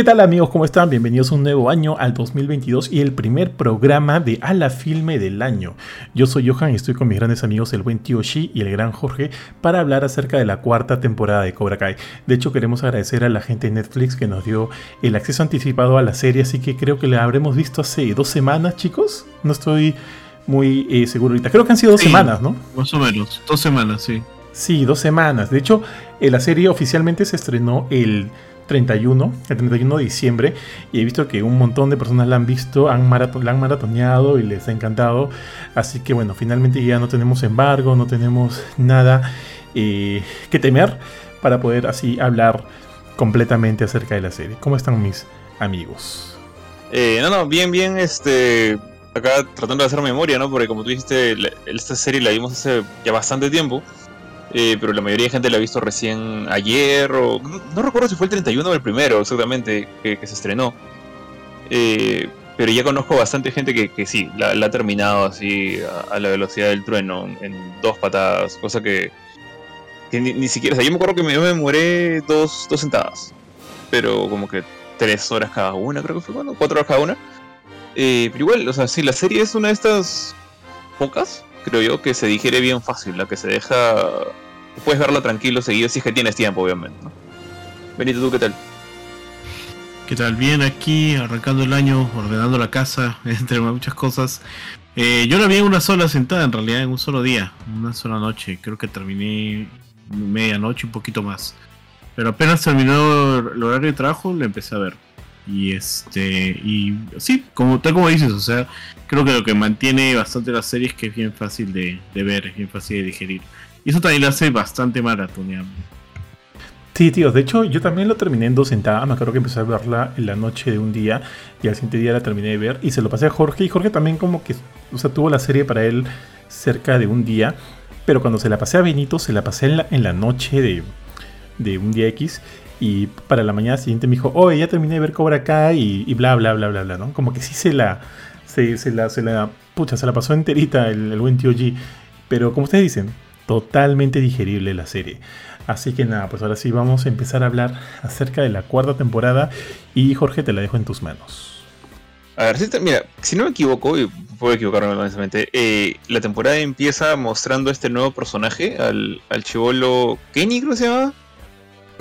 ¿Qué tal amigos? ¿Cómo están? Bienvenidos a un nuevo año, al 2022 y el primer programa de A la Filme del año. Yo soy Johan y estoy con mis grandes amigos el buen tío Shi y el gran Jorge para hablar acerca de la cuarta temporada de Cobra Kai. De hecho queremos agradecer a la gente de Netflix que nos dio el acceso anticipado a la serie, así que creo que la habremos visto hace dos semanas chicos. No estoy muy eh, seguro ahorita. Creo que han sido dos semanas, ¿no? Más o menos, dos semanas, sí. Sí, dos semanas. De hecho, eh, la serie oficialmente se estrenó el 31, el 31 de diciembre, y he visto que un montón de personas la han visto, han la han maratoneado y les ha encantado. Así que bueno, finalmente ya no tenemos embargo, no tenemos nada eh, que temer para poder así hablar completamente acerca de la serie. ¿Cómo están mis amigos? Eh, no, no, bien, bien, este, acá tratando de hacer memoria, ¿no? Porque como tú dijiste, esta serie la vimos hace ya bastante tiempo. Eh, pero la mayoría de gente la ha visto recién ayer, o no, recuerdo si fue el 31 o el primero exactamente que, se estrenó. Eh, pero ya conozco bastante gente que, sí, la, ha terminado así a, la velocidad del trueno, en dos patadas, cosa que, ni, siquiera, o sea, yo me acuerdo que me, me demoré dos, dos sentadas, pero como que tres horas cada una, creo que fue, bueno, cuatro horas cada una. Eh, pero igual, o sea, sí, la serie es una de estas pocas creo yo, que se digiere bien fácil, la que se deja... Puedes verla tranquilo, seguido, si es que tienes tiempo, obviamente. ¿no? Benito, ¿tú qué tal? ¿Qué tal? Bien aquí, arrancando el año, ordenando la casa, entre muchas cosas. Eh, yo la vi en una sola sentada, en realidad, en un solo día, una sola noche. Creo que terminé medianoche, un poquito más. Pero apenas terminó el horario de trabajo, la empecé a ver. Y este, y sí, como tal como dices, o sea, creo que lo que mantiene bastante la serie es que es bien fácil de, ver, es bien fácil de digerir. Y eso también lo hace bastante maratoneable. Sí, tío, de hecho yo también lo terminé en dos sentadas, me acuerdo que empecé a verla en la noche de un día y al siguiente día la terminé de ver y se lo pasé a Jorge y Jorge también como que, o sea, tuvo la serie para él cerca de un día, pero cuando se la pasé a Benito se la pasé en la, en la noche de, de un día X y para la mañana siguiente me dijo, oye, ya terminé de ver Cobra Kai y, bla, bla, bla, bla, bla, ¿no? Como que sí se la, se, la, se la, pucha, se la pasó enterita el, buen tío G. Pero como ustedes dicen, totalmente digerible la serie. Así que nada, pues ahora sí vamos a empezar a hablar acerca de la cuarta temporada y Jorge te la dejo en tus manos. A ver, si mira, si no me equivoco, y puedo equivocarme honestamente, eh, la temporada empieza mostrando este nuevo personaje, al, al chivolo Kenny, creo que se llama.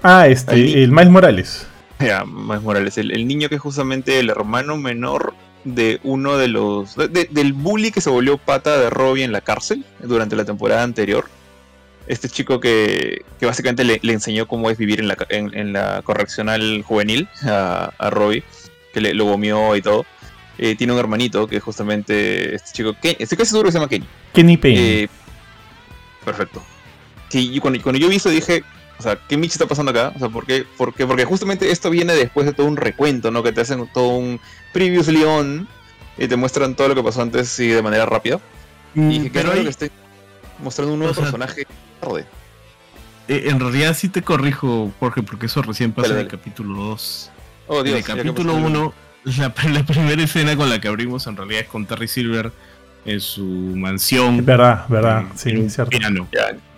Ah, este, el, Miles Morales. Ya, Miles Morales, el, niño que es justamente el hermano menor de uno de los. del bully que se volvió pata de Robbie en la cárcel durante la temporada anterior. Este chico que, que básicamente le, enseñó cómo es vivir en la, en, la correccional juvenil a, a Robbie, que le, lo gomió y todo. Eh, tiene un hermanito que justamente este chico, estoy casi seguro que se llama Kenny. Kenny Payne. Eh, perfecto. Sí, cuando, cuando yo vi eso dije, o sea, ¿qué Michi está pasando acá? O sea, ¿por qué? Porque justamente esto viene después de todo un recuento, ¿no? Que te hacen todo un previous Leon y te muestran todo lo que pasó antes y de manera rápida. Mm, y pero que estoy mostrando un nuevo personaje tarde. Eh, en realidad sí te corrijo, Jorge, porque eso recién pasa en el capítulo 2. Oh, Dios, en el capítulo 1, la, primera escena con la que abrimos en realidad es con Terry Silver en su mansión. Verdad, verdad, sí, cierto. Piano.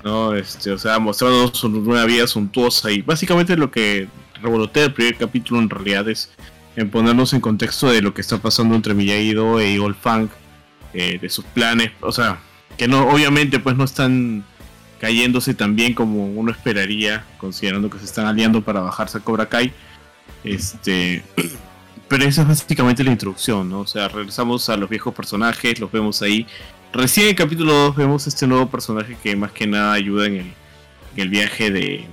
¿No? Este, o sea, mostrando su nueva vida suntuosa y básicamente lo que revolotea el primer capítulo en realidad es en ponernos en contexto de lo que está pasando entre Miyagi-Do e Eagle Funk, eh, de sus planes, o sea, que no, obviamente pues no están cayéndose tan bien como uno esperaría, considerando que se están aliando para bajarse a Cobra Kai. Este, pero esa es básicamente la introducción, ¿no? O sea, regresamos a los viejos personajes, los vemos ahí Recién en el capítulo 2 vemos este nuevo personaje que más que nada ayuda en el, viaje de,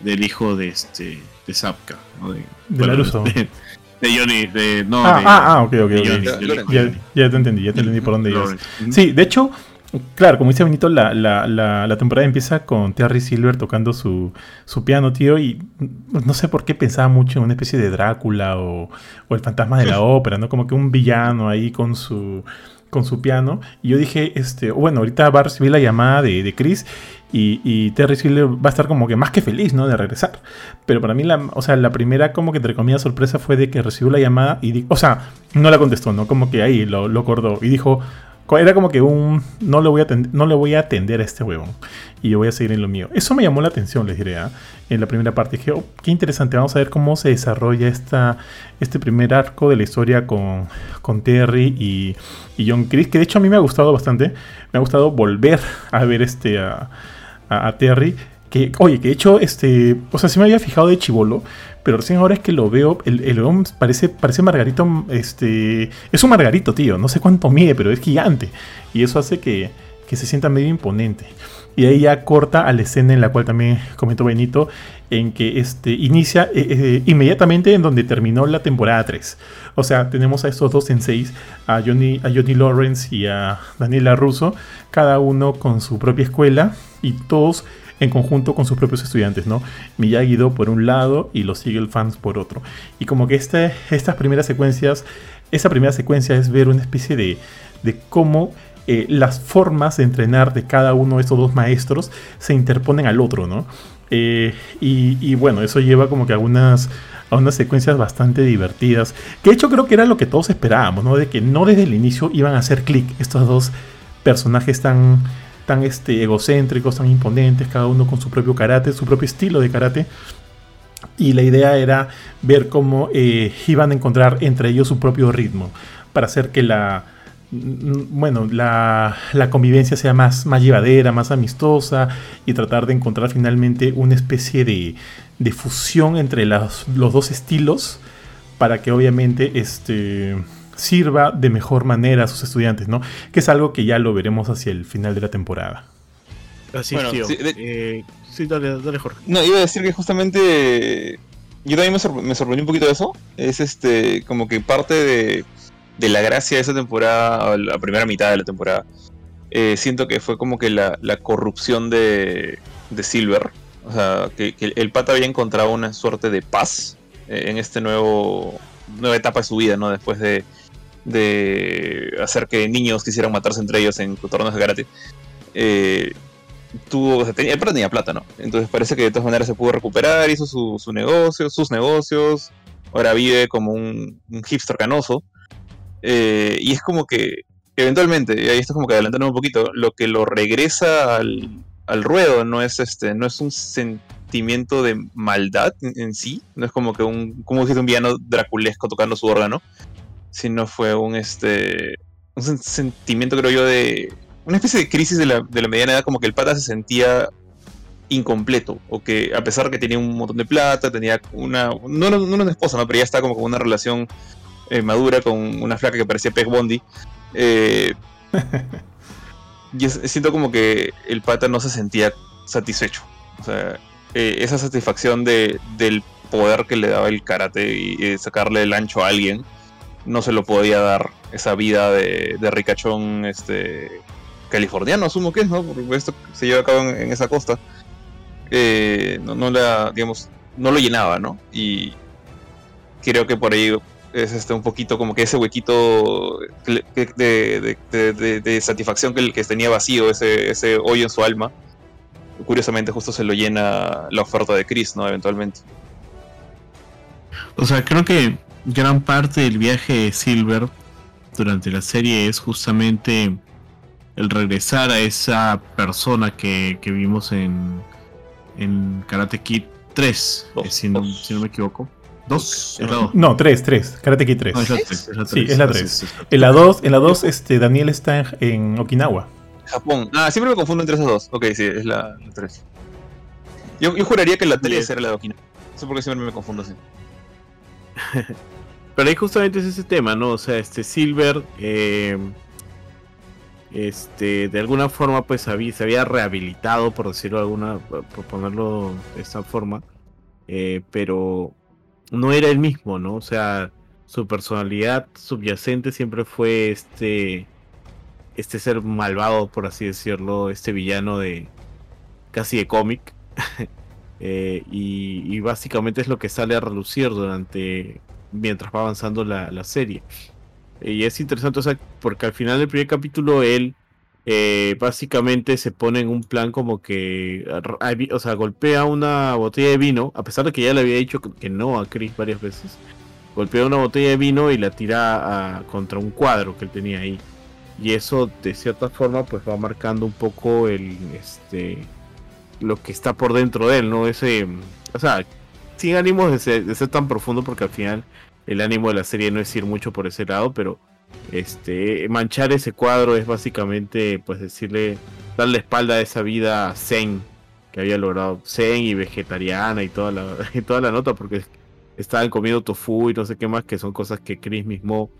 del hijo de este de Zapka, ¿no? De, de De, Johnny, de. No, ah, ah, ah, ok, ok. ya, te entendí, ya te entendí por dónde ibas. Sí, de hecho, claro, como dice Benito, la, la, la, temporada empieza con Terry Silver tocando su, su piano, tío, y no sé por qué pensaba mucho en una especie de Drácula o, o el fantasma de la ópera, ¿no? Como que un villano ahí con su con su piano. Y yo dije, este, bueno, ahorita va a recibir la llamada de, de Chris y, y, Terry Silver va a estar como que más que feliz, ¿no? De regresar. Pero para mí, la, o sea, la primera como que entre comillas sorpresa fue de que recibió la llamada y, o sea, no la contestó, ¿no? Como que ahí lo, lo acordó y dijo, era como que un no le voy a no le voy a atender a este huevón y yo voy a seguir en lo mío. Eso me llamó la atención, les diré, ¿ah? en la primera parte. Dije, oh, qué interesante, vamos a ver cómo se desarrolla esta, este primer arco de la historia con, con Terry y, y John Chris, que de hecho a mí me ha gustado bastante. Me ha gustado volver a ver este a, a, Terry. Que, oye, que de hecho, este, o sea, sí me había fijado de chivolo, pero recién ahora es que lo veo, el, el león parece, parece Margarito, este, es un Margarito, tío, no sé cuánto mide, pero es gigante. Y eso hace que, que se sienta medio imponente. Y ahí ya corta a la escena en la cual también comentó Benito, en que este, inicia eh, eh, inmediatamente en donde terminó la temporada 3. O sea, tenemos a estos dos senseis, a Johnny, a Johnny Lawrence y a Daniela Russo, cada uno con su propia escuela y todos en conjunto con sus propios estudiantes, ¿no? Miyagi-Do por un lado y los Eagle fans por otro. Y como que este, estas primeras secuencias, esa primera secuencia es ver una especie de, de cómo eh, las formas de entrenar de cada uno de estos dos maestros se interponen al otro, ¿no? Eh, y, bueno, eso lleva como que a unas, a unas secuencias bastante divertidas. Que de hecho creo que era lo que todos esperábamos, ¿no? De que no desde el inicio iban a hacer clic estos dos personajes tan, tan este, egocéntricos, tan imponentes, cada uno con su propio karate, su propio estilo de karate. Y la idea era ver cómo eh, iban a encontrar entre ellos su propio ritmo para hacer que la, bueno, la, convivencia sea más, más llevadera, más amistosa y tratar de encontrar finalmente una especie de, de fusión entre los dos estilos para que obviamente este, sirva de mejor manera a sus estudiantes, ¿no? Que es algo que ya lo veremos hacia el final de la temporada. Así es, tío. Eh, sí, dale, dale, Jorge. No, iba a decir que justamente yo también me, me sorprendió un poquito de eso. Es este, como que parte de de la gracia de esa temporada, la primera mitad de la temporada, eh, siento que fue como que la, corrupción de, de, Silver. O sea, que, el pata había encontrado una suerte de paz eh, en este nuevo nueva etapa de su vida, ¿no? Después de, de hacer que niños quisieran matarse entre ellos en torneos de karate. Eh, tuvo, o sea, tenía, pata tenía plata, ¿no? Entonces parece que de todas maneras se pudo recuperar, hizo su, su negocio, sus negocios. Ahora vive como un, hipster canoso. Eh, y es como que, eventualmente, y ahí está como que adelantando un poquito, lo que lo regresa al, ruedo no es este, no es un sentimiento de maldad en, sí, no es como que un, como dijiste, un villano draculesco tocando su órgano, sino fue un este un sentimiento, creo yo, de una especie de crisis de la, de la mediana edad, como que el pata se sentía incompleto, o que a pesar que tenía un montón de plata, tenía una, no, no, una esposa, ¿no? pero ya está como con una relación eh, madura con una flaca que parecía Peg Bondi. Eh, y siento como que el pata no se sentía satisfecho. O sea, eh, esa satisfacción de, del poder que le daba el karate y, sacarle el ancho a alguien, no se lo podía dar esa vida de, ricachón este, californiano, asumo que es, ¿no? Porque esto se lleva a cabo en, esa costa. no, no, la, digamos, no lo llenaba, ¿no? Y creo que por ahí es este, un poquito como que ese huequito de, satisfacción que, que tenía vacío, ese, ese hoyo en su alma. Curiosamente, justo se lo llena la oferta de Chris, ¿no? Eventualmente. O sea, creo que gran parte del viaje de Silver durante la serie es justamente el regresar a esa persona que, vimos en, en Karate Kid 3, eh, si no me equivoco. ¿Dos? No, tres, tres. Karate Kid 3. No, es la 3. Sí, es la 3. En la 2, en la 2 este, Daniel está en, Okinawa. Japón. Ah, siempre me confundo entre esas dos. Ok, sí, es la 3. Yo, yo, juraría que la 3 era la de Okinawa. No sé por qué siempre me confundo así. Pero ahí justamente es ese tema, ¿no? O sea, este Silver, eh, este, de alguna forma, pues había, se había rehabilitado, por decirlo de alguna, por ponerlo de esta forma. Eh, pero no era el mismo, ¿no? O sea, su personalidad subyacente siempre fue este este ser malvado, por así decirlo, este villano de casi de cómic. Eh, y, básicamente es lo que sale a relucir durante mientras va avanzando la, serie. y es interesante, o sea, porque al final del primer capítulo él eh, básicamente se pone en un plan como que, o sea, golpea una botella de vino, a pesar de que ya le había dicho que no a Chris varias veces. Golpea una botella de vino y la tira contra un cuadro que él tenía ahí. y eso de cierta forma pues va marcando un poco el este lo que está por dentro de él, ¿no? Ese, o sea, sin ánimos de ser, tan profundo porque al final el ánimo de la serie no es ir mucho por ese lado, pero este manchar ese cuadro es básicamente pues decirle darle espalda a esa vida zen que había logrado zen y vegetariana y toda la y toda la nota porque estaban comiendo tofu y no sé qué más que son cosas que Chris mismo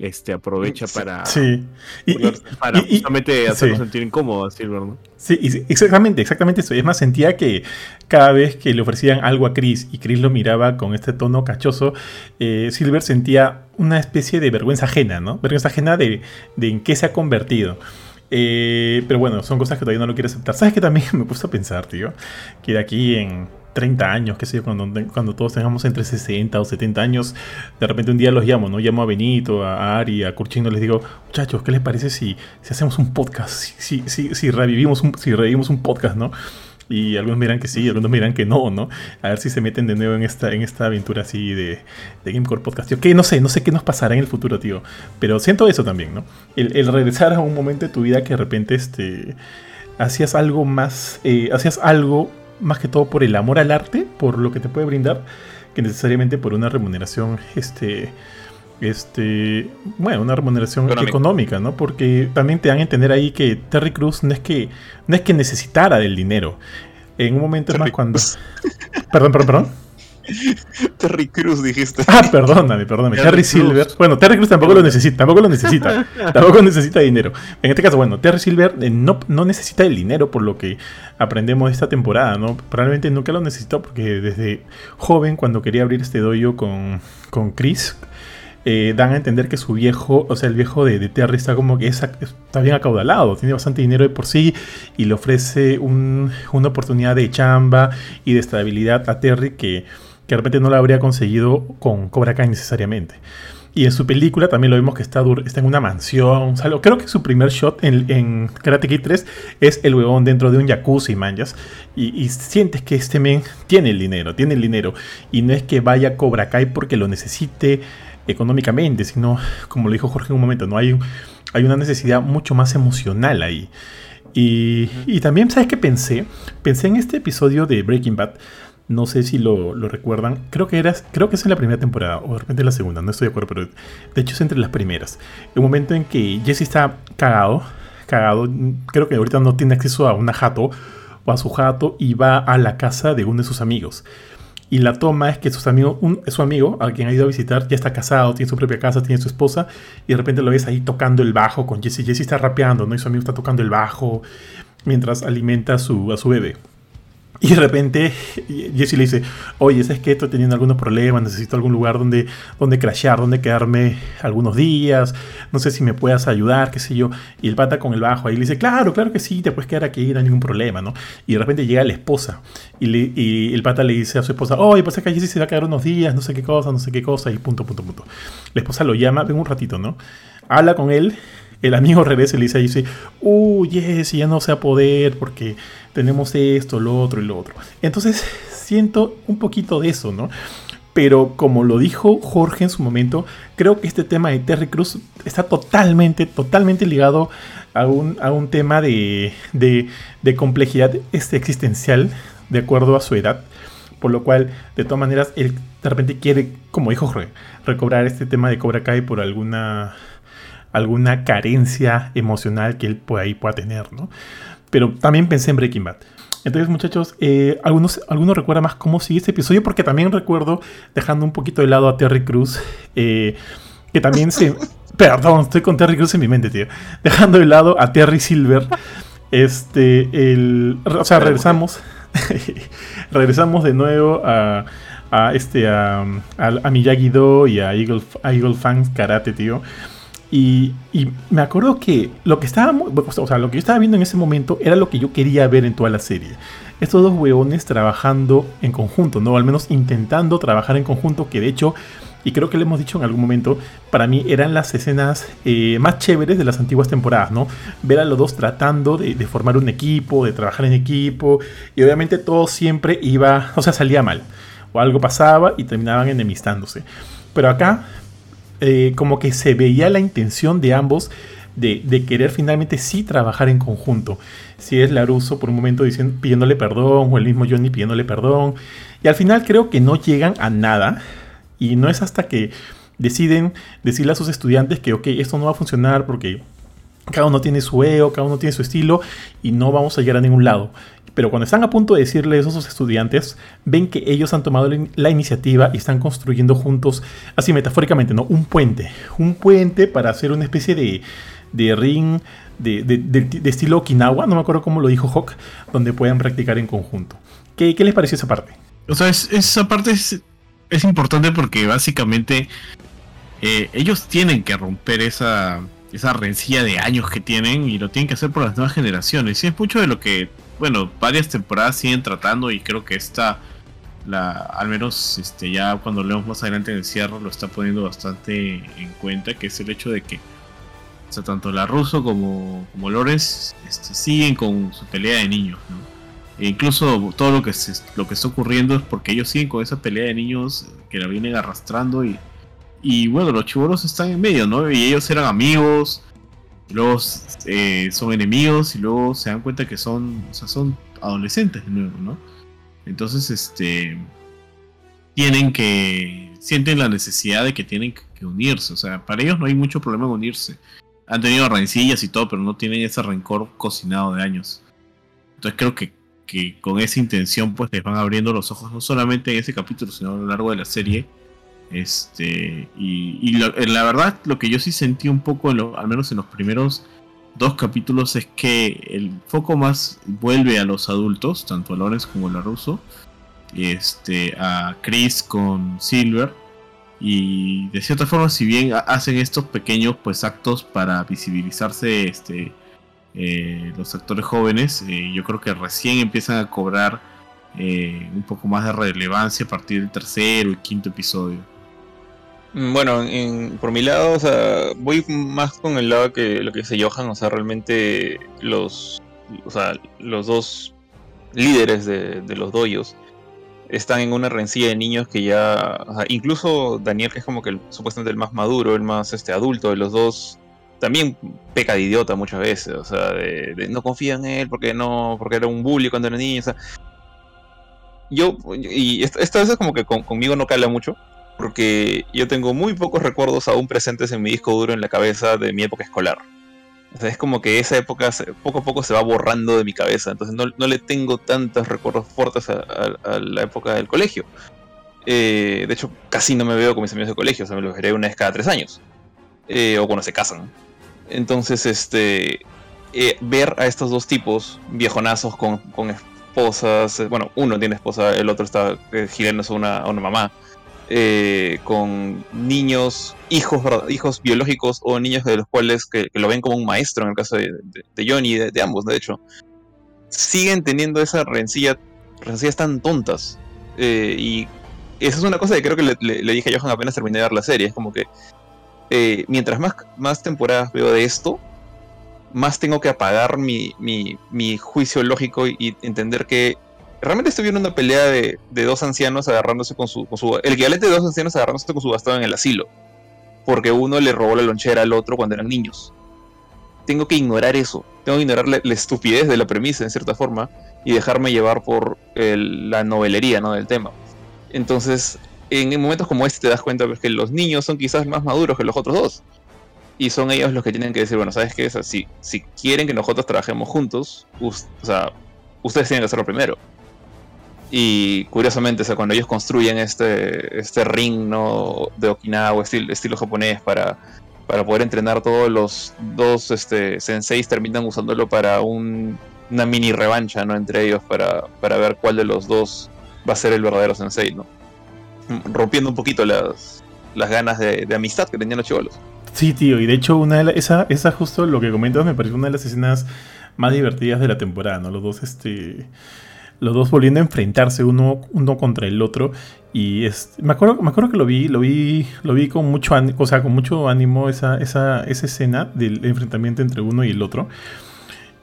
este, aprovecha para, sí. y, para justamente hacerlo sentir incómodo a Silver, ¿no? Sí, exactamente, exactamente eso. Y es más, sentía que cada vez que le ofrecían algo a Chris y Chris lo miraba con este tono cachoso, eh, Silver sentía una especie de vergüenza ajena, ¿no? Vergüenza ajena de, de en qué se ha convertido. Eh, pero bueno, son cosas que todavía no lo quiere aceptar. ¿Sabes qué también me puesto a pensar, tío? Que de aquí en 30 años, qué sé yo, cuando, cuando todos tengamos entre 60 o 70 años, de repente un día los llamo, ¿no? Llamo a Benito, a Ari, a Curchino, les digo, muchachos, ¿qué les parece si, si hacemos un podcast? Si, si, si, revivimos un, si revivimos un podcast, ¿no? Y algunos miran que sí, algunos miran que no, ¿no? A ver si se meten de nuevo en esta, en esta aventura así de, de Gamecore Podcast. Tío, que no sé, no sé qué nos pasará en el futuro, tío. Pero siento eso también, ¿no? El, el regresar a un momento de tu vida que de repente este, hacías algo más, eh, hacías algo más que todo por el amor al arte, por lo que te puede brindar, que necesariamente por una remuneración, este, este, bueno, una remuneración económica. ¿no? Porque también te dan a entender ahí que Terry Cruz no es que, no es que necesitara del dinero. En un momento más cuando... perdón, perdón, perdón. Terry Cruz dijiste. Ah, perdóname, perdóname. Terry, Silver. Bueno, Terry Cruz tampoco lo necesita, tampoco lo necesita. tampoco necesita dinero. En este caso, bueno, Terry Silver eh, no, no, necesita el dinero por lo que aprendemos de esta temporada, ¿no? Probablemente nunca lo necesitó porque desde joven, cuando quería abrir este doyo con, con Chris, eh, dan a entender que su viejo, o sea, el viejo de, Terry está como que está bien acaudalado, tiene bastante dinero de por sí y le ofrece una oportunidad de chamba y de estabilidad a Terry que que de repente no lo habría conseguido con Cobra Kai necesariamente. Y en su película también lo vemos que está, está en una mansión. creo que su primer shot en, en, Karate Kid 3 es el huevón dentro de un jacuzzi, manjas. Y, y, sientes que este men tiene el dinero, tiene el dinero. Y no es que vaya a Cobra Kai porque lo necesite económicamente, sino, como lo dijo Jorge en un momento, no hay, hay una necesidad mucho más emocional ahí. Y, y también, ¿sabes qué pensé? Pensé en este episodio de Breaking Bad no sé si lo, recuerdan. Creo que, era, creo que es en la primera temporada, o de repente en la segunda, no estoy de acuerdo, pero de hecho es entre las primeras. El momento en que Jesse está cagado, cagado, creo que ahorita no tiene acceso a una jato o a su jato y va a la casa de uno de sus amigos. Y la toma es que sus amigos, su amigo, a quien ha ido a visitar, ya está casado, tiene su propia casa, tiene su esposa, y de repente lo ves ahí tocando el bajo con Jesse. Jesse está rapeando, ¿no? Y su amigo está tocando el bajo mientras alimenta su, a su bebé. Y de repente Jesse le dice, oye, ¿sabes que estoy teniendo algunos problemas? Necesito algún lugar donde, donde crashear, donde quedarme algunos días. No sé si me puedas ayudar, qué sé yo. Y el pata con el bajo ahí le dice, claro, claro que sí, te puedes quedar aquí, no hay ningún problema, ¿no? Y de repente llega la esposa y, el pata le dice a su esposa, oye, es que Jesse se va a quedar unos días, no sé qué cosa, no sé qué cosa, y punto, punto, punto. La esposa lo llama, ven un ratito, ¿no? Habla con él el amigo regresa y le dice a Jesse, uy, Jesse, ya no sé a poder porque tenemos esto, lo otro y lo otro. Entonces siento un poquito de eso, ¿no? Pero como lo dijo Jorge en su momento, creo que este tema de Terry Cruz está totalmente, totalmente ligado a un, a un tema de, de, complejidad este, existencial de acuerdo a su edad. Por lo cual, de todas maneras, él de repente quiere, como dijo Jorge, recobrar este tema de Cobra Kai por alguna, alguna carencia emocional que él pueda, ahí pueda tener, ¿no? Pero también pensé en Breaking Bad. Entonces, muchachos, eh, algunos, algunos recuerdan más cómo sigue este episodio, porque también recuerdo, dejando un poquito de lado a Terry Cruz, eh, que también se... Perdón, estoy con Terry Cruz en mi mente, tío. Dejando de lado a Terry Silver, este, el... O sea, regresamos, regresamos de nuevo a, a este, a, a, Miyagi-Do y a Eagle, a Eagle Fang Karate, tío. Y, me acuerdo que lo que estaba, o sea, lo que yo estaba viendo en ese momento era lo que yo quería ver en toda la serie. Estos dos huevones trabajando en conjunto, ¿no? Al menos intentando trabajar en conjunto, que de hecho, y creo que lo hemos dicho en algún momento, para mí eran las escenas eh, más chéveres de las antiguas temporadas, ¿no? Ver a los dos tratando de, de formar un equipo, de trabajar en equipo, y obviamente todo siempre iba, o sea, salía mal. O algo pasaba y terminaban enemistándose. Pero acá eh, como que se veía la intención de ambos de, querer finalmente sí trabajar en conjunto. Si es Laruso por un momento pidiéndole perdón, o el mismo Johnny pidiéndole perdón. Y al final creo que no llegan a nada. Y no es hasta que deciden decirle a sus estudiantes que, ok, esto no va a funcionar porque cada uno tiene su ego, cada uno tiene su estilo y no vamos a llegar a ningún lado. Pero cuando están a punto de decirle eso a sus estudiantes, ven que ellos han tomado la iniciativa y están construyendo juntos, así metafóricamente, ¿no? Un puente. Un puente para hacer una especie de, de ring de, estilo Okinawa, no me acuerdo cómo lo dijo Hawk, donde puedan practicar en conjunto. ¿Qué, les pareció esa parte? O sea, esa parte es, es, importante porque básicamente eh, ellos tienen que romper esa, esa rencilla de años que tienen y lo tienen que hacer por las nuevas generaciones. Y es mucho de lo que bueno, varias temporadas siguen tratando y creo que esta, la, al menos este, ya cuando leemos más adelante en el cierre, lo está poniendo bastante en cuenta, que es el hecho de que tanto la Russo como, como Lores este, siguen con su pelea de niños. E incluso todo lo que, lo que está ocurriendo es porque ellos siguen con esa pelea de niños que la vienen arrastrando y, y bueno, los chivoros están en medio, ¿no? Y ellos eran amigos, luego eh, son enemigos y luego se dan cuenta que son, o sea, son adolescentes de nuevo, ¿no? Entonces, este, tienen que, sienten la necesidad de que tienen que unirse, o sea, para ellos no hay mucho problema en unirse. Han tenido rencillas y todo, pero no tienen ese rencor cocinado de años. Entonces creo que, que con esa intención pues les van abriendo los ojos, no solamente en ese capítulo, sino a lo largo de la serie este, y, la verdad, lo que yo sí sentí un poco, al menos en los primeros dos capítulos, es que el foco más vuelve a los adultos, tanto a Lawrence como a la Russo, este, a Chris con Silver. Y de cierta forma, si bien hacen estos pequeños pues actos para visibilizarse este, eh, los actores jóvenes, eh, yo creo que recién empiezan a cobrar eh, un poco más de relevancia a partir del tercero y quinto episodio. Mm, bueno, por mi lado, o sea, voy más con el lado que lo que dice Johan, o sea, realmente los, o sea, los dos líderes de, los doyos están en una rencilla de niños que ya, o sea, incluso Daniel, que es como que supuestamente el más maduro, el más este adulto de los dos, también peca de idiota muchas veces, o sea, de, no confía en él porque no, porque era un bully cuando era niño, o sea, yo, y esta, vez es como que conmigo no cala mucho, porque yo tengo muy pocos recuerdos aún presentes en mi disco duro en la cabeza de mi época escolar. O sea, es como que esa época poco a poco se va borrando de mi cabeza, entonces no, le tengo tantos recuerdos fuertes a, la época del colegio. Eh, de hecho, casi no me veo con mis amigos de colegio, o sea, me los veré una vez cada tres años. Eh, o cuando se casan. Entonces, este, eh, ver a estos dos tipos, viejonazos con, con esposas, bueno, uno tiene esposa, el otro está girándose a una, a una mamá eh, con niños, hijos, hijos biológicos o niños de los cuales que, lo ven como un maestro, en el caso de, Johnny, de, de, ambos, de hecho, siguen teniendo esa rencilla, rencillas tan tontas. Eh, y esa es una cosa que creo que le, dije a Johan apenas terminé de ver la serie. Es como que eh, mientras más, más temporadas veo de esto, más tengo que apagar mi, mi, mi juicio lógico y entender que realmente estoy viendo una pelea de, dos ancianos agarrándose con su, El equivalente de dos ancianos agarrándose con su bastón en el asilo. Porque uno le robó la lonchera al otro cuando eran niños. Tengo que ignorar eso. Tengo que ignorar la, estupidez de la premisa, en cierta forma, y dejarme llevar por la novelería ¿no? del tema. Entonces, en momentos como este te das cuenta que los niños son quizás más maduros que los otros dos. Y son ellos los que tienen que decir, bueno, ¿sabes qué? si, si quieren que nosotros trabajemos juntos, o sea, ustedes tienen que hacerlo primero. Y curiosamente, o cuando ellos construyen este, este ring ¿no? de Okinawa, estilo, estilo japonés, para, para poder entrenar todos los dos este, senseis, terminan usándolo para una mini revancha ¿no? entre ellos, para, para ver cuál de los dos va a ser el verdadero sensei, ¿no? rompiendo un poquito las, las ganas de, amistad que tenían los chivolos. Sí, tío, y de hecho, una de esa, esa justo lo que comentas me pareció una de las escenas más divertidas de la temporada, ¿no? Los dos, este los dos volviendo a enfrentarse uno, uno contra el otro. Y es, me, acuerdo, me acuerdo que lo vi, lo vi, lo vi con mucho ánimo, o sea, con mucho ánimo esa, esa, esa escena del enfrentamiento entre uno y el otro.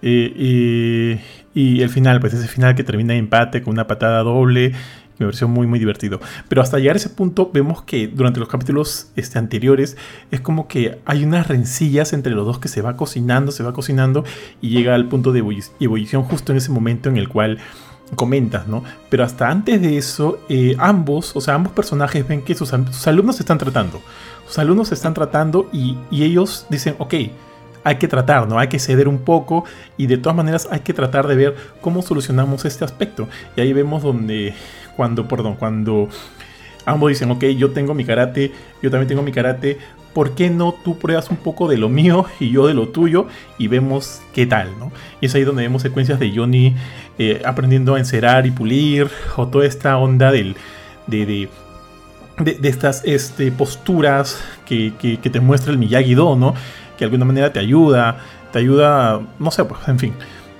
Eh, y el final, pues ese final que termina en empate con una patada doble, me pareció muy, muy divertido. Pero hasta llegar a ese punto, vemos que durante los capítulos este, anteriores es como que hay unas rencillas entre los dos que se va cocinando, se va cocinando y llega al punto de ebullición justo en ese momento en el cual comentas, ¿no? Pero hasta antes de eso, eh, ambos, o sea, ambos personajes ven que sus, alumnos se están tratando. Sus alumnos se están tratando y, y ellos dicen, ok, hay que tratar, ¿no? Hay que ceder un poco y de todas maneras hay que tratar de ver cómo solucionamos este aspecto. Y ahí vemos donde, cuando, perdón, cuando ambos dicen, ok, yo tengo mi karate, yo también tengo mi karate, ¿por qué no tú pruebas un poco de lo mío y yo de lo tuyo y vemos qué tal, ¿no? Y es ahí donde vemos secuencias de Johnny eh, aprendiendo a encerar y pulir, o toda esta onda del, de, de, estas este, posturas que, que, te muestra el Miyagi-Do, ¿no? que de alguna manera te ayuda, te ayuda, no sé, pues, en fin.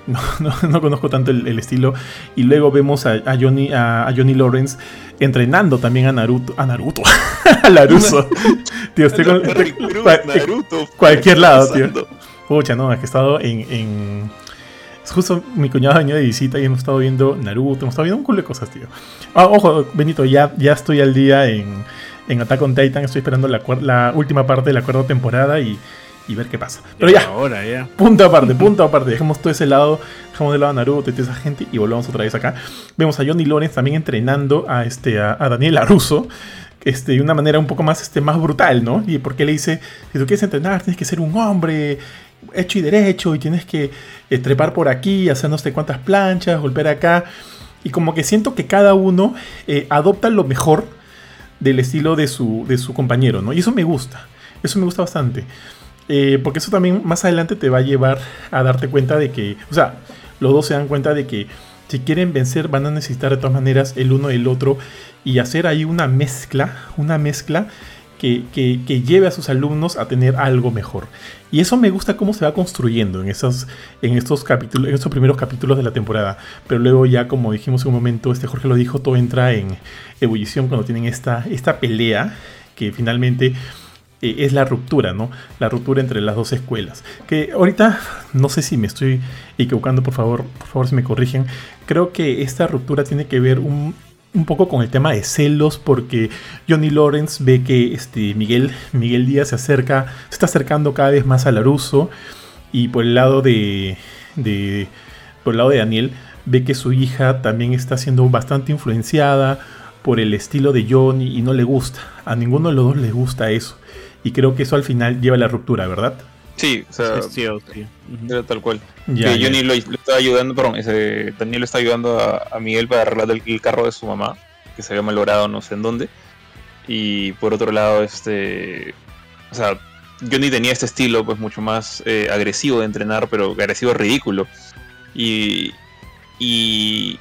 No, conozco tanto el, estilo. Y luego vemos a, Johnny, a, Johnny Lawrence entrenando también a Naruto. A Naruto. a Laruso. tío, estoy con. Naruto, cualquier lado, tío. Pucha, no, es que he estado en, en. Justo mi cuñado venía de visita y hemos estado viendo Naruto, hemos estado viendo un culo de cosas, tío. Ah, ojo, Benito, ya, ya estoy al día en, en Attack on Titan, estoy esperando la, la última parte de la cuarta temporada y y ver qué pasa. Pero ya, ahora, ya. punto aparte, punto aparte. Dejemos todo ese lado, dejamos de lado a Naruto y toda esa gente y volvamos otra vez acá. Vemos a Johnny Lawrence también entrenando a, este, a, Daniel Aruso. Este, de una manera un poco más, este, más brutal, ¿no? Y porque le dice, si tú quieres entrenar, tienes que ser un hombre hecho y derecho y tienes que eh, trepar por aquí, hacer no sé cuántas planchas, golpear acá. Y como que siento que cada uno eh, adopta lo mejor del estilo de su, de su compañero, ¿no? Y eso me gusta, eso me gusta bastante. Eh, porque eso también más adelante te va a llevar a darte cuenta de que, o sea, los dos se dan cuenta de que si quieren vencer van a necesitar de todas maneras el uno y el otro y hacer ahí una mezcla, una mezcla que, lleve a sus alumnos a tener algo mejor. Y eso me gusta cómo se va construyendo en, esos, en, estos capítulos, en estos primeros capítulos de la temporada. Pero luego ya, como dijimos en un momento, este Jorge lo dijo, todo entra en ebullición cuando tienen esta, esta pelea que finalmente eh, es la ruptura, ¿no? La ruptura entre las dos escuelas. Que ahorita, no sé si me estoy equivocando, por favor, por favor si me corrigen. Creo que esta ruptura tiene que ver un, poco con el tema de celos, porque Johnny Lawrence ve que este, Miguel, Miguel Díaz se acerca, se está acercando cada vez más a Laruso, y por el lado de, de, por el lado de Daniel, ve que su hija también está siendo bastante influenciada por el estilo de Johnny y no le gusta. A ninguno de los dos le gusta eso. Y creo que eso al final lleva a la ruptura, ¿verdad? Sí, o sea, sí, era tal cual. que Johnny lo, está ayudando, perdón, ese, Daniel está ayudando a, Miguel para arreglar el, carro de su mamá, que se había malogrado no sé en dónde. Y por otro lado, este, o sea, Johnny tenía este estilo pues mucho más eh, agresivo de entrenar, pero agresivo ridículo. Y, y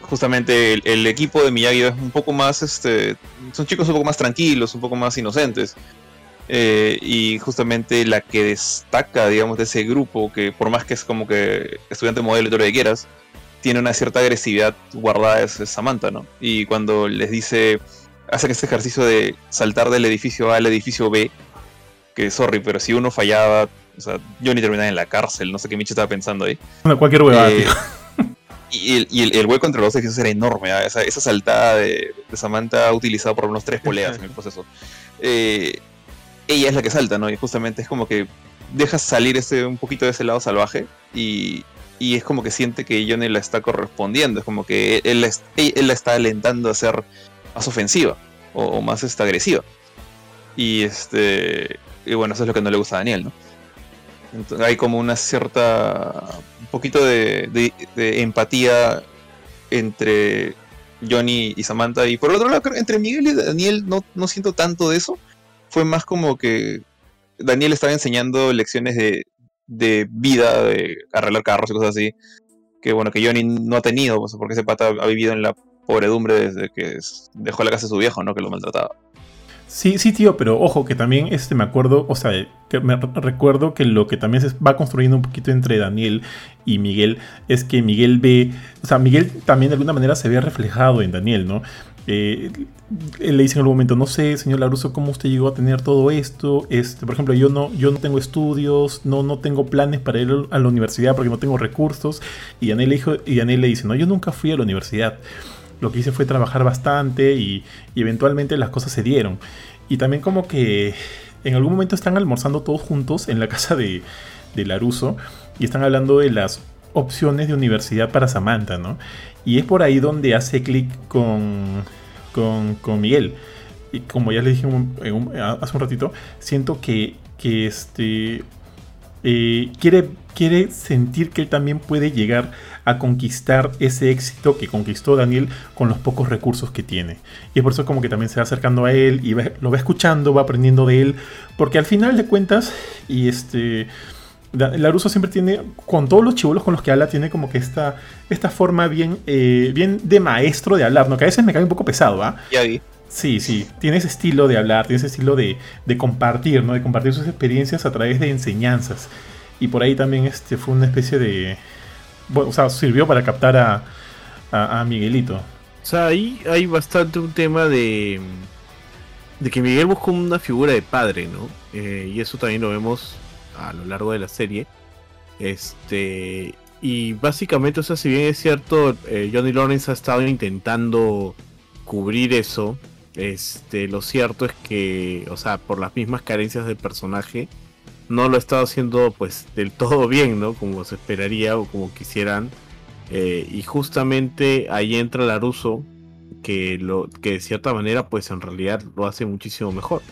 justamente el, equipo de Miyagi es un poco más, este, son chicos un poco más tranquilos, un poco más inocentes. Eh, y justamente la que destaca, digamos, de ese grupo, que por más que es como que estudiante modelo y todo lo que quieras, tiene una cierta agresividad guardada es, Samantha, ¿no? Y cuando les dice, hacen este ejercicio de saltar del edificio A al edificio B, que sorry, pero si uno fallaba, o sea, yo ni terminaba en la cárcel, no sé qué Micho estaba pensando ahí. Bueno, cualquier huevada, eh, Y, el, hueco entre los edificios era enorme, ¿ah? esa, saltada de, Samantha ha utilizado por unos tres poleas en el proceso. Eh, ella es la que salta, ¿no? Y justamente es como que deja salir ese, un poquito de ese lado salvaje y, y es como que siente que Johnny la está correspondiendo, es como que él, él, la está alentando a ser más ofensiva o, más este, agresiva. Y este y bueno, eso es lo que no le gusta a Daniel, ¿no? Hay como una cierta un poquito de, de, empatía entre Johnny y Samantha y por otro lado entre Miguel y Daniel no, no siento tanto de eso fue más como que Daniel estaba enseñando lecciones de, de vida, de arreglar carros y cosas así, que bueno, que Johnny no ha tenido, pues, porque ese pata ha vivido en la pobredumbre desde que dejó la casa de su viejo, ¿no? Que lo maltrataba. Sí, sí, tío, pero ojo, que también este, me acuerdo, o sea, que me recuerdo que lo que también se va construyendo un poquito entre Daniel y Miguel es que Miguel ve, o sea, Miguel también de alguna manera se ve reflejado en Daniel, ¿no? Eh, le dice en algún momento, no sé, señor Laruso, cómo usted llegó a tener todo esto. Este, por ejemplo, yo no, yo no tengo estudios, no, no tengo planes para ir a la universidad porque no tengo recursos. Y Daniel, le, dijo, y Daniel le dice, no, yo nunca fui a la universidad. lo que hice fue trabajar bastante y, eventualmente las cosas se dieron. Y también como que en algún momento están almorzando todos juntos en la casa de, de Laruso y están hablando de las opciones de universidad para Samantha, ¿no? Y es por ahí donde hace clic con, con, Miguel. Y como ya le dije hace un ratito, siento que, que este, eh, quiere, quiere sentir que él también puede llegar a conquistar ese éxito que conquistó Daniel con los pocos recursos que tiene. Y es por eso como que también se va acercando a él y lo va escuchando, va aprendiendo de él, porque al final de cuentas, y este... Laruso siempre tiene, con todos los chivolos con los que habla, tiene como que esta, esta forma bien, eh, bien de maestro de hablar, ¿no? Que a veces me cae un poco pesado, ¿ah? Ya vi. Sí, sí, tiene ese estilo de hablar, tiene ese estilo de, de, compartir, ¿no? De compartir sus experiencias a través de enseñanzas. Y por ahí también este, fue una especie de... Bueno, o sea, sirvió para captar a, a, Miguelito. O sea, ahí hay bastante un tema de... De que Miguel buscó una figura de padre, ¿no? Eh, y eso también lo vemos a lo largo de la serie. Este, y básicamente, o sea, si bien es cierto, eh, Johnny Lawrence ha estado intentando cubrir eso, este, lo cierto es que, o sea, por las mismas carencias del personaje, no lo ha estado haciendo pues del todo bien, ¿no? Como se esperaría o como quisieran. Eh, y justamente ahí entra Laruso, que, lo, que de cierta manera pues en realidad lo hace muchísimo mejor.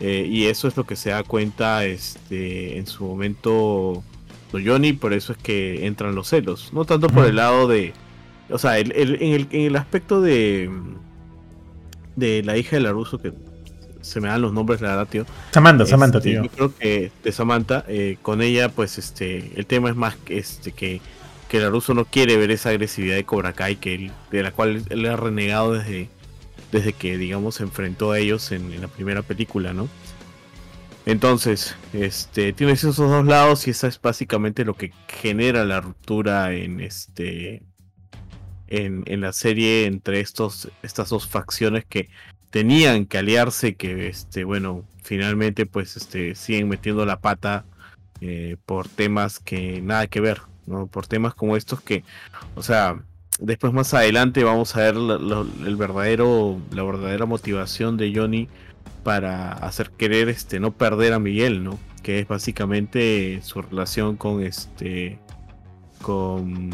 Eh, y eso es lo que se da cuenta este, en su momento Johnny, por eso es que entran los celos. No tanto por el lado de. O sea, en, el, aspecto de. De la hija de Laruso, que se me dan los nombres, la verdad, tío. Samantha, Samantha, este, tío. Yo creo que de Samantha, eh, con ella, pues este. El tema es más este, que. Que Laruso no quiere ver esa agresividad de Cobra Kai, que de la cual él ha renegado desde desde que, digamos, se enfrentó a ellos en, la primera película, ¿no? Entonces, este, tienes esos dos lados y eso es básicamente lo que genera la ruptura en este, en, en la serie entre estos, estas dos facciones que tenían que aliarse, que, este, bueno, finalmente, pues, este, siguen metiendo la pata eh, por temas que nada que ver, ¿no? Por temas como estos que, o sea, después más adelante vamos a ver el verdadero, la verdadera motivación de Johnny para hacer querer este no perder a Miguel, ¿no? Que es básicamente su relación con este con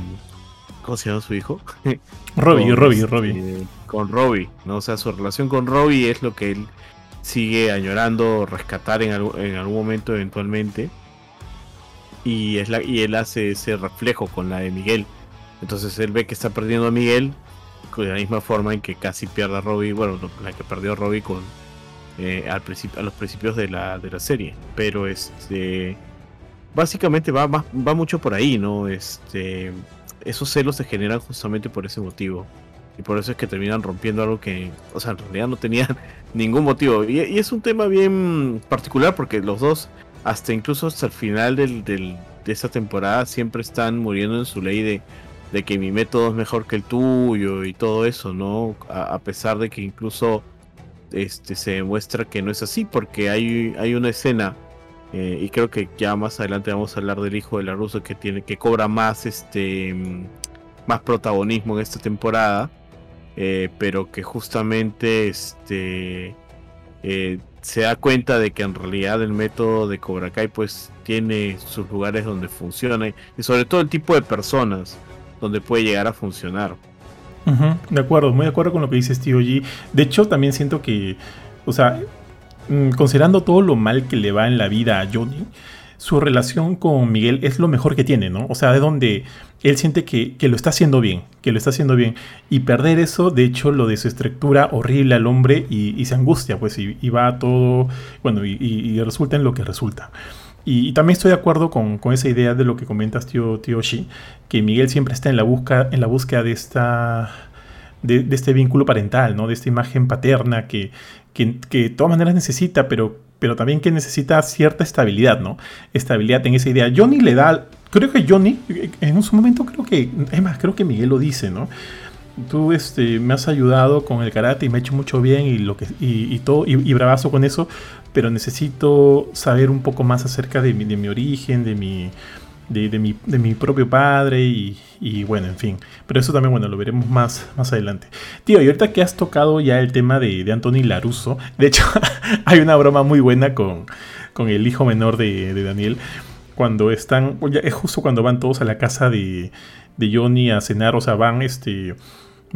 ¿cómo se llama su hijo? Robbie, Robbie, este, Robbie. Con Robbie, ¿no? O sea, su relación con Robbie es lo que él sigue añorando rescatar en, en algún momento eventualmente. Y, es la, y él hace ese reflejo con la de Miguel entonces él ve que está perdiendo a Miguel de la misma forma en que casi pierde a Robbie, bueno, la que perdió a Robbie con eh, al a los principios de la, de la serie. Pero este básicamente va, va, mucho por ahí, ¿no? Este esos celos se generan justamente por ese motivo. Y por eso es que terminan rompiendo algo que, o sea, en realidad no tenían ningún motivo. Y, es un tema bien particular porque los dos, hasta incluso hasta el final del, del, de esta temporada, siempre están muriendo en su ley de de que mi método es mejor que el tuyo y todo eso, ¿no? A, pesar de que incluso este, se demuestra que no es así, porque hay, hay una escena, eh, y creo que ya más adelante vamos a hablar del hijo de la rusa que tiene, que cobra más este más protagonismo en esta temporada. Eh, pero que justamente este eh, se da cuenta de que en realidad el método de Cobra Kai pues tiene sus lugares donde funciona y sobre todo el tipo de personas donde puede llegar a funcionar. de acuerdo, muy de acuerdo con lo que dice Steve G. De hecho, también siento que, o sea, mm, considerando todo lo mal que le va en la vida a Johnny, su relación con Miguel es lo mejor que tiene, ¿no? O sea, de donde él siente que, lo está haciendo bien, que lo está haciendo bien. Y perder eso, de hecho, lo desestructura horrible al hombre y, se angustia, pues, y, va todo, bueno, y, resulta en lo que resulta. Y, también estoy de acuerdo con, esa idea de lo que comentas, tío, tío que Miguel siempre está en la, busca, en la búsqueda de, esta, de, este vínculo parental, ¿no? de esta imagen paterna que, que, de todas maneras necesita, pero, pero también que necesita cierta estabilidad, ¿no? Estabilidad en esa idea. Johnny le da, creo que Johnny, en un momento creo que, es más, creo que Miguel lo dice, ¿no? tú este, me has ayudado con el karate y me ha hecho mucho bien y, lo que, y, todo, y, bravazo con eso, pero necesito saber un poco más acerca de mi, de mi origen, de mi, de, mi, de mi propio padre y, bueno, en fin. Pero eso también, bueno, lo veremos más, más adelante. Tío, y ahorita que has tocado ya el tema de, de Anthony Laruso, de hecho hay una broma muy buena con, con el hijo menor de, de Daniel, cuando están, es justo cuando van todos a la casa de, de Johnny a cenar, o sea, van este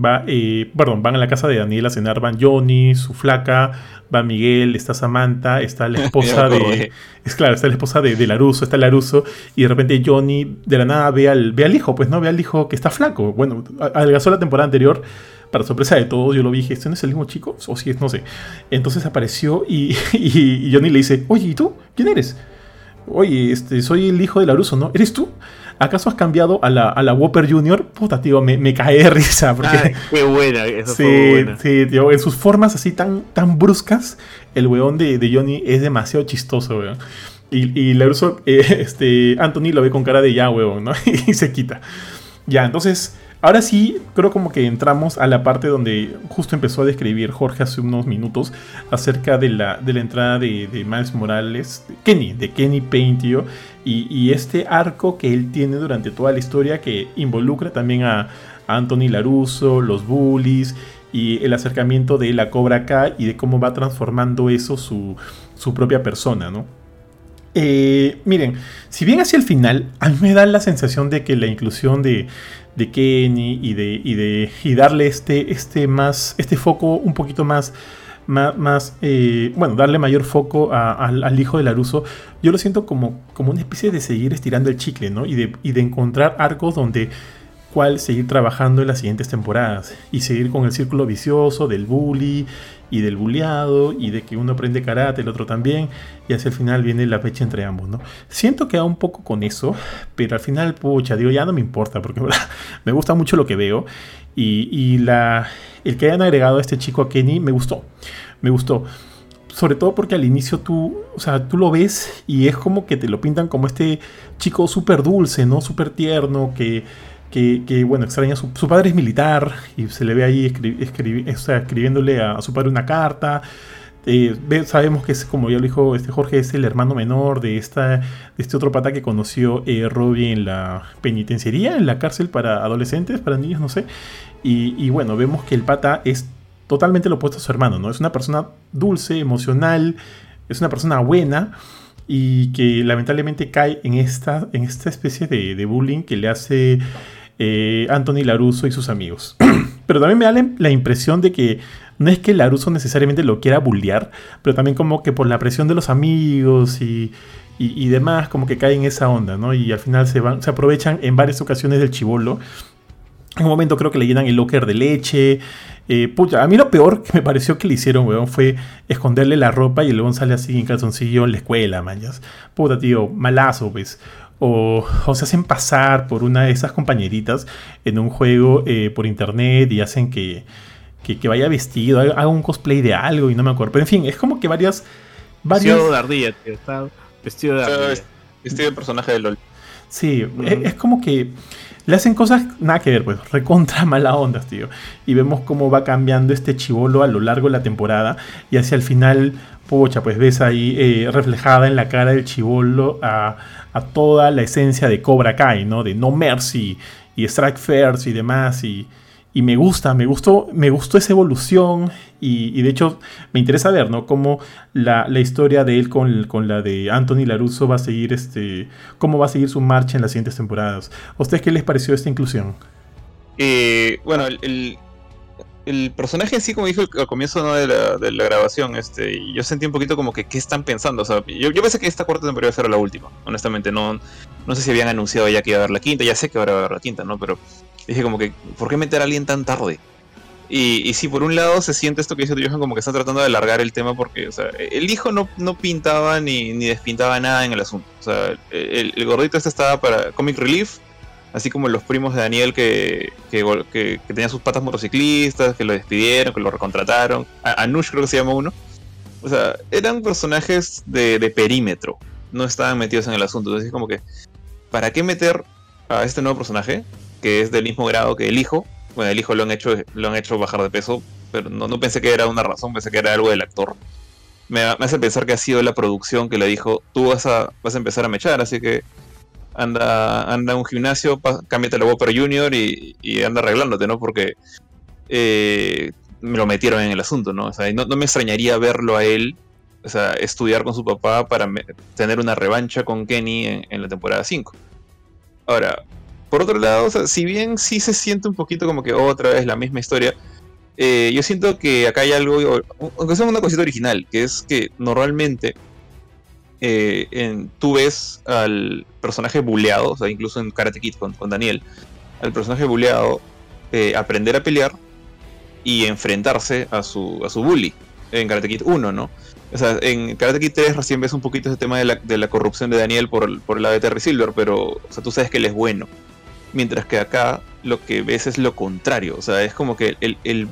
Va, eh, perdón, van a la casa de Daniel a cenar, van Johnny, su flaca, va Miguel, está Samantha, está la esposa de. Es claro, está la esposa de, de, Laruso, está Laruso, y de repente Johnny de la nada ve al, ve al hijo, pues no, ve al hijo que está flaco. Bueno, adelgazó la temporada anterior, para sorpresa de todos, yo lo vi dije, ¿este no es el mismo chico? O si es, no sé. Entonces apareció y, y, Johnny le dice, oye, ¿y tú? ¿Quién eres? Oye, este, soy el hijo de Laruso, ¿no? ¿Eres tú? ¿Acaso has cambiado a la, a la Whopper Junior? Puta, tío, me, me cae de risa. Porque... qué buena, eso sí, fue buena. Sí, tío, en sus formas así tan, tan bruscas, el weón de, de Johnny es demasiado chistoso, weón. Y, y Laruso, eh, este, Anthony lo ve con cara de ya, weón, ¿no? y se quita. Ya, entonces Ahora sí, creo como que entramos a la parte donde justo empezó a describir Jorge hace unos minutos acerca de la, de la entrada de, Miles Morales, de Kenny, de Kenny Payne, tío, y, este arco que él tiene durante toda la historia que involucra también a, Anthony Laruso, los bullies y el acercamiento de la Cobra K y de cómo va transformando eso su, su propia persona, ¿no? Eh, miren, si bien hacia el final, a mí me da la sensación de que la inclusión de, de Kenny y de, y de y darle este, este, más, este foco un poquito más, más, eh, bueno, darle mayor foco al, hijo de Laruso, yo lo siento como, como una especie de seguir estirando el chicle, ¿no? Y de, y de encontrar arcos donde cual seguir trabajando en las siguientes temporadas y seguir con el círculo vicioso del bully y del bulleado y de que uno aprende karate, el otro también y hacia el final viene la fecha entre ambos, ¿no? Siento que va un poco con eso, pero al final, pucha, digo, ya no me importa porque me gusta mucho lo que veo y, la, el que hayan agregado a este chico a Kenny me gustó, me gustó. Sobre todo porque al inicio tú, o sea, tú lo ves y es como que te lo pintan como este chico súper dulce, ¿no? Súper tierno, que que, bueno, extraña, su, padre es militar y se le ve ahí escribiéndole a, su padre una carta. Eh, sabemos que es, como ya lo dijo este Jorge, es el hermano menor de, esta, de este otro pata que conoció eh, Robbie en la penitenciaría, en la cárcel para adolescentes, para niños, no sé. Y, bueno, vemos que el pata es totalmente lo opuesto a su hermano, ¿no? Es una persona dulce, emocional, es una persona buena y que lamentablemente cae en esta, en esta especie de bullying que le hace eh, Anthony Laruso y sus amigos. pero también me da la, impresión de que no es que Laruso necesariamente lo quiera bullear, pero también como que por la presión de los amigos y, demás, como que cae en esa onda, ¿no? Y al final se, van, se aprovechan en varias ocasiones del chivolo. En un momento creo que le llenan el locker de leche. Eh, a mí lo peor que me pareció que le hicieron, weón, fue esconderle la ropa y el weón sale así en calzoncillo en la escuela, mañas. Puta, tío, malazo, pues o, se hacen pasar por una de esas compañeritas en un juego eh, por internet y hacen que, que, vaya vestido, haga un cosplay de algo y no me acuerdo. Pero en fin, es como que varias... Vestido de ardilla, tío. Está vestido de ardilla. Vestido de personaje de LOL. Sí, es, como que le hacen cosas nada que ver, pues, recontra mala onda, tío. Y vemos cómo va cambiando este chivolo a lo largo de la temporada. Y hacia el final, pucha, pues ves ahí eh, reflejada en la cara del chivolo a, a toda la esencia de Cobra Kai, ¿no? De No Mercy y Strike First y demás. Y, y me gusta, me gustó, me gustó esa evolución. Y, de hecho, me interesa ver, ¿no? Cómo la, historia de él con, con, la de Anthony Laruso va a seguir este. cómo va a seguir su marcha en las siguientes temporadas. ¿A ustedes qué les pareció esta inclusión? Eh, bueno, el personaje en sí, como dijo al comienzo de, la, grabación, este, yo sentí un poquito como que qué están pensando. O sea, yo, pensé que esta cuarta temporada iba a ser la última. Honestamente, no, no sé si habían anunciado ya que iba a haber la quinta. Ya sé que ahora va a haber la quinta, ¿no? Pero dije como que, ¿por qué meter a alguien tan tarde? Y, y sí, por un lado se siente esto que dice Johan como que están tratando de alargar el tema porque, o sea, el hijo no, no pintaba ni, ni despintaba nada en el asunto. O sea, el, el gordito este estaba para Comic Relief así como los primos de Daniel que, que, tenían sus patas motociclistas, que lo despidieron, que lo recontrataron. Anush creo que se llama uno. O sea, eran personajes de, perímetro, no estaban metidos en el asunto. Entonces es como que, ¿para qué meter a este nuevo personaje, que es del mismo grado que el hijo? Bueno, el hijo lo han hecho, lo han hecho bajar de peso, pero no, no pensé que era una razón, pensé que era algo del actor. Me, me, hace pensar que ha sido la producción que le dijo, tú vas a, vas a empezar a mechar, así que anda, anda a un gimnasio, cámbiate la Whopper Junior y, y, anda arreglándote, ¿no? Porque eh, me lo metieron en el asunto, ¿no? O sea, no, me extrañaría verlo a él, o sea, estudiar con su papá para tener una revancha con Kenny en, la temporada 5. Ahora, por otro lado, o sea, si bien sí se siente un poquito como que otra vez la misma historia, eh, yo siento que acá hay algo, aunque sea una cosita original, que es que normalmente eh, en, tú ves al personaje buleado, o sea, incluso en Karate Kid con, Daniel, al personaje buleado eh, aprender a pelear y enfrentarse a su, a su bully en Karate Kid 1, ¿no? O sea, en Karate Kid 3 recién ves un poquito ese tema de la, de la corrupción de Daniel por, por la de Terry Silver, pero o sea, tú sabes que él es bueno. Mientras que acá lo que ves es lo contrario. O sea, es como que el, el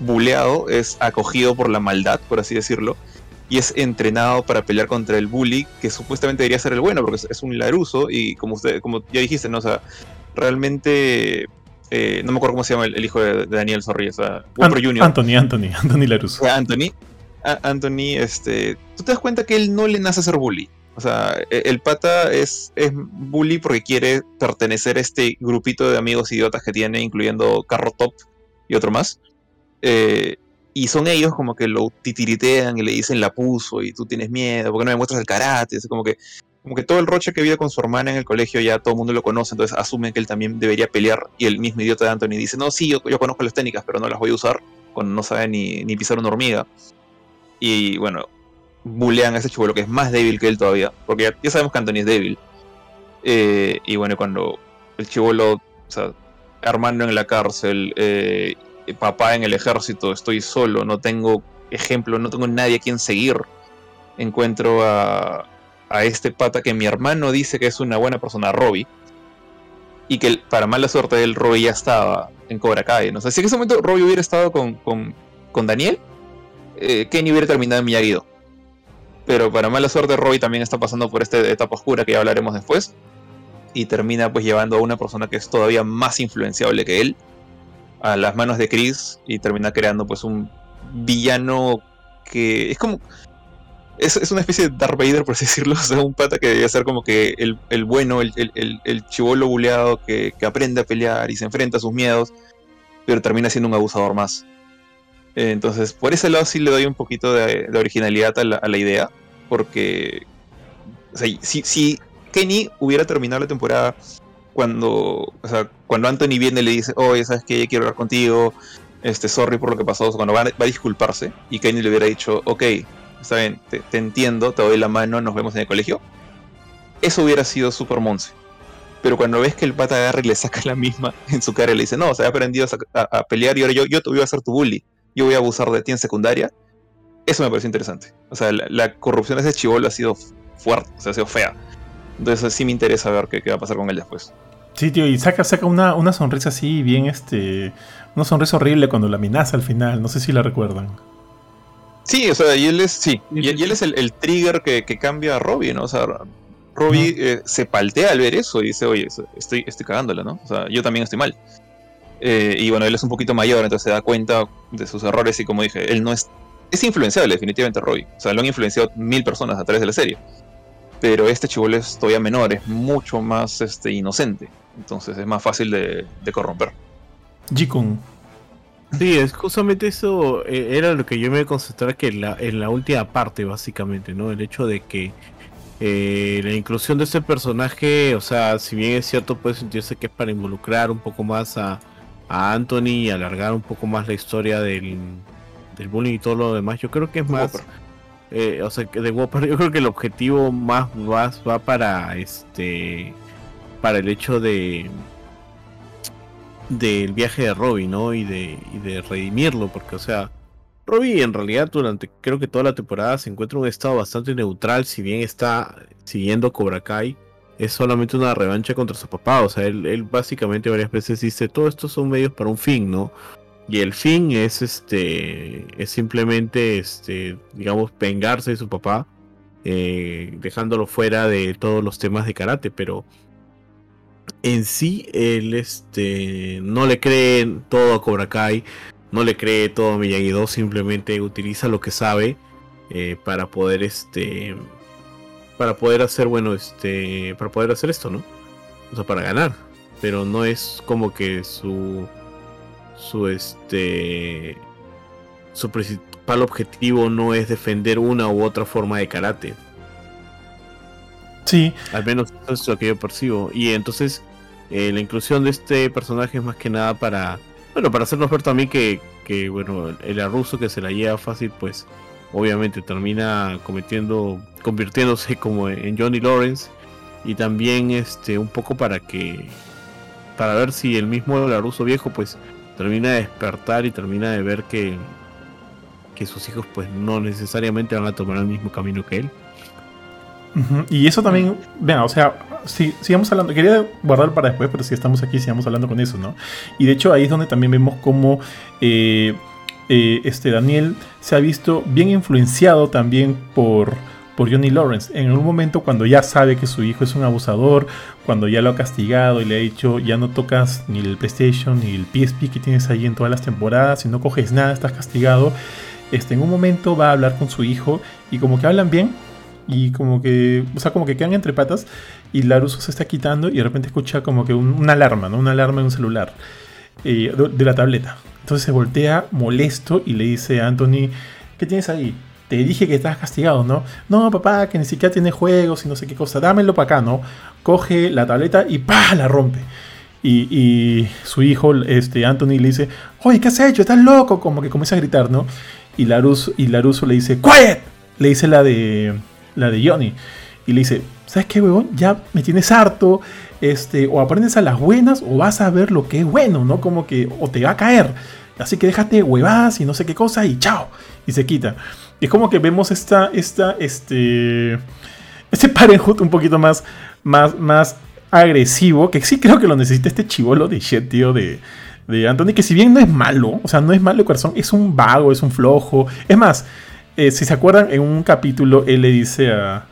buleado es acogido por la maldad, por así decirlo, y es entrenado para pelear contra el bully, que supuestamente debería ser el bueno, porque es, un laruso, y como usted, como ya dijiste, ¿no? O sea, realmente eh, no me acuerdo cómo se llama el, hijo de, Daniel Sorry, o sea, Junior. Anthony, Anthony, Anthony Laruso. Anthony, Anthony, este, tú te das cuenta que él no le nace a ser bully. O sea, e, el pata es, es bully porque quiere pertenecer a este grupito de amigos idiotas que tiene, incluyendo Carro Top y otro más. Eh, y son ellos como que lo titiritean y le dicen la puso y tú tienes miedo, porque no me muestras el karate? Es como que, como que todo el roche que vive con su hermana en el colegio ya todo el mundo lo conoce, entonces asumen que él también debería pelear. Y el mismo idiota de Anthony dice, no, sí, yo, conozco las técnicas, pero no las voy a usar cuando no sabe ni, ni pisar una hormiga. Y bueno, bulean a ese chivolo que es más débil que él todavía, porque ya, sabemos que Anthony es débil. Eh, y bueno, cuando el chivolo, o sea, Armando en la cárcel, eh, papá en el ejército, estoy solo, no tengo ejemplo, no tengo nadie a quien seguir. Encuentro a, a este pata que mi hermano dice que es una buena persona, Robbie, y que para mala suerte del Robbie ya estaba en Cobra Kai. ¿no? si en ese momento Robbie hubiera estado con, con, Daniel, eh, Kenny hubiera terminado en miyagi Pero para mala suerte Robbie también está pasando por esta etapa oscura que ya hablaremos después. Y termina pues llevando a una persona que es todavía más influenciable que él a las manos de Chris y termina creando pues un villano que es como... Es, una especie de Darth Vader, por así decirlo, o sea, un pata que debería ser como que el, bueno, el, el, chivolo buleado que, aprende a pelear y se enfrenta a sus miedos, pero termina siendo un abusador más. entonces, por ese lado sí le doy un poquito de, originalidad a la, idea, porque o sea, si, si Kenny hubiera terminado la temporada cuando, o sea, cuando Anthony viene y le dice, oye, ¿sabes qué? Quiero hablar contigo, este, sorry por lo que pasó, cuando va, a disculparse y Kenny le hubiera dicho, ok, está bien, te, entiendo, te doy la mano, nos vemos en el colegio, eso hubiera sido super monce. Pero cuando ves que el pata agarra y le saca la misma en su cara y le dice, no, o sea, he aprendido a, pelear y ahora yo, yo te voy a ser tu bully, yo voy a abusar de ti en secundaria, eso me parece interesante. O sea, la, corrupción de ese chivolo ha sido fuerte, o sea, ha sido fea. Entonces sí me interesa ver qué, qué va a pasar con él después. Sí, tío, y saca, saca una, una sonrisa así, bien, este. Una sonrisa horrible cuando la amenaza al final. No sé si la recuerdan. Sí, o sea, y él es, sí, y, él es el, trigger que, cambia a Robbie, ¿no? O sea, Robbie eh, se paltea al ver eso y dice, oye, estoy, estoy cagándola, ¿no? O sea, yo también estoy mal. Eh, y bueno, él es un poquito mayor, entonces se da cuenta de sus errores y como dije, él no es... Es influenciable definitivamente Robbie. O sea, lo han influenciado mil personas a través de la serie. Pero este chivolo es todavía menor, es mucho más este, inocente. Entonces es más fácil de, corromper. Jikun. Sí, es justamente eso eh, era lo que yo me concentraba que en la, en la última parte, básicamente, ¿no? El hecho de que eh, la inclusión de este personaje, o sea, si bien es cierto, puede sentirse que es para involucrar un poco más a, a Anthony y alargar un poco más la historia del, del bullying y todo lo demás, yo creo que es más. Eh, o sea, de Whopper, yo creo que el objetivo más va, va para este para el hecho de del viaje de Robbie, ¿no? Y de, y de redimirlo, porque, o sea, Robbie en realidad durante creo que toda la temporada se encuentra en un estado bastante neutral, si bien está siguiendo Cobra Kai, es solamente una revancha contra su papá, o sea, él, él básicamente varias veces dice, todo esto son medios para un fin, ¿no? Y el fin es este, es simplemente, este, digamos, vengarse de su papá, eh, dejándolo fuera de todos los temas de karate, pero en sí él este, no le cree todo a Cobra Kai, no le cree todo a Miyagi-Do, simplemente utiliza lo que sabe eh, para poder este para poder hacer bueno este para poder hacer esto, ¿no? o sea, para ganar, pero no es como que su su este su principal objetivo no es defender una u otra forma de karate. Sí. Al menos eso es lo que yo percibo. Y entonces eh, la inclusión de este personaje es más que nada para, bueno, para hacernos ver también que, que bueno, el ruso que se la lleva fácil, pues obviamente termina cometiendo, convirtiéndose como en Johnny Lawrence. Y también este un poco para que, para ver si el mismo Laruso viejo, pues termina de despertar y termina de ver que, que sus hijos pues no necesariamente van a tomar el mismo camino que él. Y eso también, vean, o sea, si sigamos hablando, quería guardar para después, pero si estamos aquí, sigamos hablando con eso, ¿no? Y de hecho ahí es donde también vemos cómo eh, eh, este Daniel se ha visto bien influenciado también por, por Johnny Lawrence. En un momento cuando ya sabe que su hijo es un abusador, cuando ya lo ha castigado y le ha dicho ya no tocas ni el PlayStation ni el PSP que tienes ahí en todas las temporadas, y no coges nada, estás castigado. Este, en un momento va a hablar con su hijo y como que hablan bien, y como que, o sea, como que quedan entre patas y Laruso se está quitando y de repente escucha como que una alarma, ¿no? Una alarma en un celular eh, de, la tableta. Entonces se voltea molesto y le dice a Anthony, ¿qué tienes ahí? Te dije que estás castigado, ¿no? No, papá, que ni siquiera tiene juegos y no sé qué cosa. Dámelo para acá, ¿no? Coge la tableta y ¡pa! la rompe. Y, su hijo, este, Anthony, le dice, oye, ¿qué has hecho? ¿Estás loco? Como que comienza a gritar, ¿no? Y Laruso, y Laruso le dice, ¡Quiet! Le dice la de la de Johnny. Y le dice, ¿sabes qué, huevón? Ya me tienes harto. Este, o aprendes a las buenas o vas a ver lo que es bueno, ¿no? Como que, o te va a caer. Así que déjate huevadas y no sé qué cosa y chao. Y se quita. Es como que vemos esta, esta, este, este parenthood un poquito más, más, más agresivo, que sí creo que lo necesita este chivolo de shit, tío, de, de Anthony, que si bien no es malo, o sea, no es malo de corazón, es un vago, es un flojo. Es más, eh, si se acuerdan, en un capítulo él le dice a,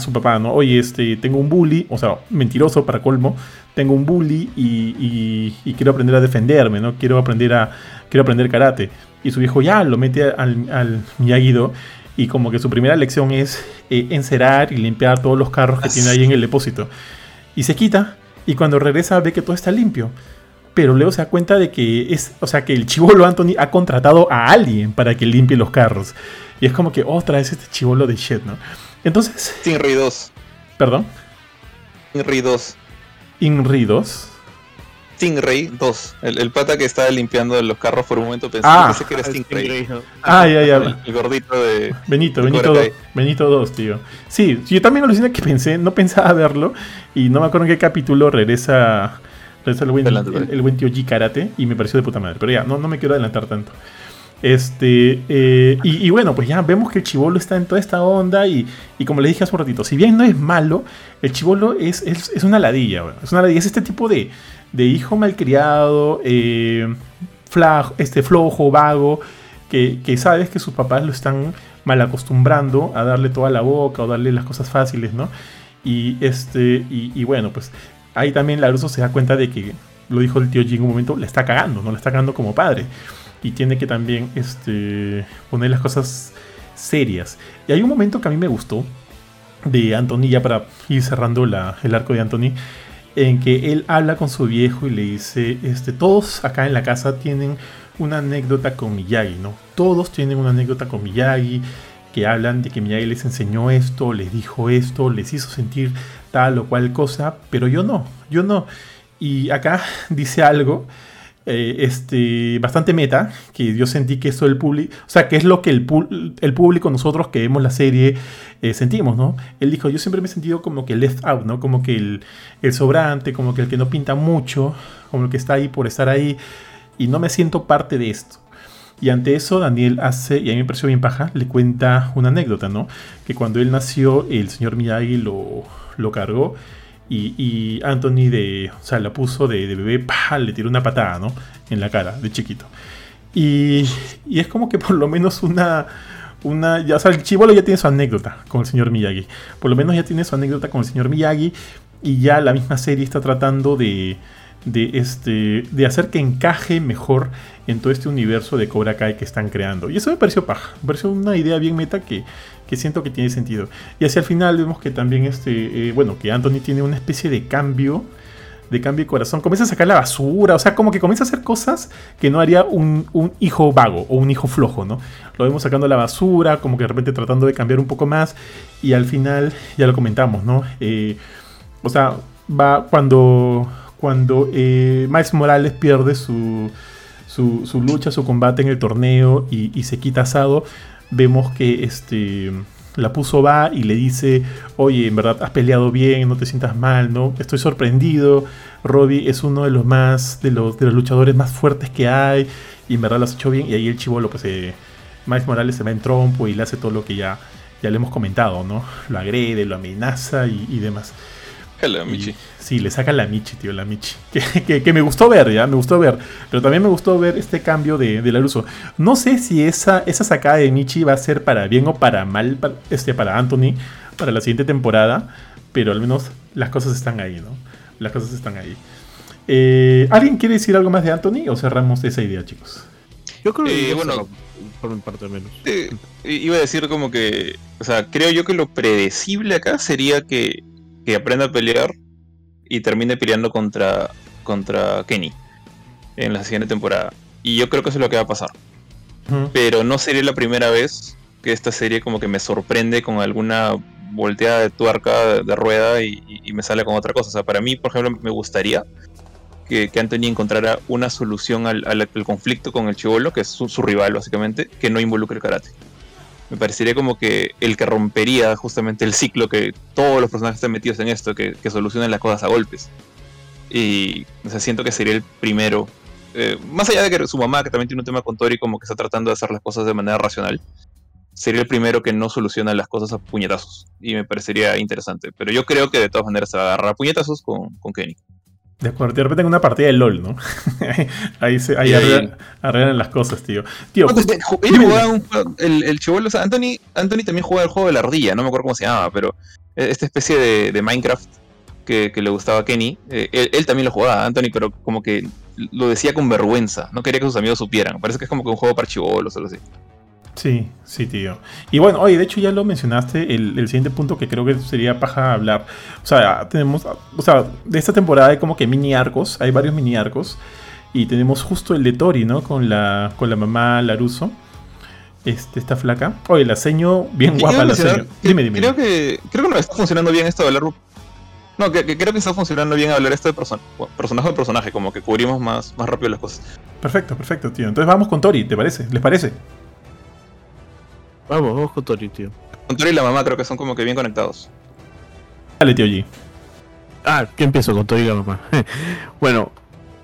su papá, ¿no? Oye, este, tengo un bully, o sea, mentiroso para colmo, tengo un bully y, quiero aprender a defenderme, ¿no? Quiero aprender a quiero aprender karate. Y su hijo ya lo mete al, al Miyagi-Do y como que su primera lección es eh, encerar y limpiar todos los carros que tiene ahí en el depósito. Y se quita y cuando regresa ve que todo está limpio pero luego se da cuenta de que es, o sea, que el chivolo Anthony ha contratado a alguien para que limpie los carros. Y es como que otra vez este chivolo de shit, ¿no? Entonces. Inri 2. ¿Perdón? Inri 2. Inri 2. Stingray 2. El, pata que estaba limpiando los carros por un momento pensé, ah, que era Stingray. Ah, ya, ya. El, gordito de. Benito, Benito, 2, Benito 2, tío. Sí, yo también aluciné que pensé, no pensaba verlo. Y no me acuerdo en qué capítulo regresa es el buen, el, tío G Karate y me pareció de puta madre. Pero ya, no, no me quiero adelantar tanto. Este, eh, y, bueno, pues ya vemos que el chivolo está en toda esta onda y, como le dije hace un ratito, si bien no es malo, el chivolo es, es, una ladilla, es una ladilla, es este tipo de, de hijo malcriado, eh, este flojo, vago, que, que, sabes que sus papás lo están mal acostumbrando a darle toda la boca o darle las cosas fáciles, ¿no? Y este, y, bueno, pues ahí también Laruso se da cuenta de que, lo dijo el tío Jin en un momento, le está cagando, no le está cagando como padre. Y tiene que también este, poner las cosas serias. Y hay un momento que a mí me gustó de Anthony, ya para ir cerrando el arco de Anthony, en que él habla con su viejo y le dice, este, todos acá en la casa tienen una anécdota con Miyagi, ¿no? Todos tienen una anécdota con Miyagi, que hablan de que Miyagi les enseñó esto, les dijo esto, les hizo sentir tal o cual cosa, pero yo no, yo no. Y acá dice algo eh, este, bastante meta, que yo sentí que eso el público, o sea, que es lo que el, el público, nosotros que vemos la serie, eh, sentimos, ¿no? Él dijo, yo siempre me he sentido como que left out, ¿no? Como que el, el sobrante, como que el que no pinta mucho, como el que está ahí por estar ahí, y no me siento parte de esto. Y ante eso Daniel hace, y a mí me pareció bien paja, le cuenta una anécdota, ¿no? Que cuando él nació, el señor Miyagi lo, lo cargó y, Anthony de, o sea, la puso de, bebé, ¡pah! le tiró una patada, ¿no? En la cara, de chiquito. Y, y es como que por lo menos una, una, ya, o sea, el chivolo ya tiene su anécdota con el señor Miyagi. Por lo menos ya tiene su anécdota con el señor Miyagi y ya la misma serie está tratando de, de, este, de hacer que encaje mejor en todo este universo de Cobra Kai que están creando. Y eso me pareció paja, me pareció una idea bien meta que, que siento que tiene sentido. Y hacia el final vemos que también este, eh, bueno, que Anthony tiene una especie de cambio de cambio de corazón, comienza a sacar la basura, o sea, como que comienza a hacer cosas que no haría un, un, hijo vago o un hijo flojo, ¿no? Lo vemos sacando la basura, como que de repente tratando de cambiar un poco más, y al final, ya lo comentamos, ¿no? Eh, o sea, va cuando, cuando eh, Miles Morales pierde su, su, lucha, su combate en el torneo y, se quita asado, vemos que este la puso va y le dice, oye, en verdad has peleado bien, no te sientas mal, ¿no? Estoy sorprendido, Robbie es uno de los más, de los, de los luchadores más fuertes que hay, y en verdad lo has hecho bien, y ahí el chivolo, pues, eh, Miles Morales se va en trompo y le hace todo lo que ya, ya le hemos comentado, ¿no? Lo agrede, lo amenaza y demás. Hello, Michi. Sí, le saca la Michi, tío, la Michi. Que, que, que, me gustó ver, ya, me gustó ver. Pero también me gustó ver este cambio de, de Laruso. No sé si esa, esa sacada de Michi va a ser para bien o para mal para, este, para Anthony para la siguiente temporada. Pero al menos las cosas están ahí, ¿no? Las cosas están ahí. Eh, ¿Alguien quiere decir algo más de Anthony o cerramos esa idea, chicos? Yo creo que, eh, bueno, por mi parte menos. Eh, iba a decir como que, o sea, creo yo que lo predecible acá sería que que aprenda a pelear y termine peleando contra, contra Kenny en la siguiente temporada. Y yo creo que eso es lo que va a pasar. Pero no sería la primera vez que esta serie como que me sorprende con alguna volteada de tuerca de, rueda y, y, me sale con otra cosa. O sea, para mí, por ejemplo, me gustaría que, que Anthony encontrara una solución al, al, al conflicto con el chivolo, que es su, su, rival básicamente, que no involucre el karate me parecería como que el que rompería justamente el ciclo que todos los personajes están metidos en esto, que, que solucionen las cosas a golpes. Y o siento que sería el primero. Eh, más allá de que su mamá, que también tiene un tema con Tori, como que está tratando de hacer las cosas de manera racional, sería el primero que no soluciona las cosas a puñetazos. Y me parecería interesante. Pero yo creo que de todas maneras se va a agarrar a puñetazos con, con Kenny. De acuerdo, de repente en una partida de LOL, ¿no? ahí se, ahí arreglan, arreglan, las cosas, tío. tío no, un, el, el chivolo, o sea, Anthony, Anthony también jugaba el juego de la ardilla, no me acuerdo cómo se llamaba, pero esta especie de, de Minecraft que, que, le gustaba a Kenny, eh, él, él, también lo jugaba, Anthony, pero como que lo decía con vergüenza, no quería que sus amigos supieran. Parece que es como que un juego para chivolos o algo así. Sí, sí, tío. Y bueno, oye, de hecho ya lo mencionaste, el, el, siguiente punto que creo que sería paja hablar. O sea, tenemos, o sea, de esta temporada hay como que mini arcos, hay varios mini arcos. Y tenemos justo el de Tori, ¿no? Con la, con la mamá Laruso. Este, esta flaca. Oye, la seño, bien guapa la seño. Dime, dime. Creo que, creo que no está funcionando bien esto de hablar. No, que, que, creo que está funcionando bien hablar esto de person personaje a personaje, como que cubrimos más, más rápido las cosas. Perfecto, perfecto, tío. Entonces vamos con Tori, ¿te parece? ¿Les parece? Vamos, vamos con Tori, tío. Con Tori y la mamá creo que son como que bien conectados. Dale, tío G. Ah, ¿qué empiezo con Tori y la mamá? bueno,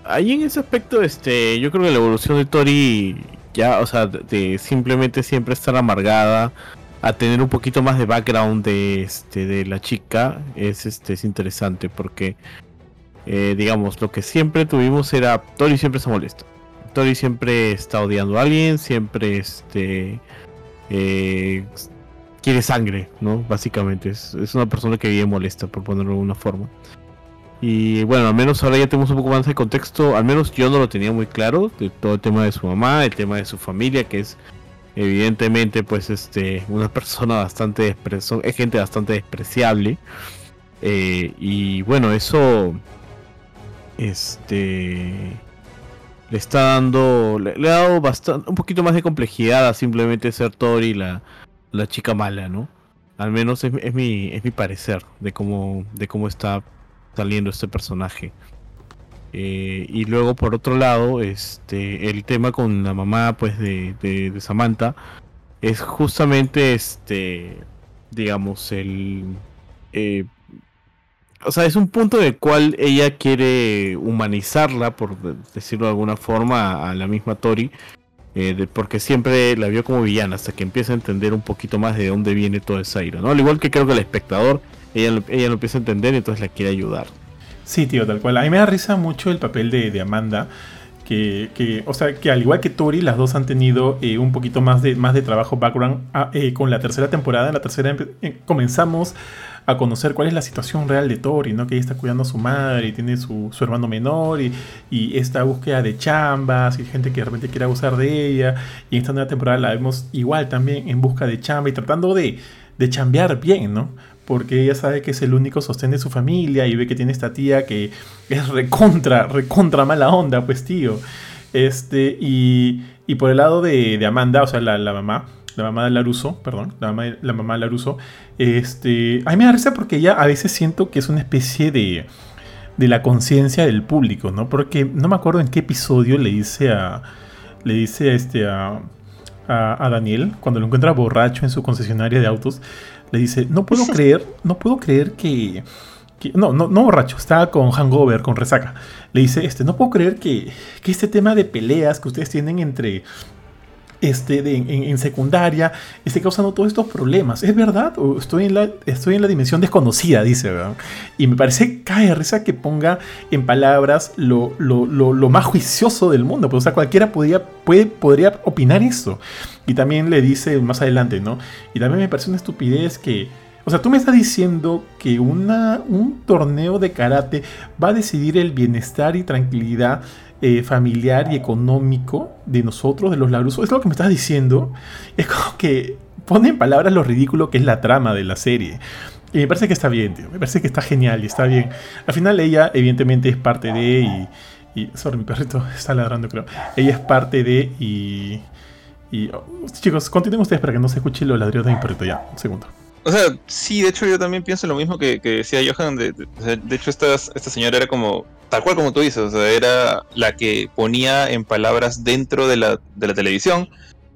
ahí en ese aspecto, este, yo creo que la evolución de Tori, ya, o sea, de simplemente siempre estar amargada a tener un poquito más de background de, este, de la chica, es, este, es interesante porque, eh, digamos, lo que siempre tuvimos era, Tori siempre se molesta. Tori siempre está odiando a alguien, siempre, este eh, quiere sangre, ¿no? Básicamente, es, es, una persona que vive molesta, por ponerlo de alguna forma. Y bueno, al menos ahora ya tenemos un poco más de contexto, al menos yo no lo tenía muy claro, de todo el tema de su mamá, el tema de su familia, que es evidentemente pues este una persona bastante es gente bastante despreciable. Eh, y bueno, eso este le está dando, le, ha dado bastante, un poquito más de complejidad a simplemente ser Tori la, la chica mala, ¿no? Al menos es, mi, es mi parecer de cómo, de cómo está saliendo este personaje. Eh, y luego por otro lado, este, el tema con la mamá pues de, de, de Samantha es justamente este, digamos, el... Eh, o sea, es un punto en el cual ella quiere humanizarla, por decirlo de alguna forma, a la misma Tori. Eh, porque siempre la vio como villana hasta que empieza a entender un poquito más de dónde viene toda esa ira, ¿no? Al igual que creo que el espectador, ella ella lo empieza a entender y entonces la quiere ayudar. Sí, tío, tal cual. A mí me da risa mucho el papel de, Amanda. Que, que, o sea, que al igual que Tori, las dos han tenido eh, un poquito más de, más de trabajo background ah, eh, con la tercera temporada. En la tercera eh, comenzamos a conocer cuál es la situación real de Tori, ¿no? Que ella está cuidando a su madre y tiene su, su hermano menor y, y, esta búsqueda de chambas y gente que de repente quiere abusar de ella. Y en esta nueva temporada la vemos igual también en busca de chamba y tratando de, de chambear bien, ¿no? Porque ella sabe que es el único sostén de su familia y ve que tiene esta tía que es recontra, recontra mala onda, pues tío. Este, y, y por el lado de, de Amanda, o sea, la, la mamá, la mamá de Laruso, perdón, la mamá, la mamá de Laruso, este, a mí me da risa porque ella a veces siento que es una especie de, de la conciencia del público, ¿no? Porque no me acuerdo en qué episodio le dice a, le dice a, este, a, a, a Daniel, cuando lo encuentra borracho en su concesionaria de autos, le dice, no puedo creer, no puedo creer que... que- no, no, no borracho, estaba con hangover, con resaca. Le dice, este, no puedo creer que, que este tema de peleas que ustedes tienen entre este, en, secundaria esté causando todos estos problemas. ¿Es verdad? ¿O estoy en la, estoy en la dimensión desconocida? Dice. Y me parece cae risa que ponga en palabras lo, lo, lo, lo más juicioso del mundo. Pues, o sea, cualquiera podría, puede, podría opinar eso. Y también le dice más adelante, ¿no? Y también me parece una estupidez que... O sea, tú me estás diciendo que un torneo de karate va a decidir el bienestar y tranquilidad eh, familiar y económico de nosotros, de los Larusos. Es lo que me estás diciendo. Es como que pone en palabras lo ridículo que es la trama de la serie. Y me parece que está bien, tío. Me parece que está genial y está bien. Al final ella, evidentemente, es parte de y... y sorry, mi perrito está ladrando, creo. Ella es parte de y... Y oh, chicos, continúen ustedes para que no se escuche los ladridos de mi perrito. Ya, un segundo. O sea, sí, de hecho yo también pienso lo mismo que, decía Johan. De, de- hecho, esta, esta señora era como, tal cual como tú dices, o sea, era la que ponía en palabras dentro de la, de la televisión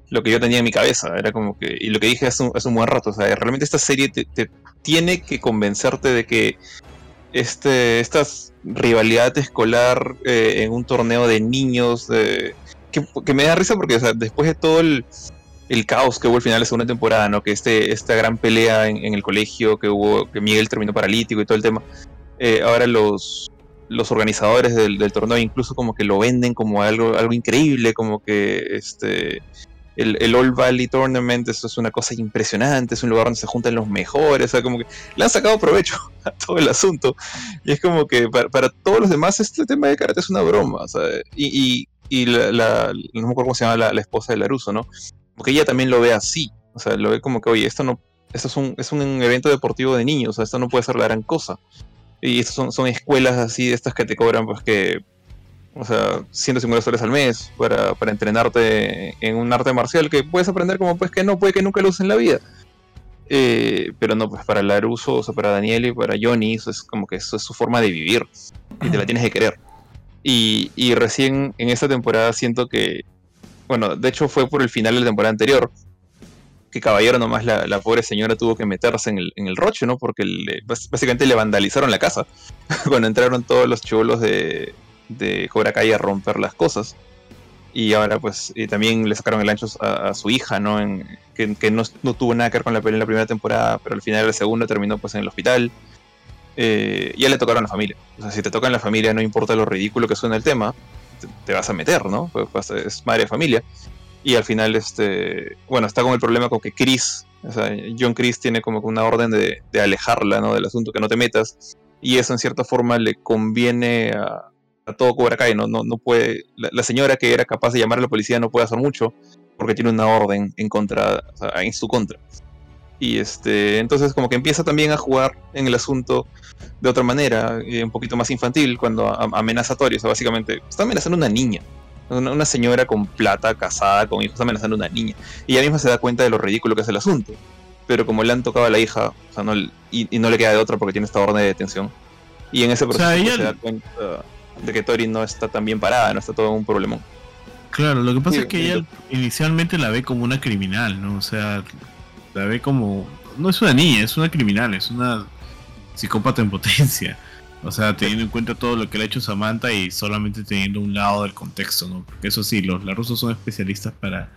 lo que yo tenía en mi cabeza. Era como que, y lo que dije hace un, hace un buen rato, o sea, realmente esta serie te, te tiene que convencerte de que este, esta rivalidad escolar eh, en un torneo de niños, eh, que, que me da risa porque o sea, después de todo el, el caos que hubo al final de la segunda temporada, ¿no? Que este, esta gran pelea en, en el colegio que hubo, que Miguel terminó paralítico y todo el tema. eh, ahora los, los organizadores del, del torneo incluso como que lo venden como algo, algo increíble, como que este el, el All Valley Tournament, eso es una cosa impresionante, es un lugar donde se juntan los mejores, o sea, como que le han sacado provecho a todo el asunto. Y es como que para, para todos los demás este tema de karate es una broma, o sea, y, y, y la, la- no me acuerdo cómo se llama la, la esposa de Laruso, ¿no? Porque ella también lo ve así, o sea, lo ve como que, oye, esto no, esto es un, es un evento deportivo de niños, o sea, esto no puede ser la gran cosa. Y estas son, son escuelas así, de estas que te cobran, pues que, o sea, 150 soles al mes para, para entrenarte en un arte marcial que puedes aprender como pues que no, puede que nunca lo uses en la vida. Eh, pero no, pues para Laruso, o sea, para Daniel y para Johnny, eso es como que eso es su forma de vivir y te la tienes que querer. Y, y recién en esta temporada siento que, bueno, de hecho fue por el final de la temporada anterior, que caballero nomás la, la pobre señora tuvo que meterse en el, en el roche, ¿no? Porque le- básicamente le vandalizaron la casa cuando entraron todos los chulos de, de Cobra a romper las cosas. Y ahora pues y también le sacaron el ancho a, a su hija, ¿no? En- que no, tuvo nada que ver con la pelea en la primera temporada, pero al final de la segunda terminó pues en el hospital. Eh, ya le tocaron a la familia. O sea, si te toca en la familia, no importa lo ridículo que suene el tema, te, vas a meter, ¿no? Pues, a- es madre de familia. Y al final, este, bueno, está con el problema con que Chris, o sea, John Chris tiene como una orden de, de alejarla, ¿no? Del asunto, que no te metas. Y eso en cierta forma le conviene a, a todo Cobra Kai, ¿no? No, no puede, la, la señora que era capaz de llamar a la policía no puede hacer mucho porque tiene una orden en contra, o sea, en su contra. Y este, entonces como que empieza también a jugar en el asunto de otra manera, eh, un poquito más infantil, cuando amenaza a Tori, o sea, básicamente está amenazando a una niña. Una, una señora con plata, casada, con hijos, está amenazando a una niña. Y ella misma se da cuenta de lo ridículo que es el asunto. Pero como le han tocado a la hija, o sea, no, y, y no le queda de otra porque tiene esta orden de detención. Y en ese O proceso sea, pues, ella- se da cuenta de que Tori no está tan bien parada, no está todo un problemón. Claro, lo que pasa Sí, es que ella inicialmente la ve como una criminal, ¿no? O sea, la ve como... No es una niña, es una criminal, es una psicópata en potencia. O sea, teniendo en cuenta todo lo que le ha hecho Samantha y solamente teniendo un lado del contexto, ¿no? Porque eso sí, los rusos son especialistas para,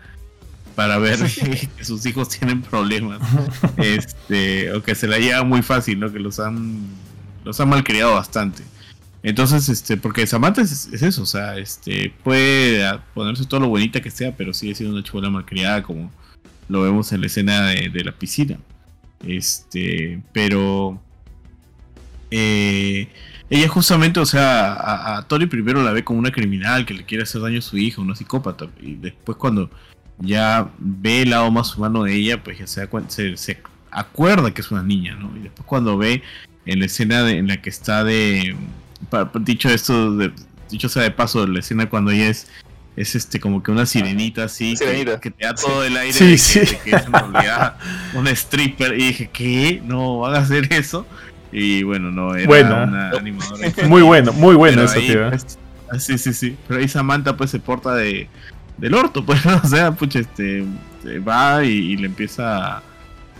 para ver que sus hijos tienen problemas. Este, o que se la lleva muy fácil, ¿no? Que los han, los han malcriado bastante. Entonces, este, porque Samantha es, es eso, o sea, este, puede ponerse todo lo bonita que sea, pero sigue siendo una chibola malcriada, como lo vemos en la escena de, la piscina. Este, pero eh, ella justamente, o sea, a, Tori primero la ve como una criminal que le quiere hacer daño a su hija, una psicópata. Y después cuando ya ve el lado más humano de ella, pues ya se, se, acuerda que es una niña, ¿no? Y después cuando ve en la escena en la que está de... Dicho esto, de, dicho sea de paso, la escena cuando ella es es este como que una sirenita así Que, te da todo el aire sí, de, sí. Que, es en realidad una stripper y dije ¿qué? no van a hacer eso y bueno, no, era una animadora. Muy bueno, muy bueno eso, tío. Pues, sí, sí, sí. Pero ahí Samantha pues se porta de del orto, pues, o sea, pucha, este va y, le empieza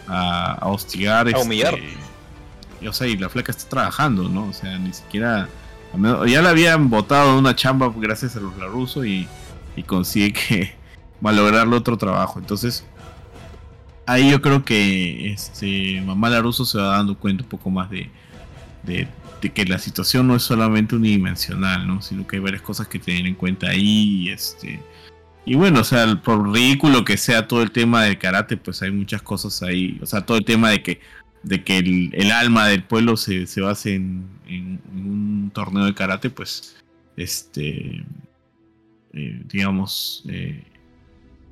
a, a hostigar. A este, humillar. Y, o sea, y la flaca está trabajando, ¿no? O sea, ni siquiera. Ya la habían votado de una chamba gracias a los rusos y, y consigue que malograrle otro trabajo. Entonces, ahí yo creo que este Mamá Laruso se va dando cuenta un poco más de, de, que la situación no es solamente unidimensional, ¿no? Sino que hay varias cosas que tener en cuenta ahí. Este. Y bueno, o sea, por ridículo que sea todo el tema del karate, pues hay muchas cosas ahí. O sea, todo el tema de que, de que el, alma del pueblo se, se base en, un torneo de karate, pues, este, eh, digamos, eh,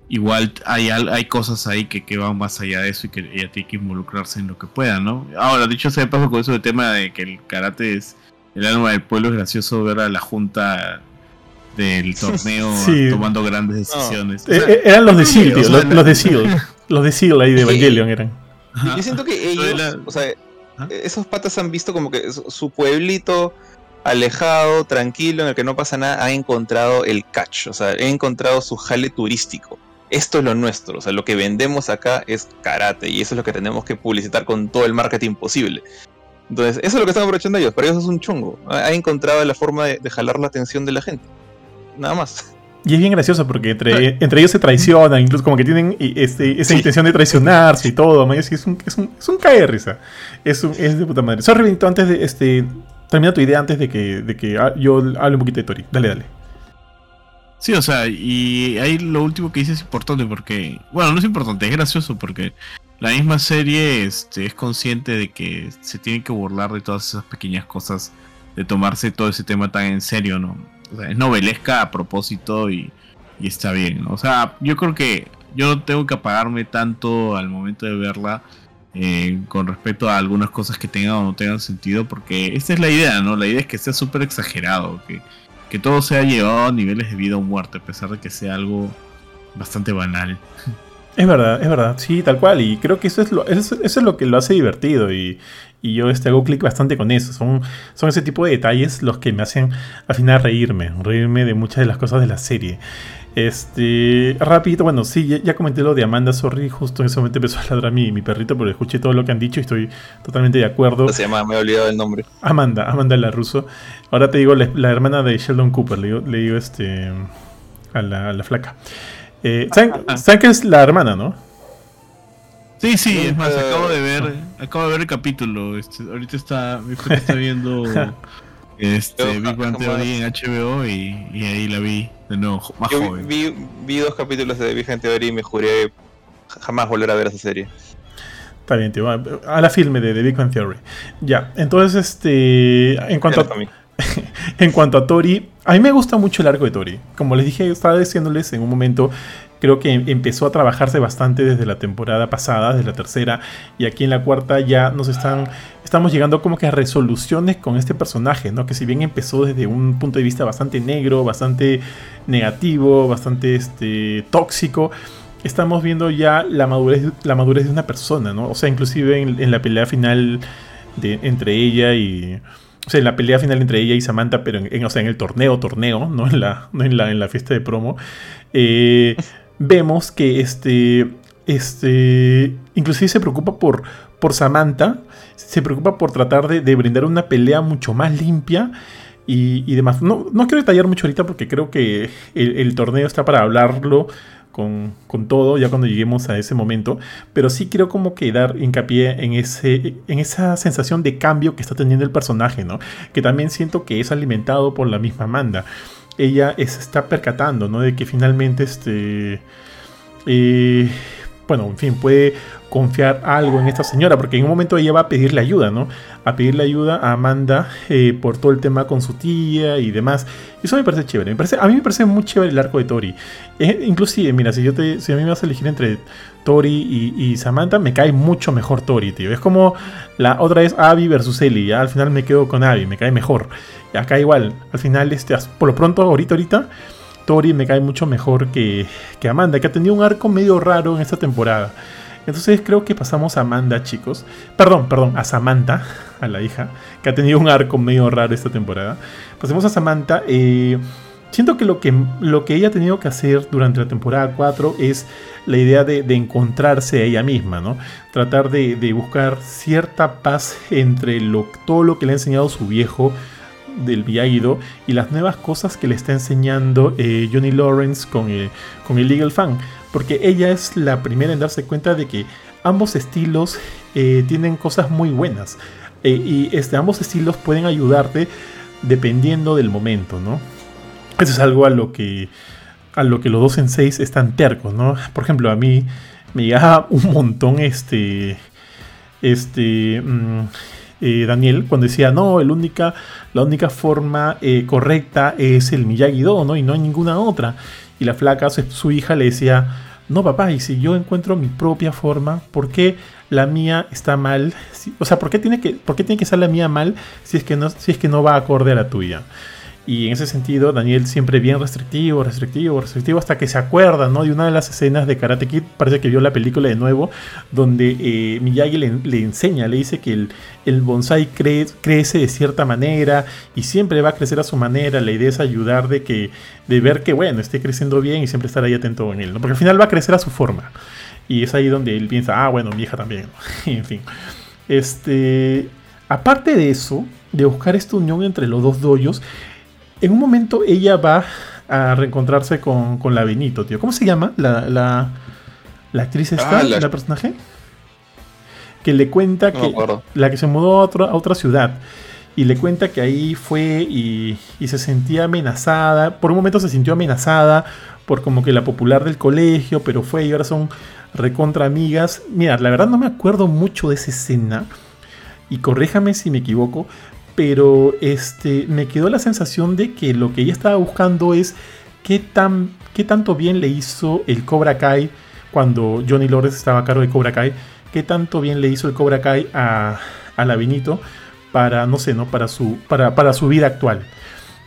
igual hay, hay cosas ahí que, que, van más allá de eso y que ella tiene que involucrarse en lo que pueda, ¿no? Ahora, dicho sea de paso con eso del tema de que el karate es el alma del pueblo, es gracioso ver a la junta del torneo tomando grandes decisiones. Eh, eh, eran los de Seal, los, de Seal. Los de Seal ahí de Evangelion eran. Yo siento que ellos, o sea, ¿Ah? esos patas han visto como que su pueblito alejado, tranquilo, en el que no pasa nada, ha encontrado el catch, o sea, ha encontrado su jale turístico esto es lo nuestro, o sea, lo que vendemos acá es karate y eso es lo que tenemos que publicitar con todo el marketing posible. Entonces, eso es lo que están aprovechando ellos, pero ellos es un chungo. Ha encontrado la forma de, jalar la atención de la gente. Nada más. Y es bien gracioso porque entre, entre ellos se traicionan, incluso como que tienen este, esa intención de traicionarse y todo. Es, es, un, es, un, es un caer risa. Es, un, es de puta madre. Sorry, Benito, antes de. Este, termina tu idea antes de que, de que yo hable un poquito de Tori. Dale, dale. Sí, o sea, y ahí lo último que dice es importante porque, bueno, no es importante, es gracioso porque la misma serie este, es consciente de que se tiene que burlar de todas esas pequeñas cosas, de tomarse todo ese tema tan en serio, ¿no? O sea, es novelesca a propósito y, está bien, ¿no? O sea, yo creo que yo no tengo que apagarme tanto al momento de verla eh, con respecto a algunas cosas que tengan o no tengan sentido, porque esta es la idea, ¿no? La idea es que sea súper exagerado, que que todo se ha llevado a niveles de vida o muerte, a pesar de que sea algo bastante banal. Es verdad, es verdad, sí, tal cual. Y creo que eso es lo, eso, es lo que lo hace divertido. Y, yo este, hago clic bastante con eso. Son, son ese tipo de detalles los que me hacen al final reírme, reírme de muchas de las cosas de la serie. Este, rapidito, bueno, sí, ya, comenté lo de Amanda, sorry, justo en ese momento empezó a ladrar mi, mi perrito, pero escuché todo lo que han dicho y estoy totalmente de acuerdo. Se llama, me he olvidado el nombre. Amanda, Amanda la ruso. Ahora te digo, la, hermana de Sheldon Cooper, le digo, este, a la, flaca. Eh, ¿saben, que es la hermana, no? Sí, sí, es más, acabo de ver, acabo de ver el capítulo. Este, ahorita está, mi está viendo este, Big Bang Theory en HBO y, y ahí la vi de nuevo, más Yo joven. Vi, vi, dos capítulos de Big Bang Theory y me juré jamás volver a ver esa serie. Está bien, tío. A la filme de The Big Bang Theory. Ya, entonces, este. En cuanto a, en cuanto a Tori, a mí me gusta mucho el arco de Tori. Como les dije, estaba diciéndoles en un momento, creo que empezó a trabajarse bastante desde la temporada pasada, desde la tercera, y aquí en la cuarta ya nos están, estamos llegando como que a resoluciones con este personaje, ¿no? Que si bien empezó desde un punto de vista bastante negro, bastante negativo, bastante este, tóxico, estamos viendo ya la madurez, la madurez de una persona, ¿no? O sea, inclusive en, la pelea final de, entre ella y... O sea, en la pelea final entre ella y Samantha, pero en, o sea, en el torneo, torneo, no en la, no en la, en la fiesta de promo. Eh, vemos que este, este, inclusive se preocupa por, por Samantha, se preocupa por tratar de, brindar una pelea mucho más limpia y, demás. No, no, quiero detallar mucho ahorita porque creo que el, torneo está para hablarlo con, todo ya cuando lleguemos a ese momento, pero sí quiero como que dar hincapié en, ese, en esa sensación de cambio que está teniendo el personaje, ¿no? Que también siento que es alimentado por la misma Amanda ella se está percatando, ¿no? De que finalmente, este, eh, bueno, en fin, puede confiar algo en esta señora, porque en un momento ella va a pedirle ayuda, ¿no? A pedirle ayuda a Amanda eh, por todo el tema con su tía y demás. Eso me parece chévere. A mí me parece muy chévere el arco de Tori. Eh, inclusive, mira, si yo te, si a mí me vas a elegir entre Tori y, Samantha, me cae mucho mejor Tori, tío. Es como la otra vez Abby versus Ellie. Ya al final me quedo con Abby, me cae mejor. Y acá igual, al final, este, por lo pronto, ahorita, ahorita, Tori me cae mucho mejor que, que Amanda, que ha tenido un arco medio raro en esta temporada. Entonces creo que pasamos a Amanda, chicos. Perdón, perdón, a Samantha, a la hija, que ha tenido un arco medio raro esta temporada. Pasemos a Samantha. Eh, siento que lo, que lo que ella ha tenido que hacer durante la temporada 4 es la idea de, encontrarse a ella misma, ¿no? Tratar de, buscar cierta paz entre lo, todo lo que le ha enseñado su viejo del Viaido y las nuevas cosas que le está enseñando eh, Johnny Lawrence con, eh, con el Legal Fan porque ella es la primera en darse cuenta de que ambos estilos eh, tienen cosas muy buenas y este, ambos estilos pueden ayudarte dependiendo del momento, ¿no? Eso es algo a lo que a lo que los dos en seis están tercos, ¿no? Por ejemplo, a mí me llega un montón este este mm, eh, Daniel cuando decía no, única, la única forma correcta es el Miyagi-Do, ¿no? Y no hay ninguna otra. Y la flaca, su hija, le decía, no papá, y si yo encuentro mi propia forma, ¿por qué la mía está mal? o sea, ¿por qué, tiene que, ¿por qué tiene que ser la mía mal si es que no, si es que no va acorde a la tuya? Y en ese sentido, Daniel siempre bien restrictivo, restrictivo, restrictivo, hasta que se acuerda ¿no? de una de las escenas de Karate Kid, parece que vio la película de nuevo, donde eh, Miyagi le, enseña, le dice que el, el bonsai crece de cierta manera y siempre va a crecer a su manera. La idea es ayudar de, que, de ver que, bueno, esté creciendo bien y siempre estar ahí atento en él, porque al final va a crecer a su forma. Y es ahí donde él piensa, ah, bueno, mi hija también. en fin. Este, aparte de eso, de buscar esta unión entre los dos doyos, en un momento ella va a reencontrarse con, la Benito, tío. ¿Cómo se llama la, la, actriz esta, ah, la... personaje? Que le cuenta que la que se mudó a, a, otra ciudad y le cuenta que ahí fue y, y, se sentía amenazada. Por un momento se sintió amenazada por como que la popular del colegio, pero fue y ahora son recontra amigas. Mira, la verdad no me acuerdo mucho de esa escena y corréjame si me equivoco, pero este, me quedó la sensación de que lo que ella estaba buscando es qué, tan, qué tanto bien le hizo el Cobra Kai cuando Johnny Lawrence estaba a cargo de Cobra Kai, qué tanto bien le hizo el Cobra Kai a, a para, no sé, ¿no? Para su, para, para su vida actual.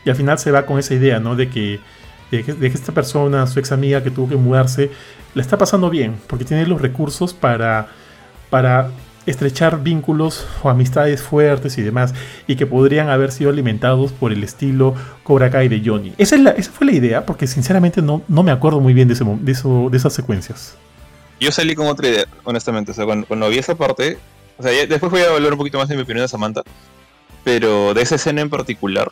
Y al final se va con esa idea, ¿no? De que, de que, esta persona, su ex amiga que tuvo que mudarse, la está pasando bien, porque tiene los recursos para, para estrechar vínculos o amistades fuertes y demás, y que podrían haber sido alimentados por el estilo Cobra Kai de Johnny. Esa, fue la idea, porque sinceramente no, no me acuerdo muy bien de, ese, de, eso, de esas secuencias. Yo salí con otra idea, honestamente. O sea, cuando, vi esa parte, o sea, después voy a hablar un poquito más de mi opinión de Samantha, pero de esa escena en particular,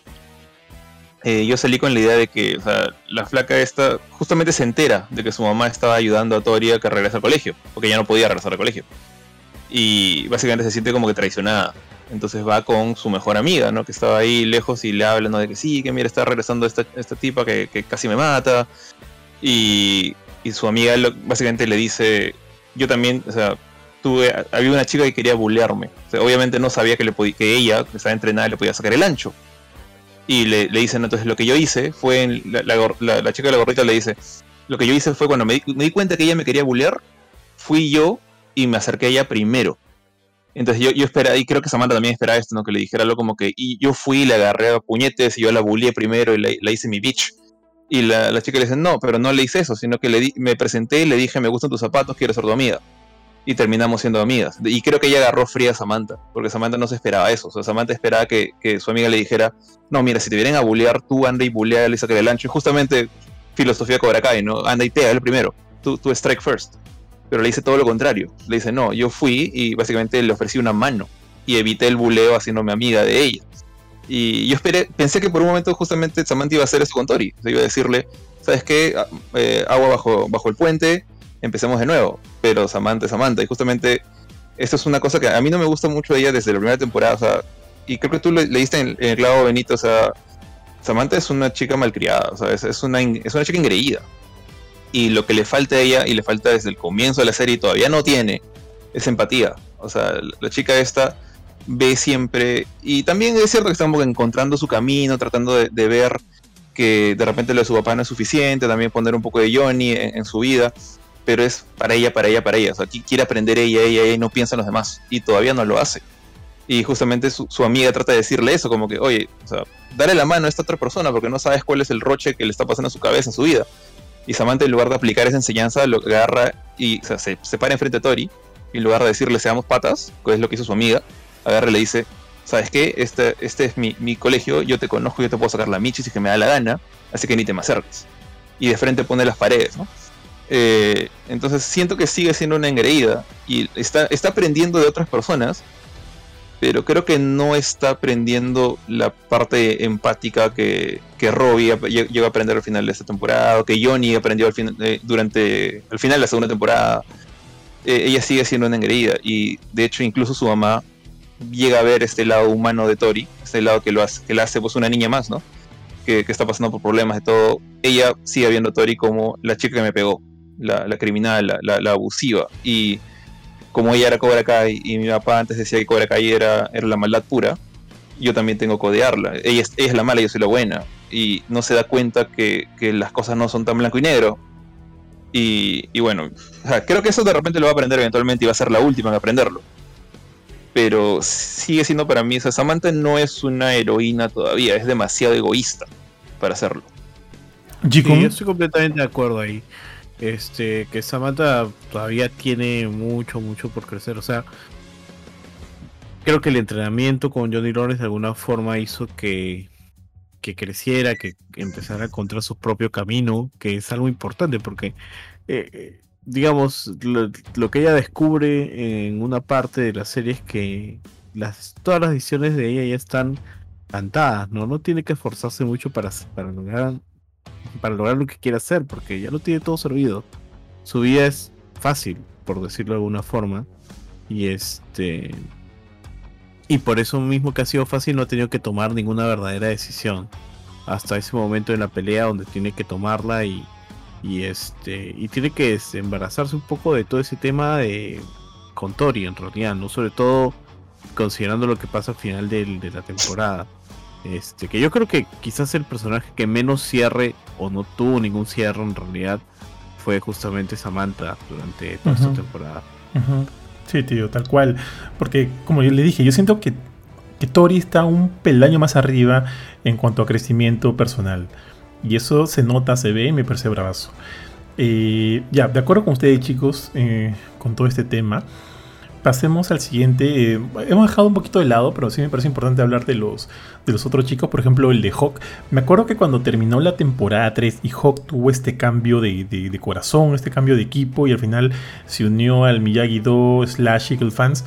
eh, yo salí con la idea de que o sea, la flaca esta justamente se entera de que su mamá estaba ayudando a Tori a que regrese al colegio, porque ya no podía regresar al colegio y básicamente se siente como que traicionada. Entonces va con su mejor amiga, ¿no? Que estaba ahí lejos y le habla, ¿no? De que sí, que mira, está regresando esta, esta tipa que, casi me mata. Y, y su amiga básicamente le dice, yo también, o sea, tuve, había una chica que quería bullearme. obviamente no sabía que, le que ella, que estaba entrenada, le podía sacar el ancho. Y le, le dicen, entonces lo que yo hice fue, la, la, chica de la gorrita le dice, lo que yo hice fue cuando me di, me di cuenta que ella me quería bullear, fui yo y me acerqué a ella primero. Entonces yo, yo esperaba, y creo que Samantha también esperaba esto, ¿no? Que le dijera algo como que, y yo fui, le agarré a puñetes y yo la bullié primero y la, hice mi bitch. Y la, la, chica le dice, no, pero no le hice eso, sino que le me presenté y le dije, me gustan tus zapatos, quiero ser tu amiga. Y terminamos siendo amigas. Y creo que ella agarró fría a Samantha, porque Samantha no se esperaba eso. O Samantha esperaba que, que su amiga le dijera, no, mira, si te vienen a bullear, tú anda y bulea y saca el ancho. Y justamente filosofía Cobra Kai, ¿no? Anda y te, el primero. Tú, tú strike first pero le dice todo lo contrario. Le dice, no, yo fui y básicamente le ofrecí una mano y evité el buleo haciéndome amiga de ella. Y yo esperé, pensé que por un momento justamente Samantha iba a hacer eso con Tori. iba a decirle, ¿sabes qué? Ah, eh, agua bajo, bajo el puente, empecemos de nuevo. Pero Samantha Samantha. Y justamente esto es una cosa que a mí no me gusta mucho de ella desde la primera temporada. O sea, y creo que tú le, leíste en, el clavo Benito, o sea, Samantha es una chica malcriada, o sea, es, una, es una chica engreída. Y lo que le falta a ella, y le falta desde el comienzo de la serie, y todavía no tiene, es empatía. O sea, la chica esta ve siempre, y también es cierto que estamos encontrando su camino, tratando de, ver que de repente lo de su papá no es suficiente, también poner un poco de Johnny en, su vida, pero es para ella, para ella, para ella. O sea, quiere aprender ella, ella, ella, y no piensa en los demás, y todavía no lo hace. Y justamente su, amiga trata de decirle eso, como que, oye, o sea, dale la mano a esta otra persona porque no sabes cuál es el roche que le está pasando en su cabeza, en su vida. Y Samantha, en lugar de aplicar esa enseñanza, lo agarra y se, se para enfrente a Tori. Y en lugar de decirle seamos patas, que es lo que hizo su amiga, agarra y le dice: ¿Sabes qué? Este, este es mi, mi colegio, yo te conozco, yo te puedo sacar la michi si que me da la gana, así que ni te me acerques. Y de frente pone las paredes. Eh, entonces siento que sigue siendo una engreída y está, está aprendiendo de otras personas pero creo que no está aprendiendo la parte empática que, que Robbie llegó a aprender al final de esta temporada, que Johnny aprendió al eh, durante el final de la segunda temporada. Eh, ella sigue siendo una engreída y de hecho incluso su mamá llega a ver este lado humano de Tori, este lado que lo hace, que la hace pues una niña más, ¿no? Que, que, está pasando por problemas de todo. Ella sigue viendo a Tori como la chica que me pegó, la, la criminal, la, la, la abusiva y como ella era Cobra Kai y mi papá antes decía que Cobra Kai era, era la maldad pura, yo también tengo que codearla. Ella es, la mala y yo soy la buena. Y no se da cuenta que, las cosas no son tan blanco y negro. Y, bueno, creo que eso de repente lo va a aprender eventualmente y va a ser la última en aprenderlo. Pero sigue siendo para mí, esa Samantha no es una heroína todavía, es demasiado egoísta para hacerlo. Sí, yo estoy completamente de acuerdo ahí este, que Samantha todavía tiene mucho, mucho por crecer. O sea, creo que el entrenamiento con Johnny Lawrence de alguna forma hizo que, que creciera, que empezara a encontrar su propio camino, que es algo importante porque, eh, digamos, lo, que ella descubre en una parte de la serie es que las, todas las decisiones de ella ya están cantadas, ¿no? No tiene que esforzarse mucho para, para lograr para lograr lo que quiere hacer, porque ya lo tiene todo servido. Su vida es fácil, por decirlo de alguna forma. Y este. Y por eso mismo que ha sido fácil, no ha tenido que tomar ninguna verdadera decisión. Hasta ese momento en la pelea donde tiene que tomarla y. Este. Y tiene que embarazarse un poco de todo ese tema de. Con Tori en realidad, ¿no? Sobre todo considerando lo que pasa al final de la temporada. Este, que yo creo que quizás el personaje que menos cierre o no tuvo ningún cierre en realidad fue justamente Samantha durante toda esta temporada. Sí, tío, tal cual. Porque, como yo le dije, yo siento que, que Tori está un peldaño más arriba en cuanto a crecimiento personal. Y eso se nota, se ve y me parece bravazo. Eh, ya, de acuerdo con ustedes, chicos, eh, con todo este tema pasemos al siguiente. Eh, hemos dejado un poquito de lado, pero sí me parece importante hablar de los, de los otros chicos. Por ejemplo, el de Hawk. Me acuerdo que cuando terminó la temporada 3 y Hawk tuvo este cambio de, corazón, este cambio de equipo y al final se unió al Miyagi-Do slash Eagle Fans.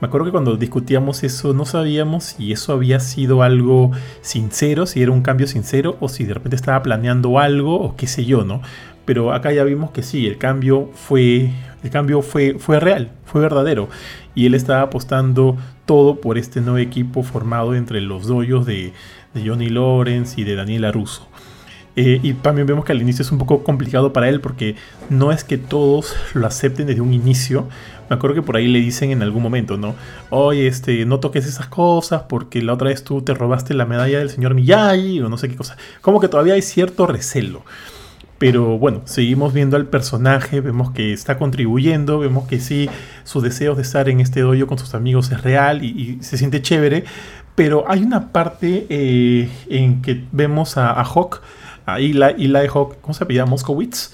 Me acuerdo que cuando discutíamos eso no sabíamos si eso había sido algo sincero, si era un cambio sincero o si de repente estaba planeando algo o qué sé yo, ¿no? Pero acá ya vimos que sí, el cambio fue, el cambio fue, fue real, fue verdadero. Y él estaba apostando todo por este nuevo equipo formado entre los doyos de, Johnny Lawrence y de Daniela Russo. Eh, y también vemos que al inicio es un poco complicado para él porque no es que todos lo acepten desde un inicio. Me acuerdo que por ahí le dicen en algún momento, ¿no? Oye, este, no toques esas cosas porque la otra vez tú te robaste la medalla del señor Miyagi o no sé qué cosa. Como que todavía hay cierto recelo. Pero bueno, seguimos viendo al personaje, vemos que está contribuyendo, vemos que sí, su deseo de estar en este dojo con sus amigos es real y, se siente chévere. Pero hay una parte eh, en que vemos a, Hawk, a Eli, Eli Hawk, ¿cómo se apellida? Moskowitz.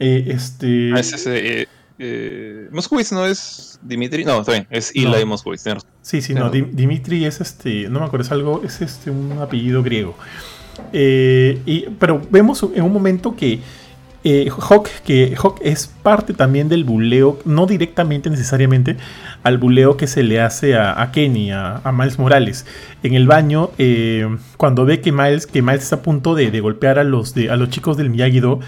Eh, este... Ah, es ese, eh, Moskowitz no es Dimitri, no, está bien, es Eli Moskowitz. Sí, sí, no, Dimitri es este, no me acuerdo, es algo, es este, un apellido griego. Eh, y, pero vemos en un momento que eh, Hawk, que Hawk es parte también del buleo, no directamente necesariamente al buleo que se le hace a, Kenny, a, Miles Morales. En el baño, eh, cuando ve que Miles, que Miles está a punto de, golpear a los, de, a los chicos del Miyagi-Do,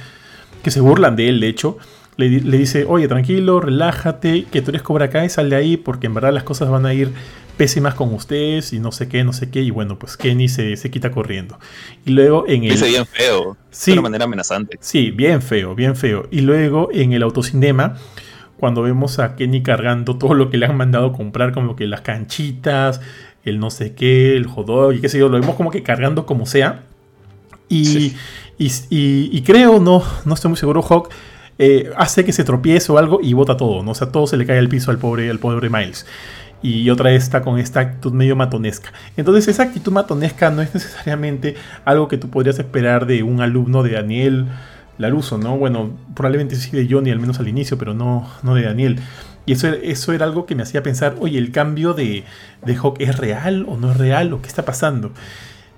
que se burlan de él, de hecho, le, le dice, oye, tranquilo, relájate, que tú eres Cobra Kai, sal de ahí, porque en verdad las cosas van a ir pésimas con ustedes y no sé qué, no sé qué. Y bueno, pues Kenny se, se quita corriendo. Y luego en el. Dice bien feo. Sí. De una manera amenazante. Sí, bien feo, bien feo. Y luego en el autocinema, cuando vemos a Kenny cargando todo lo que le han mandado comprar, como que las canchitas, el no sé qué, el hot y qué sé yo, lo vemos como que cargando como sea. Y, Sí. y, y- y creo, no, no estoy muy seguro, Hawk. Eh, hace que se tropiece o algo y bota todo, ¿no? O sea, todo se le cae al piso al pobre, al pobre Miles. Y otra está con esta actitud medio matonesca. Entonces, esa actitud matonesca no es necesariamente algo que tú podrías esperar de un alumno de Daniel Laruso, ¿no? Bueno, probablemente sí de Johnny, al menos al inicio, pero no, no de Daniel. Y eso, eso era algo que me hacía pensar, oye, ¿el cambio de, de Hawk es real o no es real o qué está pasando?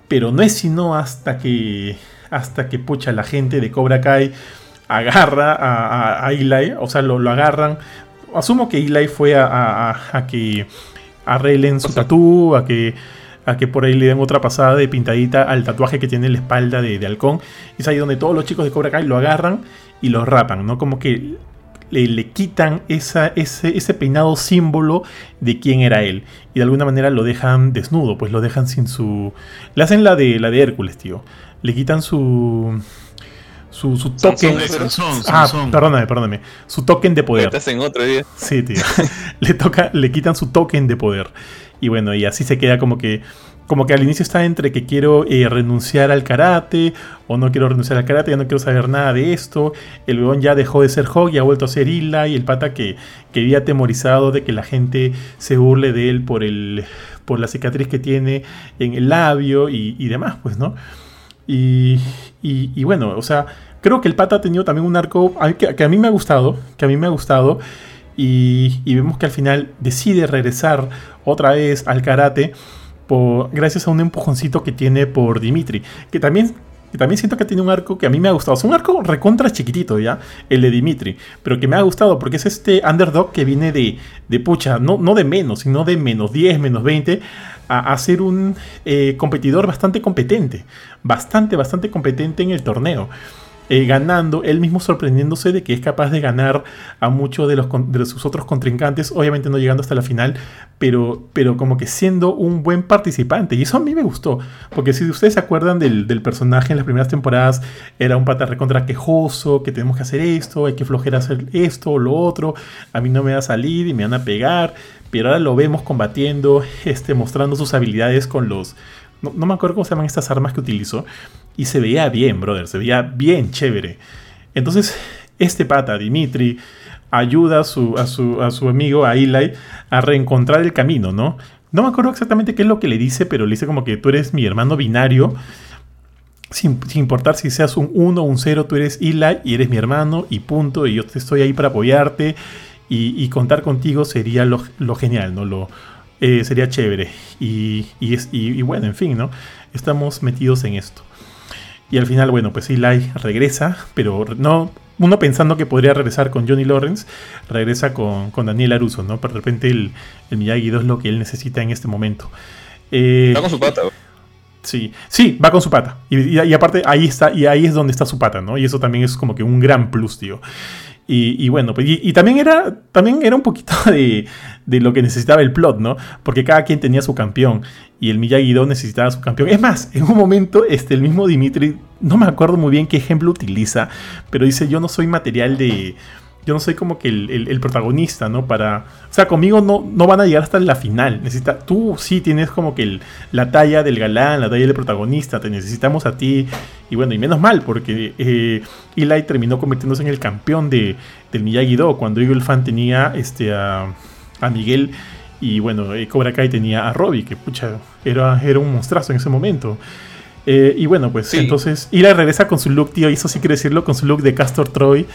Pero no es sino hasta que, hasta que, pucha, la gente de Cobra Kai agarra a, a- a Eli, o sea, lo, lo agarran. Asumo que Eli fue a, a- que arreglen su tatú, a que, a que por ahí le den otra pasada de pintadita al tatuaje que tiene en la espalda de, de halcón. Y es ahí donde todos los chicos de Cobra Kai lo agarran y lo rapan, ¿no? Como que le, le quitan esa, ese, ese peinado símbolo de quién era él. Y de alguna manera lo dejan desnudo, pues lo dejan sin su... Le hacen la de, la de Hércules, tío. Le quitan su... Su, su token... Sansón, Ah, Sansón. perdóname, perdóname. Su token de poder. Estás en otro día. Sí, tío. le toca, le quitan su token de poder. Y bueno, y así se queda como que. Como que al inicio está entre que quiero eh, renunciar al karate o no quiero renunciar al karate, ya no quiero saber nada de esto. El weón ya dejó de ser Hog y ha vuelto a ser Ila y el pata que, que había atemorizado de que la gente se burle de él por, el, por la cicatriz que tiene en el labio y, y demás, pues, ¿no? Y, y- y bueno, o sea, creo que el pata ha tenido también un arco que, a mí me ha gustado, que a mí me ha gustado. Y, vemos que al final decide regresar otra vez al karate por, gracias a un empujoncito que tiene por Dimitri. Que también, que también siento que tiene un arco que a mí me ha gustado. Es un arco recontra chiquitito, ¿ya? El de Dimitri. Pero que me ha gustado porque es este underdog que viene de, de pucha, no, no de menos, sino de menos 10, menos 20, a, a ser un eh, competidor bastante competente. Bastante, bastante competente en el torneo eh, ganando, él mismo sorprendiéndose de que es capaz de ganar a muchos de, los, de sus otros contrincantes, obviamente no llegando hasta la final, pero, pero como que siendo un buen participante. Y eso a mí me gustó, porque si ustedes se acuerdan del, del personaje en las primeras temporadas, era un pata recontra quejoso, que tenemos que hacer esto, hay que flojera hacer esto o lo otro, a mí no me va a salir y me van a pegar, pero ahora lo vemos combatiendo, este, mostrando sus habilidades con los... No, no me acuerdo cómo se llaman estas armas que utilizó. Y se veía bien, brother. Se veía bien chévere. Entonces, este pata, Dimitri, ayuda a su, a su, a su amigo, a Eli, a reencontrar el camino, ¿no? No me acuerdo exactamente qué es lo que le dice, pero le dice como que tú eres mi hermano binario. Sin, sin importar si seas un 1 o un 0, tú eres Eli y eres mi hermano y punto. Y yo te estoy ahí para apoyarte. Y, y contar contigo sería lo, lo genial, ¿no? Lo, eh, sería chévere. Y, y es, y, y bueno, en fin, ¿no? Estamos metidos en esto. Y al final, bueno, pues Eli regresa, pero no. Uno pensando que podría regresar con Johnny Lawrence, regresa con, con Daniel Aruso, ¿no? Pero de repente el, el Miyagi-Do es lo que él necesita en este momento. Eh, Está con su pata. Sí, sí, va con su pata. Y, y- y aparte, ahí está, y ahí es donde está su pata, ¿no? Y eso también es como que un gran plus, tío. Y, bueno, pues, y, y también era. También era un poquito de, de lo que necesitaba el plot, ¿no? Porque cada quien tenía su campeón. Y el Miyagi-Do necesitaba su campeón. Es más, en un momento, este, el mismo Dimitri, no me acuerdo muy bien qué ejemplo utiliza, pero dice: Yo no soy material de. Yo no soy como que el, el- el protagonista, ¿no? Para. O sea, conmigo no, no van a llegar hasta la final. Necesita. Tú sí tienes como que el- la talla del galán, la talla del protagonista. Te necesitamos a ti. Y bueno, y menos mal, porque eh, Eli terminó convirtiéndose en el campeón de, del Miyagi-Do. Cuando Eagle Fan tenía este, a, a Miguel. Y bueno, eh, Cobra Kai tenía a Robbie, que pucha, era, era un monstruazo en ese momento. Eh, y bueno, pues Sí. entonces Eli regresa con su look, tío, y eso sí quiero decirlo, con su look de Castor Troy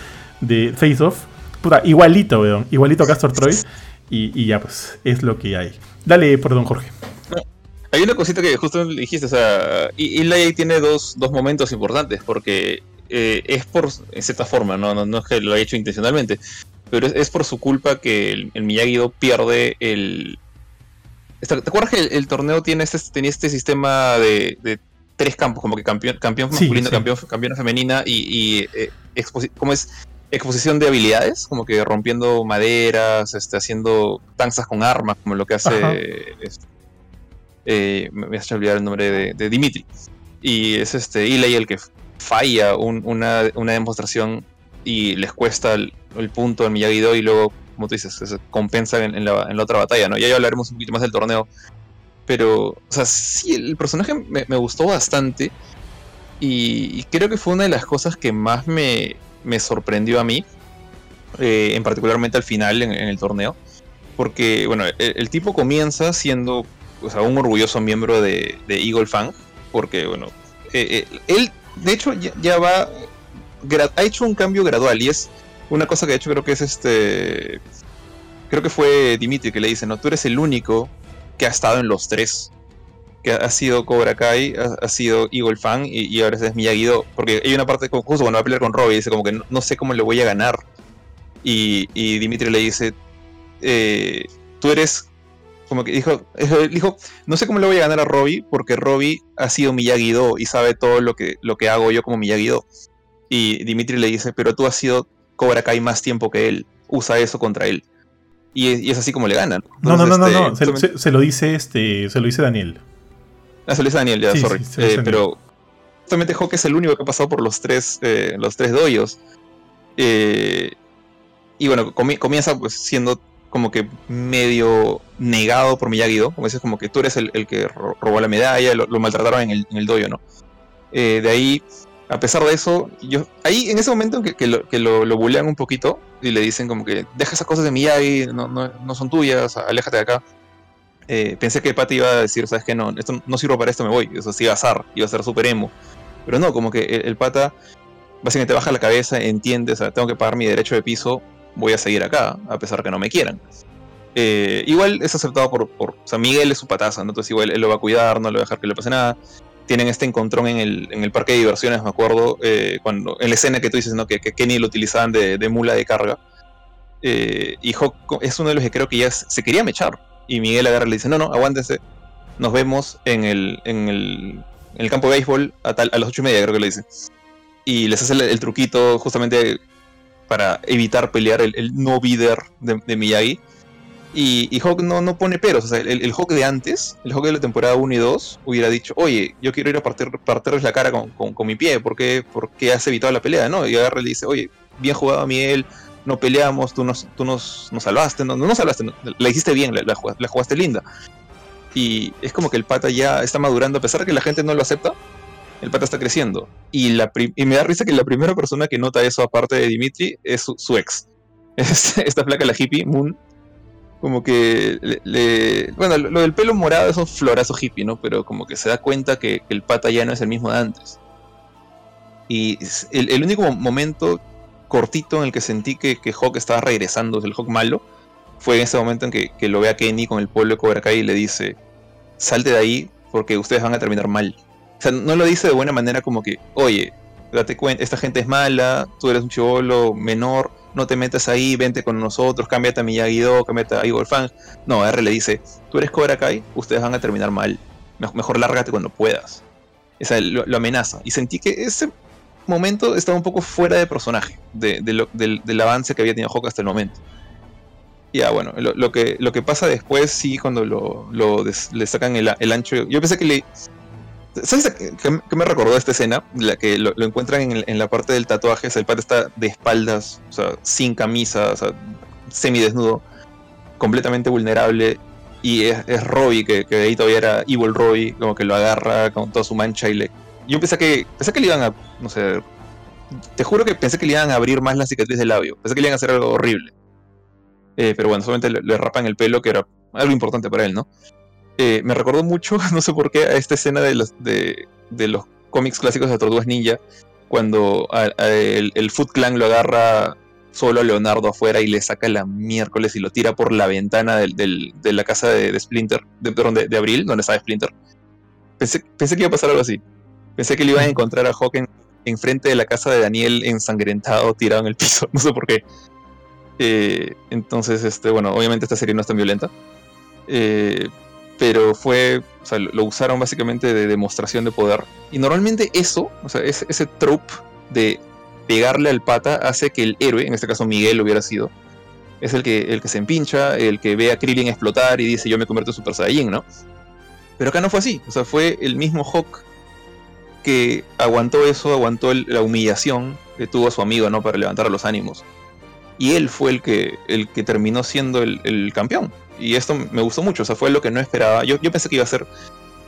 de Face Off. Puta, igualito, weón, igualito a Castor Troy. Y, y ya, pues, es lo que hay. Dale, perdón, Jorge. Hay una cosita que justo dijiste, o sea, y- Eli tiene dos, dos momentos importantes, porque eh, es por, en cierta forma, ¿no? No, no es que lo haya hecho intencionalmente, pero es, es por su culpa que el, el Miyagi-Do pierde el... ¿Te acuerdas que el, el torneo tiene este, tenía este sistema de, de tres campos, como que campeón, campeón masculino, sí. campeón, campeona femenina y, y, eh, ¿cómo es? Exposición de habilidades, como que rompiendo maderas, este, haciendo danzas con armas, como lo que hace. Este, eh, me a olvidar el nombre de, Dimitri. Y es este Ilay el que falla una, demostración y les cuesta el, punto en miyagi y luego, como tú dices, se compensa en, la, otra batalla, ¿no? Ya, ya hablaremos un poquito más del torneo. Pero, o sea, sí, el personaje me, gustó bastante. Y, creo que fue una de las cosas que más me, sorprendió a mí. Eh, en particularmente al final en, el torneo. Porque, bueno, el, tipo comienza siendo o sea, un orgulloso miembro de, Eagle Fang. Porque, bueno, eh, eh, él de hecho ya, va, ha hecho un cambio gradual y es una cosa que de hecho creo que es este, creo que fue Dimitri que le dice, no, tú eres el único que ha estado en los tres. Que ha sido Cobra Kai, ha, sido Eagle Fan y, ahora es miyagi Porque hay una parte, justo cuando va a pelear con Robbie, dice como que no, sé cómo le voy a ganar. Y, Dimitri le dice, eh, tú eres como que dijo, dijo, no sé cómo le voy a ganar a Robbie, porque Robbie ha sido Miyagi-Do y sabe todo lo que, lo que hago yo como Miyagi-Do. Y Dimitri le dice, pero tú has sido Cobra Kai más tiempo que él, usa eso contra él. Y, es así como le ganan. no, no, no, no, no. Este, se, lo dice este, se lo dice Daniel. Ah, lo dice Daniel, ya, sorry. Eh, pero justamente Hawk es el único que ha pasado por los tres, eh, los tres doyos. Eh, y bueno, comienza pues siendo como que medio negado por Miyagi-Do, como dices, como que tú eres el, que robó la medalla, lo, maltrataron en el, en dojo, ¿no? Eh, de ahí, a pesar de eso, yo ahí en ese momento que, que lo, que lo, bulean un poquito y le dicen como que deja esas cosas de Miyagi, no, no, son tuyas, aléjate de acá. Eh, pensé que Pati iba a decir, sabes que no, esto no sirvo para esto, me voy, eso sí iba a ser, iba a ser super emo. Pero no, como que el, pata básicamente baja la cabeza, entiende, o sea, tengo que pagar mi derecho de piso, voy a seguir acá, a pesar que no me quieran. Eh, igual es aceptado por, por, O sea, Miguel es su pataza. Entonces igual él lo va a cuidar, no le va a dejar que le pase nada. Tienen este encontrón en el, en el parque de diversiones, me acuerdo, eh, cuando en la escena que tú dices, ¿no? Que, Kenny lo utilizaban de, mula de carga. Eh, y Hawk es uno de los que creo que ya se quería mechar. Y Miguel agarra y le dice, no, no, aguántense. Nos vemos en el, en el, campo de béisbol a, tal, a las ocho y media, creo que le dice. Y les hace el truquito justamente para evitar pelear el, no bidder de, Miyagi. Y, y, Hawk no, no pone peros. El, el, Hawk de antes, el Hawk de la temporada 1 y 2, hubiera dicho, oye, yo quiero ir a partir, partirles la cara con, con, mi pie, ¿por qué, has evitado la pelea? ¿no? Y agarra y le dice, oye, bien jugado Miguel, no peleamos, tú nos, tú nos, nos salvaste, no, no nos salvaste, la hiciste bien, la, la, jugaste linda. Y es como que el pata ya está madurando, a pesar de que la gente no lo acepta, el pata está creciendo. Y, la y me da risa que la primera persona que nota eso, aparte de Dimitri, es su, ex. esta placa, la hippie, Moon. Como que le, Bueno, lo, del pelo morado es un florazo hippie, ¿no? Pero como que se da cuenta que, el pata ya no es el mismo de antes. Y el, único momento cortito en el que sentí que, que Hawk estaba regresando, el Hawk malo, fue en ese momento en que, que lo ve a Kenny con el pueblo de Cobra Kai y le dice: Salte de ahí porque ustedes van a terminar mal. O sea, no lo dice de buena manera como que, oye, date cuenta, esta gente es mala, tú eres un chivolo menor, no te metas ahí, vente con nosotros, cámbiate a Miyagi-Do, cámbiate a Igor Fan. No, R le dice, tú eres Cobra Kai, ustedes van a terminar mal. Mejor lárgate cuando puedas. O sea, lo, amenaza. Y sentí que ese momento estaba un poco fuera de personaje, de, del, avance que había tenido Hawk hasta el momento. Ya, bueno, lo, que, lo que pasa después, sí, cuando lo, le sacan el, el, ancho. Yo pensé que le, ¿Sabes qué, me recordó esta escena? La que lo, encuentran en, la parte del tatuaje, el padre está de espaldas, o sea, sin camisa, o sea, semidesnudo, completamente vulnerable. Y es, es Robbie, que, que, ahí todavía era Evil Robbie, como que lo agarra con toda su mancha y le. Yo pensé que, pensé que le iban a. No sé. Te juro que pensé que le iban a abrir más la cicatriz del labio. Pensé que le iban a hacer algo horrible. Eh, pero bueno, solamente le, le rapan el pelo, que era algo importante para él, ¿no? Eh, me recordó mucho, no sé por qué, a esta escena de los, de, los cómics clásicos de Tortugas Ninja, cuando el, Foot Clan lo agarra solo a Leonardo afuera y le saca la miércoles y lo tira por la ventana de la casa de, Splinter, de, de, Abril, donde estaba Splinter. Pensé, pensé, que iba a pasar algo así. Pensé que le iba a encontrar a Hawk enfrente de la casa de Daniel ensangrentado, tirado en el piso, no sé por qué. Eh, entonces, este, bueno, obviamente esta serie no es tan violenta. Eh, pero fue, o sea, lo usaron básicamente de demostración de poder. Y normalmente eso, o sea, ese, ese trope de pegarle al pata hace que el héroe, en este caso Miguel hubiera sido, es el que, el que se empincha, el que ve a Krillin explotar y dice yo me convierto en Super Saiyajin, ¿no? Pero acá no fue así, o sea, fue el mismo Hawk que aguantó eso, aguantó la humillación que tuvo su amigo, ¿no? Para levantar los ánimos. Y él fue el que, el que terminó siendo el, campeón. Y esto me gustó mucho, o sea, fue lo que no esperaba. Yo, yo pensé que iba a ser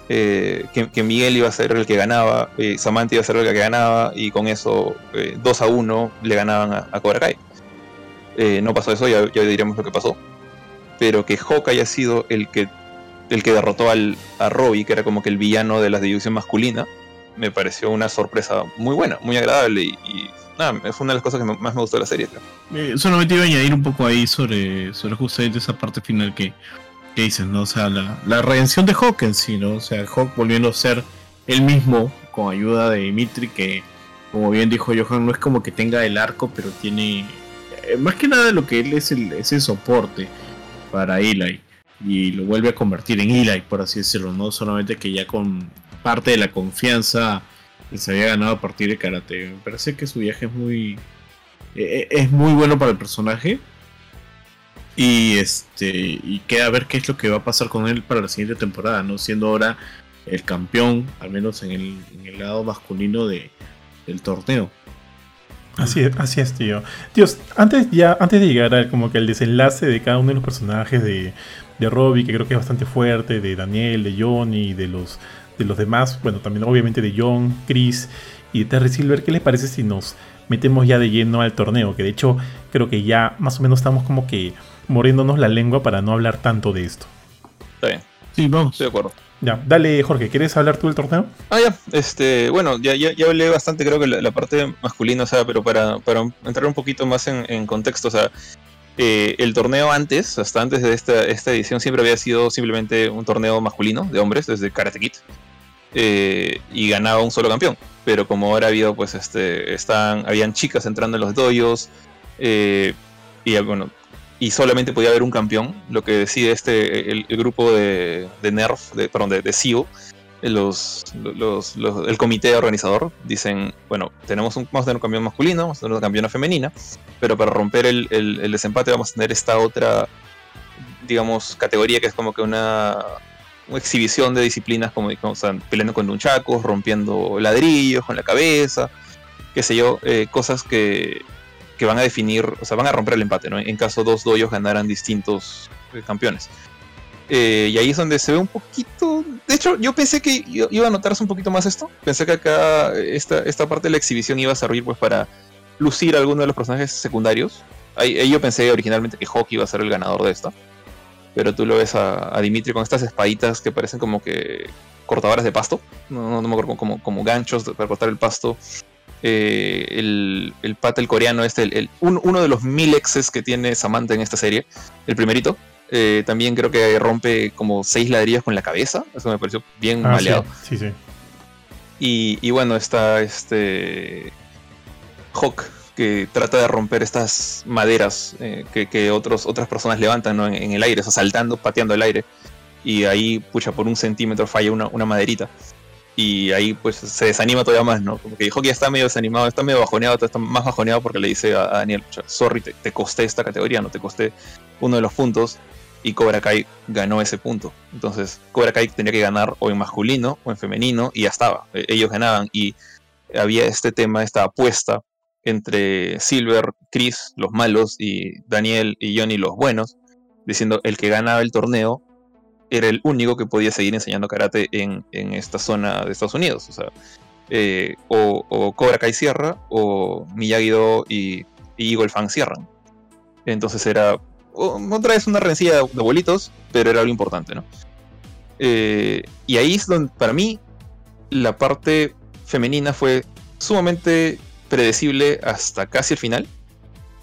eh, que, Miguel iba a ser el que ganaba, eh, Samantha iba a ser el que ganaba, y con eso 2 eh, a 1 le ganaban a, a Cobra Kai. no pasó eso, ya, ya, diremos lo que pasó. Pero que Hawk haya sido el que, el que derrotó al, a Robbie, que era como que el villano de la división masculina, me pareció una sorpresa muy buena, muy agradable y, nada, es una de las cosas que más me gustó de la serie. solamente iba a añadir un poco ahí sobre, sobre justamente esa parte final que, ¿Qué dices, ¿no? O sea, la, redención de Hawk en sí, ¿no? O sea, Hawk volviendo a ser el mismo con ayuda de Dimitri, que como bien dijo Johan, no es como que tenga el arco, pero tiene eh, más que nada lo que él es el, es soporte para Eli y lo vuelve a convertir en Eli, por así decirlo, no solamente que ya con parte de la confianza que se había ganado a partir de karate. Me parece que su viaje es muy eh, es muy bueno para el personaje y este y queda a ver qué es lo que va a pasar con él para la siguiente temporada, ¿no? Siendo ahora el campeón, al menos en el, en el lado masculino de, del torneo. Así es, así es, tío. Dios, antes ya, antes de llegar a como que el desenlace de cada uno de los personajes de, de Robbie, que creo que es bastante fuerte, de Daniel, de Johnny, de los, de los demás, bueno, también obviamente de John, Chris y de Terry Silver, ¿qué les parece si nos metemos ya de lleno al torneo? Que de hecho creo que ya más o menos estamos como que muriéndonos la lengua para no hablar tanto de esto. Está bien. Sí, vamos. Estoy de acuerdo. Ya, dale Jorge, ¿quieres hablar tú del torneo? Ah, ya, este, bueno, ya, ya, ya hablé bastante creo que la, parte masculina, o sea, pero para, para, entrar un poquito más en, contexto, o sea, eh, el torneo antes, hasta antes de esta, esta edición, siempre había sido simplemente un torneo masculino de hombres, desde Karate Kid, eh, y ganaba un solo campeón. Pero como ahora ha habido, pues, este, están, habían chicas entrando en los doyos, eh, y bueno, y solamente podía haber un campeón, lo que decide este el, grupo de, de, NERF, perdón, de, de los, los, el comité organizador dicen, bueno, tenemos un, vamos un campeón masculino, una campeona femenina, pero para romper el, desempate vamos a tener esta otra, digamos, categoría que es como que una, exhibición de disciplinas como, o sea, peleando con nunchacos, rompiendo ladrillos con la cabeza, qué sé yo, eh, cosas que, que van a definir, o sea, van a romper el empate, ¿no? En caso dos doyos ganaran distintos eh, campeones. Eh, y ahí es donde se ve un poquito. De hecho, yo pensé que iba a notarse un poquito más esto. Pensé que acá esta, esta parte de la exhibición iba a servir pues para lucir a alguno de los personajes secundarios. Ahí, yo pensé originalmente que Hawk iba a ser el ganador de esto. Pero tú lo ves a, Dimitri con estas espaditas que parecen como que cortadoras de pasto. No, no, me acuerdo, como, como ganchos para cortar el pasto. Eh, el, el pata, el coreano, este, el, uno de los mil exes que tiene Samantha en esta serie, el primerito, eh, también creo que rompe como seis ladrillos con la cabeza. Eso me pareció bien ah, maleado. Sí, sí. Y, bueno, está este Hawk que trata de romper estas maderas eh, que, otros, otras personas levantan en, el aire, o saltando, pateando el aire. Y ahí, pucha, por un centímetro falla una, una maderita y ahí pues se desanima todavía más, ¿no? Como que dijo que ya está medio desanimado, está medio bajoneado, está más bajoneado porque le dice a, Daniel, sorry, te, costé esta categoría, no te costé uno de los puntos y Cobra Kai ganó ese punto. Entonces Cobra Kai tenía que ganar o en masculino o en femenino y ya estaba, e, ellos ganaban y había este tema, esta apuesta entre Silver, Chris, los malos, y Daniel y Johnny, los buenos, diciendo el que ganaba el torneo era el único que podía seguir enseñando karate en, esta zona de Estados Unidos. O sea, eh, o, Cobra Kai cierra, o Miyagi-Do y, Eagle Fang cierran. Entonces era otra vez una rencilla de abuelitos, pero era algo importante, ¿no? Eh, y ahí es donde, para mí, la parte femenina fue sumamente predecible hasta casi el final.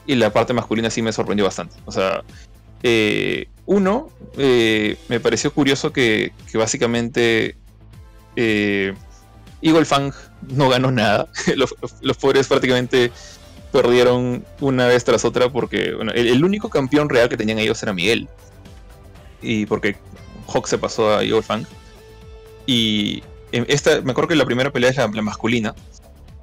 Y la parte masculina sí me sorprendió bastante. O sea, eh, uno, eh, me pareció curioso que, básicamente eh, Eagle Fang no ganó nada. los, pobres prácticamente perdieron una vez tras otra porque el, único campeón real que tenían ellos era Miguel. Y porque Hawk se pasó a Eagle Fang. Y esta, me acuerdo que la primera pelea es la, masculina.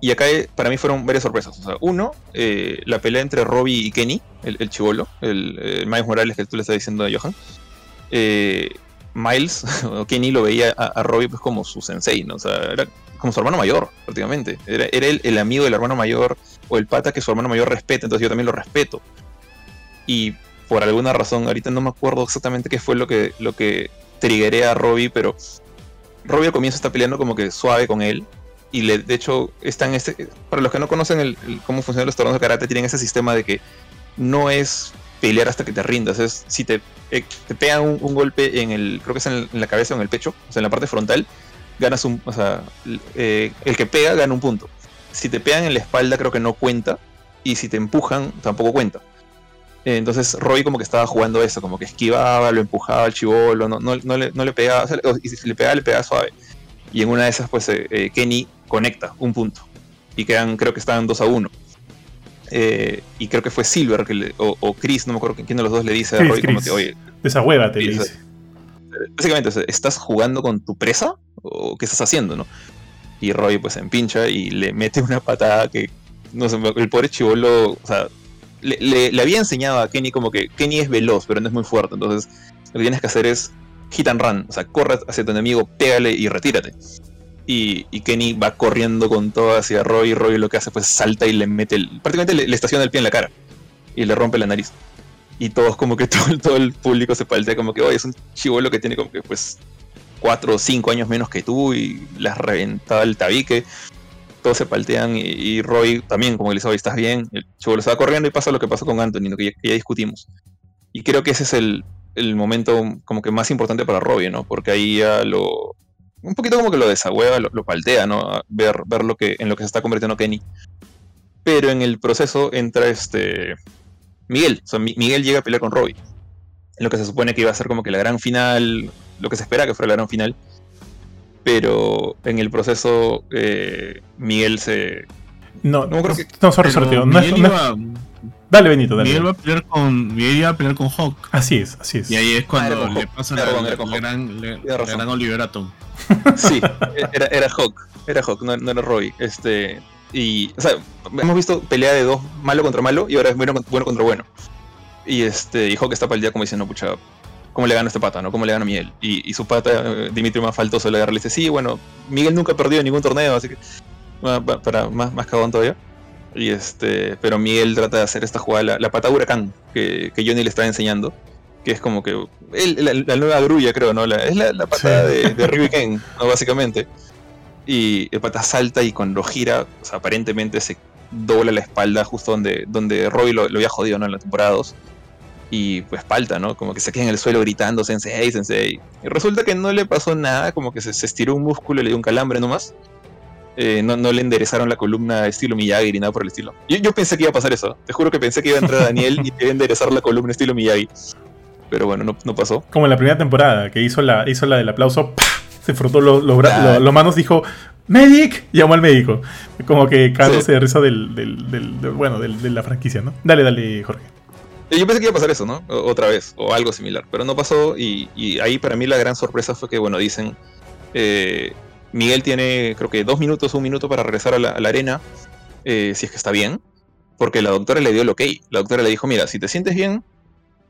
Y acá eh, para mí fueron varias sorpresas. O sea, uno, eh, la pelea entre Robbie y Kenny, el, chivolo, el, el Miles Morales que tú le estás diciendo a Johan. Eh, Miles, Kenny lo veía a, a Robbie pues como su sensei, ¿no? O sea, era como su hermano mayor, prácticamente. Era, era él el amigo del hermano mayor o el pata que su hermano mayor respeta, entonces yo también lo respeto. Y por alguna razón, ahorita no me acuerdo exactamente qué fue lo que, lo que triggeré a Robbie, pero Robbie al comienzo está peleando como que suave con él. Y le, de hecho, están este. Para los que no conocen el, el- cómo funcionan los torneos de karate, tienen ese sistema de que no es pelear hasta que te rindas. Es si te, eh, te pegan un, golpe en el. Creo que es en, el- en la cabeza o en el pecho, o sea, en la parte frontal, ganas un. O sea, eh, el que pega gana un punto. Si te pegan en la espalda, creo que no cuenta. Y si te empujan, tampoco cuenta. Eh, Entonces Roy como que estaba jugando eso, como que esquivaba, lo empujaba al chivolo, no, no, no le, no le pegaba, o sea, y si le pegaba, le pegaba suave. Y en una de esas, pues eh, Kenny conecta un punto. Y quedan, creo que estaban 2 a 1. Eh, y creo que fue Silver que le- o, o Chris, no me acuerdo quién de los dos le dice a Chris, Roy como que, oye, Esa hueva te Sí, dice. Básicamente, ¿estás jugando con tu presa? ¿O qué estás haciendo, no? Y Roy pues se empincha y le mete una patada que, no sé, el pobre chivolo, o sea, le, había enseñado a Kenny como que Kenny es veloz, pero no es muy fuerte, entonces lo que tienes que hacer es hit and run, o sea, corre hacia tu enemigo, pégale y retírate. Y, Kenny va corriendo con todo hacia Roy, y Roy lo que hace pues salta y le mete, el, prácticamente le estaciona el pie en la cara y le rompe la nariz. Y todos como que todo, todo el público se paltea como que, oye, es un chivolo que tiene como que pues cuatro o cinco años menos que tú y le has reventado el tabique. Todos se paltean y, y Roy también como que le dice, oye, ¿estás bien? El chivolo se va corriendo y pasa lo que pasó con Anthony, ¿no? que, ya, que ya discutimos. Y creo que ese es el, el momento como que más importante para Robbie, ¿no? Porque ahí ya lo... Un poquito como que lo desahueva, lo, lo paltea, ¿no? Ver, ver lo que, en lo que se está convirtiendo Kenny. Pero en el proceso entra este... Miguel. O sea, Mi- Miguel llega a pelear con Robbie. En lo que se supone que iba a ser como que la gran final, lo que se espera que fuera la gran final. Pero en el proceso, eh, Miguel se. No, No, creo no, que- no, sorry. No es- Miguel, no es- Dale, Benito, dale. Miguel va a pelear con Miguel iba a pelear con Hawk. Así es, así es. Y ahí es cuando le Hawk. pasa Era la, la- la Hawk. gran, la razón. gran Oliver Atom. Sí, era, era Hawk. Era Hawk, no, no era Robbie. Este. Y. O sea, hemos visto pelea de dos malo contra malo y ahora es bueno, bueno contra bueno. Y este. Y Hawk está para el día como diciendo, pucha. ¿Cómo le gana a este pata, no? ¿Cómo le gana a Miguel? Y, y su pata, eh, Dimitri más faltoso, le agarra y dice, sí, bueno, Miguel nunca ha perdido ningún torneo, así que. va- Para más, más cagón todavía. Y este, pero Miguel trata de hacer esta jugada, la, la pata huracán, que, que Johnny le está enseñando, que es como que el- la, la nueva grulla, creo, ¿no? La- es la, la patada Sí. de, de Ken, ¿no? Básicamente. Y el pata salta y cuando gira, aparentemente se dobla la espalda justo donde, donde Robbie lo, había jodido. En la temporada 2. Y pues palta, ¿no? Como que se queda en el suelo gritando, sensei, sensei. Resulta que no le pasó nada, como que se, estiró un músculo le dio un calambre nomás. Eh, no, no le enderezaron la columna estilo Miyagi ni nada por el estilo. Yo, yo pensé que iba a pasar eso. Te juro que pensé que iba a entrar Daniel y iba a enderezar la columna estilo Miyagi. Pero bueno, no, no pasó. Como en la primera temporada, que hizo la, hizo la del aplauso, ¡pah! Se frotó los, lo- los manos, dijo, ¡Medic! Llamó al médico. Como que Sí. de risa del, del, del- del- bueno, de la franquicia, ¿no? Dale, dale, Jorge. Yo pensé que iba a pasar eso, ¿no? O- otra vez, o algo similar, pero no pasó y, y ahí para mí la gran sorpresa fue que, bueno, dicen, eh, Miguel tiene creo que dos minutos, un minuto para regresar a la, a la arena, eh, si es que está bien, porque la doctora le dio el ok. La doctora le dijo, mira, si te sientes bien,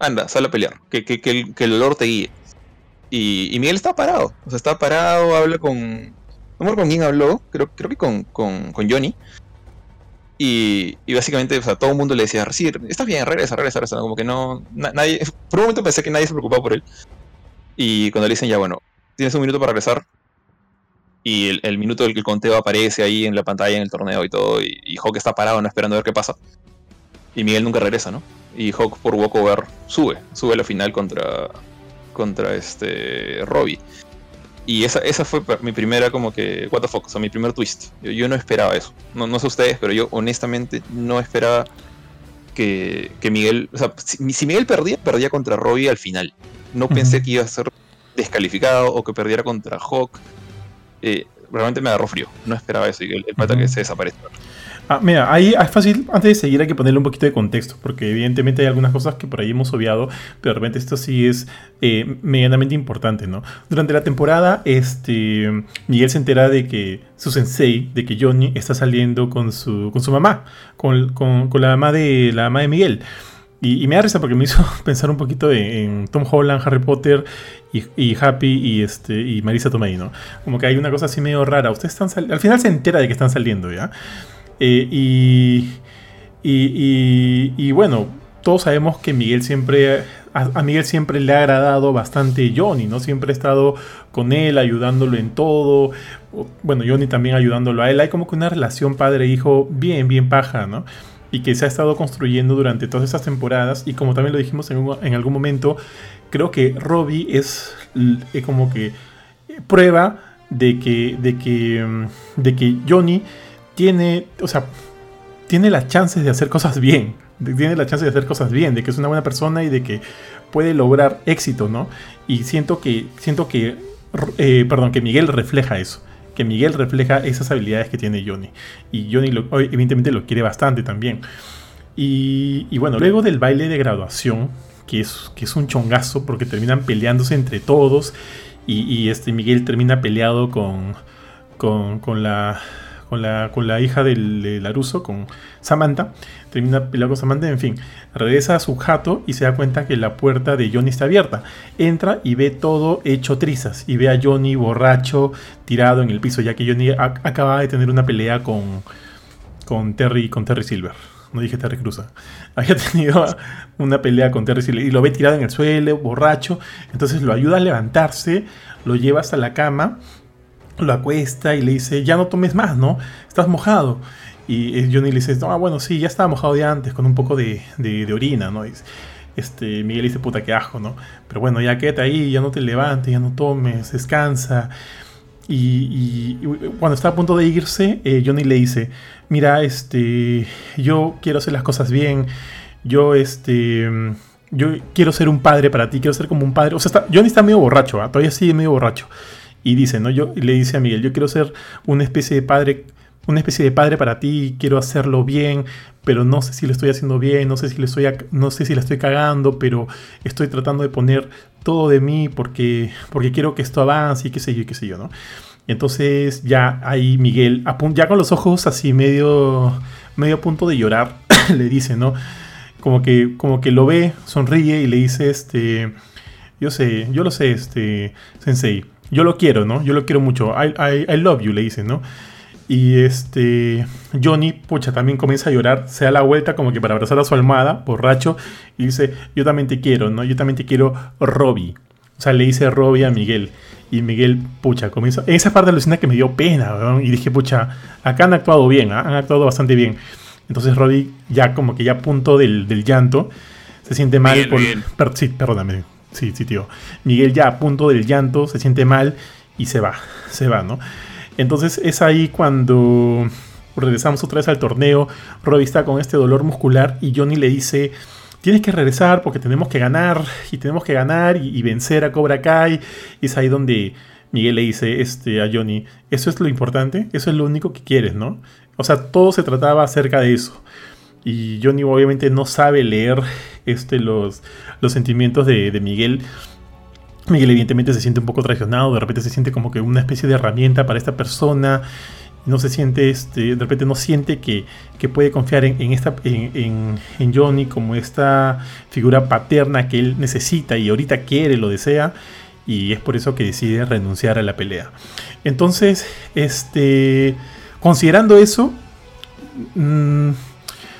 anda, sal a pelear, que, que, que el, que el olor te guíe. Y, Miguel está parado, o sea, está parado, habla con... No me con quién habló, creo, creo que con, con, con Johnny. Y, y básicamente, o sea, todo el mundo le decía, sí, estás bien, regresa, regresa, regresa. Como que no, na- nadie, por un momento pensé que nadie se preocupaba por él. Y cuando le dicen, ya bueno, tienes un minuto para regresar. Y el, el minuto del que el conteo aparece ahí en la pantalla, en el torneo y todo. Y, y Hawk está parado, no esperando a ver qué pasa. Y Miguel nunca regresa, ¿no? Y Hawk por walkover sube, sube a la final contra, contra este Robbie. Y esa, esa fue mi primera como que, what the fuck, o sea, mi primer twist. Yo, yo no esperaba eso. No, no sé ustedes, pero yo honestamente no esperaba que, que Miguel, o sea, si, si Miguel perdía, perdía contra Robbie al final. No pensé que iba a ser descalificado o que perdiera contra Hawk. Eh, realmente me agarró frío. No esperaba eso y el, el pata que se desaparezca. Ah, mira, ahí es fácil, antes de seguir hay que ponerle un poquito de contexto, porque evidentemente hay algunas cosas que por ahí hemos obviado, pero de repente esto sí es eh, medianamente importante, ¿no? Durante la temporada, este, Miguel se entera de que su sensei, de que Johnny está saliendo con su, con su mamá, con, con, con la mamá de la mamá de Miguel. Y, y, me da risa porque me hizo pensar un poquito en, Tom Holland, Harry Potter y, y, Happy y, este, y Marisa Tomei, ¿no? Como que hay una cosa así medio rara. Ustedes están al final se entera de que están saliendo, ¿ya? Eh, y, y, bueno, todos sabemos que Miguel siempre, a, Miguel siempre le ha agradado bastante Johnny, ¿no? Siempre ha estado con él, ayudándolo en todo. Bueno, Johnny también ayudándolo a él. Hay como que una relación padre-hijo bien, bien paja, ¿no? Y que se ha estado construyendo durante todas estas temporadas. Y como también lo dijimos en, en algún momento, creo que Robbie es, es como que prueba de que, de que, mm, de que Johnny tiene, o sea, tiene las chances de hacer cosas bien. Tiene la chance de hacer cosas bien, de que es una buena persona y de que puede lograr éxito, ¿no? Y siento que, siento que, eh, perdón, que Miguel refleja eso. Que Miguel refleja esas habilidades que tiene Johnny. Y Johnny evidentemente lo quiere bastante también. Y, bueno, luego del baile de graduación, que es, que es un chongazo porque terminan peleándose entre todos. Y, este Miguel termina peleado con, con, con la con la, con la hija del, de Laruso, con Samantha. Termina peleando con Samantha, en fin. Regresa a su jato y se da cuenta que la puerta de Johnny está abierta. Entra y ve todo hecho trizas. Y ve a Johnny borracho, tirado en el piso, ya que Johnny acaba de tener una pelea con, con, Terry, con Terry Silver. No dije Terry Cruz. Había tenido una pelea con Terry Silver y lo ve tirado en el suelo, borracho. Entonces lo ayuda a levantarse, lo lleva hasta la cama lo acuesta y le dice, ya no tomes más, ¿no? Estás mojado. Y Johnny le dice, ah, bueno, sí, ya estaba mojado de antes, con un poco de, de, orina, ¿no? este, Miguel dice, puta, qué asco, ¿no? Pero bueno, ya quédate ahí, ya no te levantes, ya no tomes, descansa. Y, cuando está a punto de irse, eh, Johnny le dice, mira, este, yo quiero hacer las cosas bien, yo, este, yo quiero ser un padre para ti, quiero ser como un padre. O sea, está, Johnny está medio borracho, ¿ah? todavía sigue medio borracho y dice, ¿no? Yo le dice a Miguel, yo quiero ser una especie de padre, una especie de padre para ti, quiero hacerlo bien, pero no sé si lo estoy haciendo bien, no sé si le estoy no sé si la estoy cagando, pero estoy tratando de poner todo de mí porque porque quiero que esto avance y qué sé yo, qué sé yo, ¿no? Entonces ya ahí Miguel, ya con los ojos así medio medio a punto de llorar, le dice, ¿no? Como que como que lo ve, sonríe y le dice este yo sé, yo lo sé, este sensei yo lo quiero, ¿no? Yo lo quiero mucho. I, I, love you, le dicen, ¿no? Y este Johnny, pucha, también comienza a llorar, se da la vuelta como que para abrazar a su almohada, borracho, y dice, yo también te quiero, ¿no? Yo también te quiero, Robbie. O sea, le dice Robbie a Miguel. Y Miguel, pucha, comienza... En esa parte de la escena que me dio pena, ¿no? Y dije, pucha, acá han actuado bien, ¿ah? han actuado bastante bien. Entonces Robbie, ya como que ya a punto del, llanto, se siente mal por... sí, perdóname, Sí, sí, tío. Miguel ya a punto del llanto, se siente mal y se va, se va, ¿no? Entonces es ahí cuando regresamos otra vez al torneo, Robbie está con este dolor muscular y Johnny le dice, tienes que regresar porque tenemos que ganar y tenemos que ganar y, vencer a Cobra Kai. Y es ahí donde Miguel le dice este, a Johnny, eso es lo importante, eso es lo único que quieres, ¿no? O sea, todo se trataba acerca de eso. Y Johnny obviamente no sabe leer este, los, los sentimientos de, Miguel. Miguel evidentemente se siente un poco traicionado, de repente se siente como que una especie de herramienta para esta persona, no se siente, este, de repente no siente que, puede confiar en, esta, en, Johnny como esta figura paterna que él necesita y ahorita quiere, lo desea, y es por eso que decide renunciar a la pelea. Entonces, este, considerando eso, mmm,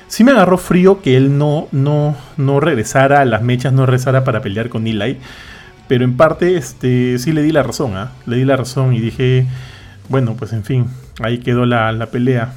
sí me agarró frío que él no, no, no regresara a las mechas, no regresara para pelear con Eli. Pero en parte este, sí le di la razón, ¿ah? Le di la razón y dije, bueno, pues en fin, ahí quedó la, pelea.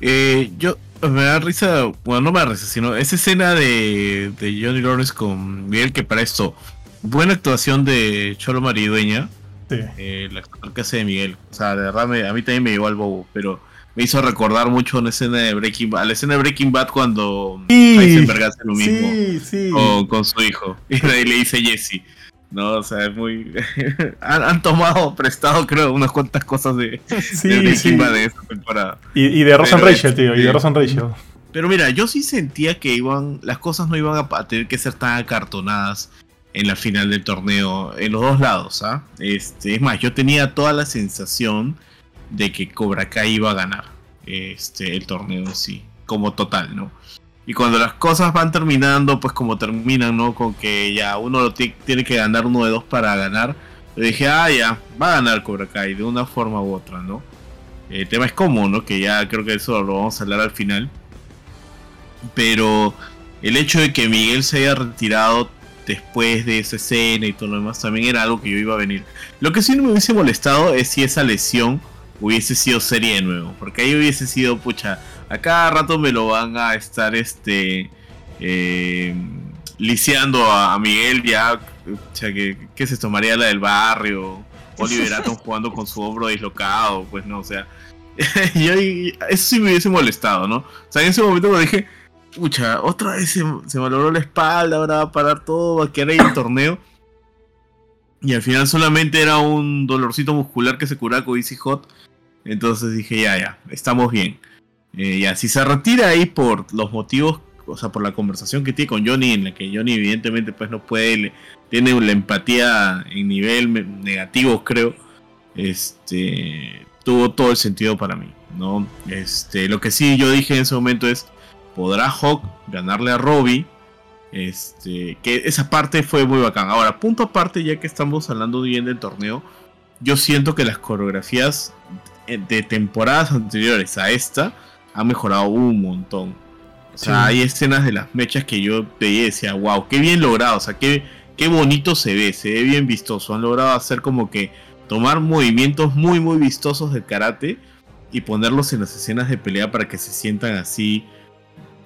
Eh, yo me da risa, bueno, no me da risa, sino esa escena de, de Johnny Lawrence con Miguel, que para esto, buena actuación de Cholo Maridueña, sí. eh, la actor que hace de Miguel. O sea, de verdad a mí también me llevó al bobo, pero me hizo recordar mucho una escena de Breaking Bad, la escena de Breaking Bad cuando sí, Heisenberg hace lo mismo Con, su hijo y le dice Jesse. No, o sea, es muy. han, han tomado prestado, creo, unas cuantas cosas de, Sí, de Breaking sí. Bad de esta temporada. Y, y de Rosan Pero Rachel, tío, y de este- Rosan Rachel. Pero mira, yo sí sentía que iban, las cosas no iban a, a tener que ser tan acartonadas en la final del torneo, en los dos lados, ¿ah? Este, es más, yo tenía toda la sensación de que Cobra Kai iba a ganar este, el torneo en sí, como total, ¿no? Y cuando las cosas van terminando, pues como terminan, ¿no? Con que ya uno lo ti- tiene que ganar uno de dos para ganar. Yo dije, ah, ya, va a ganar Cobra Kai de una forma u otra, ¿no? El tema es cómo, ¿no? Que ya creo que eso lo vamos a hablar al final. Pero el hecho de que Miguel se haya retirado después de esa escena y todo lo demás también era algo que yo iba a venir. Lo que sí no me hubiese molestado es si esa lesión hubiese sido serie de nuevo. Porque ahí hubiese sido, pucha, a cada rato me lo van a estar este eh, lisiando a, a Miguel ya. O sea, que, ¿qué es esto? María la del barrio. Oliver Atom jugando con su hombro dislocado. Pues no, o sea. yo, eso sí me hubiese molestado, ¿no? O sea, en ese momento me dije, pucha, otra vez se, se malogró la espalda, ahora va a parar todo, va a quedar ahí el torneo. Y al final solamente era un dolorcito muscular que se curaba con Easy Hot. Entonces dije, ya, ya, estamos bien. Eh, ya, si se retira ahí por los motivos, o sea, por la conversación que tiene con Johnny, en la que Johnny evidentemente pues no puede, tiene la empatía en nivel negativo, creo. Este, tuvo todo el sentido para mí, ¿no? Este, lo que sí yo dije en ese momento es, ¿podrá Hawk ganarle a Robbie? Este, que esa parte fue muy bacán. Ahora, punto aparte, ya que estamos hablando bien del torneo, yo siento que las coreografías de temporadas anteriores a esta han mejorado un montón. O sea, Sí. hay escenas de las mechas que yo veía y decía, wow, qué bien logrado, o sea, qué, qué bonito se ve, se ve bien vistoso. Han logrado hacer como que tomar movimientos muy, muy vistosos del karate y ponerlos en las escenas de pelea para que se sientan así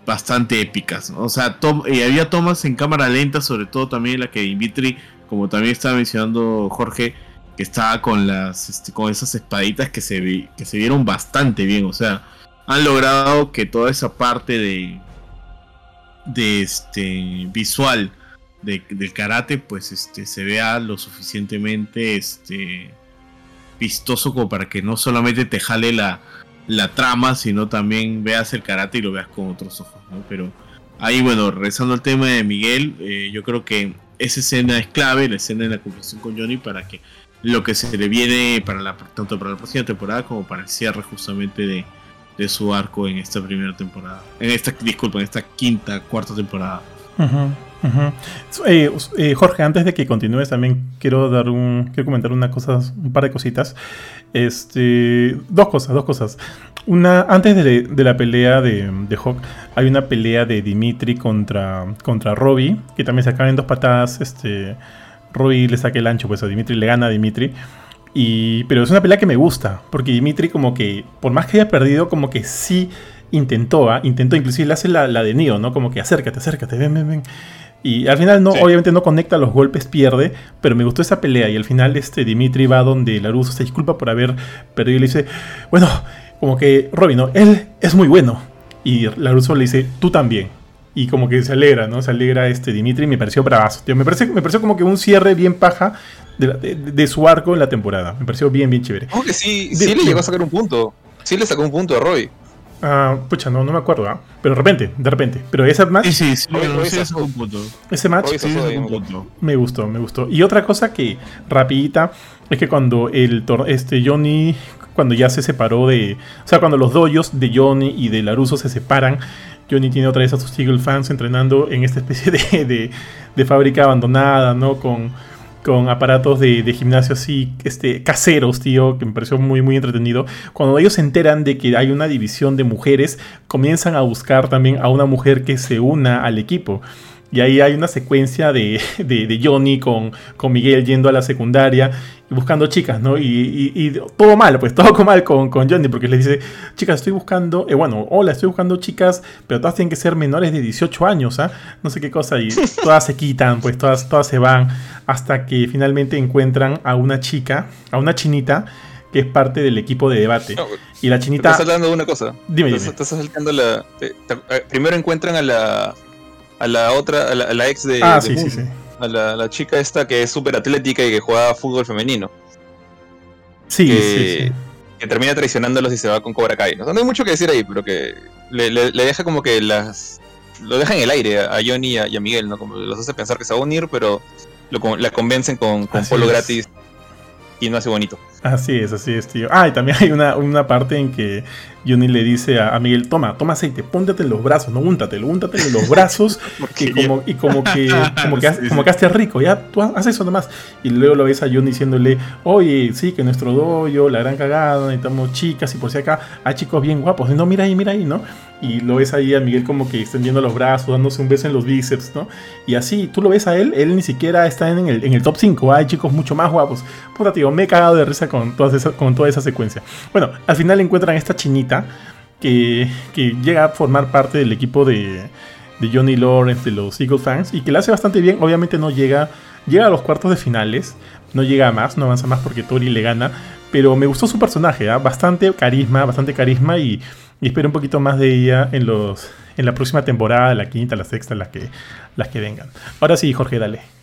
bastante épicas. ¿no? O sea, y había tomas en cámara lenta, sobre todo también la que Dimitri, como también estaba mencionando Jorge, estaba con las este, con esas espaditas que se que se vieron bastante bien. O sea, han logrado que toda esa parte de de este visual de- del karate pues este se vea lo suficientemente este vistoso como para que no solamente te jale la, la trama sino también veas el karate y lo veas con otros ojos ¿no? pero ahí bueno regresando al tema de Miguel eh, yo creo que esa escena es clave la escena de la conversación con Johnny para que lo que se le viene para la tanto para la próxima temporada como para el cierre justamente de, su arco en esta primera temporada en esta disculpa en esta quinta cuarta temporada eh, eh, Jorge, antes de que continúes, también quiero dar un. Quiero comentar una cosa, un par de cositas. Este. Dos cosas, dos cosas. Una, antes de, la pelea de, de Hawk, hay una pelea de Dimitri contra, contra Robbie, que también se acaba en dos patadas. Este. Robbie le saca el ancho, pues a Dimitri le gana a Dimitri. Y, pero es una pelea que me gusta, porque Dimitri como que, por más que haya perdido, como que sí intentó, ¿ah? intentó, inclusive le hace la, la de Neo, ¿no? Como que acércate, acércate, ven, ven, ven. Y al final no, Sí. obviamente no conecta los golpes, pierde, pero me gustó esa pelea y al final este Dimitri va donde Laruso se disculpa por haber perdido y le dice, bueno, como que Robin, ¿no? Él es muy bueno. Y Laruso le dice, tú también. Y como que se alegra, ¿no? Se alegra este Dimitri y me pareció bravazo, tío. Me parece, me pareció como que un cierre bien paja de, la- de- de su arco en la temporada. Me pareció bien, bien chévere. Aunque sí, De- sí le llegó a sacar un punto. Sí le sacó un punto a Roy. Ah, pucha, no, no me acuerdo, ¿ah? Pero de repente, de repente. Pero ese match, sí sí sí, sí, un punto ese match Sí, un punto me gustó, me gustó. Y otra cosa que, rapidita, es que cuando el este Johnny, cuando ya se separó de... O sea, cuando los doyos de Johnny y de Laruso se separan, Johnny tiene otra vez a sus Eagle fans entrenando en esta especie de, de- fábrica abandonada, ¿no? Con, con aparatos de, de gimnasio así, este, caseros, tío, que me pareció muy, muy entretenido. Cuando ellos se enteran de que hay una división de mujeres, comienzan a buscar también a una mujer que se una al equipo. Y ahí hay una secuencia de, de- de Johnny con, con Miguel yendo a la secundaria y buscando chicas, ¿no? Y, y- y todo mal, pues todo mal con, con Johnny, porque le dice, chicas, estoy buscando, eh, bueno, hola, estoy buscando chicas, pero todas tienen que ser menores de 18 años, ¿ah? No sé qué cosa, y todas se quitan, pues todas, todas se van, hasta que finalmente encuentran a una chica, a una chinita, que es parte del equipo de debate. No, Y la chinita... estás saltando de una cosa. Dime, dime. estás saltando la. te- eh, primero encuentran a la. A la otra, a la, a la ex de. Ah, de sí, sí, Moon. sí. a la, la chica esta que es súper atlética y que juega fútbol femenino. Sí, que, sí, sí. que termina traicionándolos y se va con Cobra Kai. ¿no? Hay mucho que decir ahí, pero que le, le- le deja como que las. Lo deja en el aire a, a Johnny y a, y a Miguel, ¿no? Como los hace pensar que se va a unir, pero lo, la convencen con, con polo es. gratis y no hace bonito. Así es, así es, tío. Ah, y también hay una, una parte en que Johnny le dice a, a Miguel, toma, toma aceite, póntate en los brazos, no úntatelo, úntatelo en los brazos y como, y como que como que, Sí, como que hazte rico, ya, tú haz eso nomás. Y luego lo ves a Johnny diciéndole, oye, sí, que nuestro doyo, la gran cagada, necesitamos chicas y por si acá hay chicos bien guapos. Y no, mira ahí, mira ahí, ¿no? Y lo ves ahí a Miguel como que extendiendo los brazos, dándose un beso en los bíceps, ¿no? Y así, tú lo ves a él, él ni siquiera está en el, en el top 5, hay chicos mucho más guapos. Puta, tío, me he cagado de risa con, todas con toda esa secuencia. Bueno, al final encuentran esta chinita que, que llega a formar parte del equipo de, de Johnny Lawrence, de los Eagle Fans, y que le hace bastante bien. Obviamente no llega, llega a los cuartos de finales, no llega a más, no avanza más porque Tori le gana. Pero me gustó su personaje, ¿ah? bastante carisma, bastante carisma y, y espero un poquito más de ella en los en la próxima temporada, la quinta, la sexta, las que, las que vengan. Ahora sí, Jorge, dale.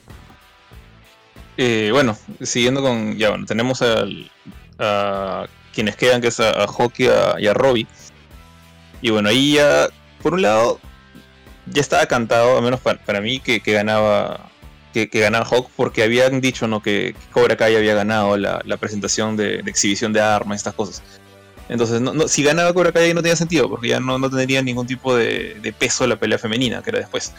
Eh, bueno, siguiendo con. Ya, bueno, tenemos a quienes quedan, que es a, a y a, Robbie. Y bueno, ahí ya, por un lado, ya estaba cantado, al menos para, para mí, que, que ganaba. Que, ganaba Hawk porque habían dicho ¿no? que, que Cobra Kai había ganado la, la presentación de, exhibición de armas estas cosas. Entonces, no, si ganaba Cobra Kai no tenía sentido, porque ya no, no tendría ningún tipo de, peso la pelea femenina, que era después.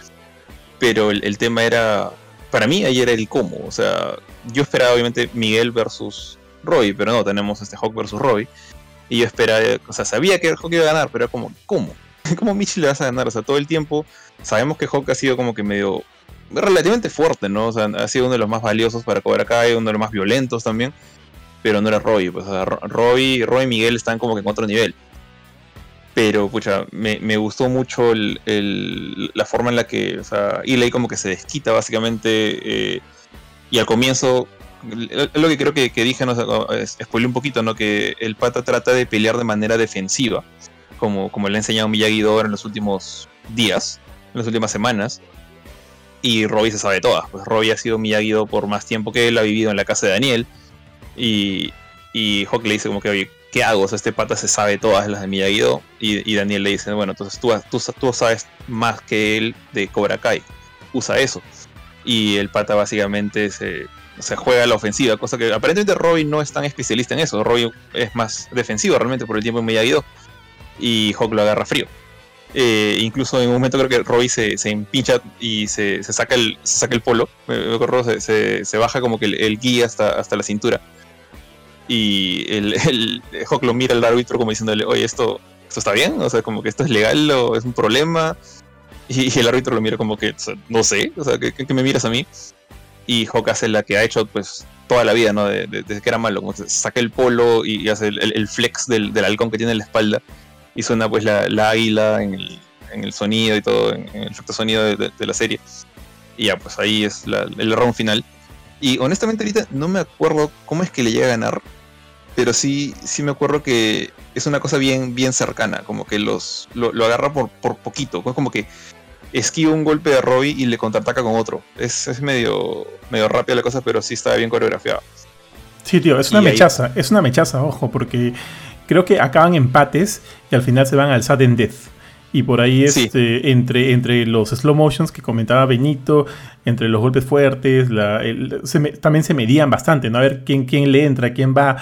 Pero el tema era para mí ayer era el cómo. O sea, yo esperaba obviamente Miguel versus Roy, pero no, tenemos este Hawk versus Roy. Y yo esperaba, o sea, sabía que Hawk iba a ganar, pero era como, ¿cómo? ¿Cómo Michi le vas a ganar? O sea, todo el tiempo sabemos que Hawk ha sido como que medio relativamente fuerte, ¿no? O sea, ha sido uno de los más valiosos para Cobra Kai, uno de los más violentos también, pero no era Roy. Pues, o sea, Ro- Roy, Roy y Miguel están como que en otro nivel. Pero, pucha, me, me gustó mucho el- el- la forma en la que, o sea, Eli como que se desquita básicamente. eh, y al comienzo, lo que creo que, que dije, no spoilé un poquito, ¿no? Que el pata trata de pelear de manera defensiva, como, como le ha enseñado Miyagi-Do en los últimos días, en las últimas semanas. Y Robbie se sabe todas, pues Robbie ha sido Miyagi-Do por más tiempo que él, ha vivido en la casa de Daniel. Y, y Hawk le dice como que, oye, ¿qué hago? O sea, este pata se sabe todas las de Miyagi-Do. Y, Daniel le dice, bueno, entonces tú, tú, tú sabes más que él de Cobra Kai. Usa eso. Y el pata básicamente se, se juega a la ofensiva, cosa que aparentemente Robin no es tan especialista en eso. Robin es más defensivo realmente por el tiempo en Miyagi-Do. Y Hawk lo agarra frío. Eh, incluso en un momento creo que Roy se, se empincha y se, se saca el, saca el polo. Me- me se- se baja como que el, el guía hasta, hasta la cintura. Y el, el Hawk lo mira al árbitro como diciéndole, oye, esto, esto está bien, o sea, como que esto es legal o es un problema. Y, el árbitro lo mira como que, no sé, o sea, que me miras a mí. Y Hawk hace la que ha hecho pues toda la vida, ¿no? De- de- Desde que era malo, saca el polo y, hace el, flex del, del halcón que tiene en la espalda. Y suena pues la, la águila en el, en el sonido y todo, en, el efecto sonido de, la serie. Y ya, pues ahí es el round final. Y honestamente ahorita no me acuerdo cómo es que le llega a ganar, pero sí, sí me acuerdo que es una cosa bien, bien cercana, como que los lo, lo agarra por, por poquito, es como que esquiva un golpe de Robbie y le contraataca con otro. Es, es medio, medio rápida la cosa, pero sí está bien coreografiado. Sí, tío, es una Y ahí- mechaza, es una mechaza, ojo, porque creo que acaban empates y al final se van al sudden death. Y por ahí Sí. este, entre, entre los slow motions que comentaba Benito, entre los golpes fuertes, la- el- se me- también se medían bastante, ¿no? A ver quién, quién le entra, quién va.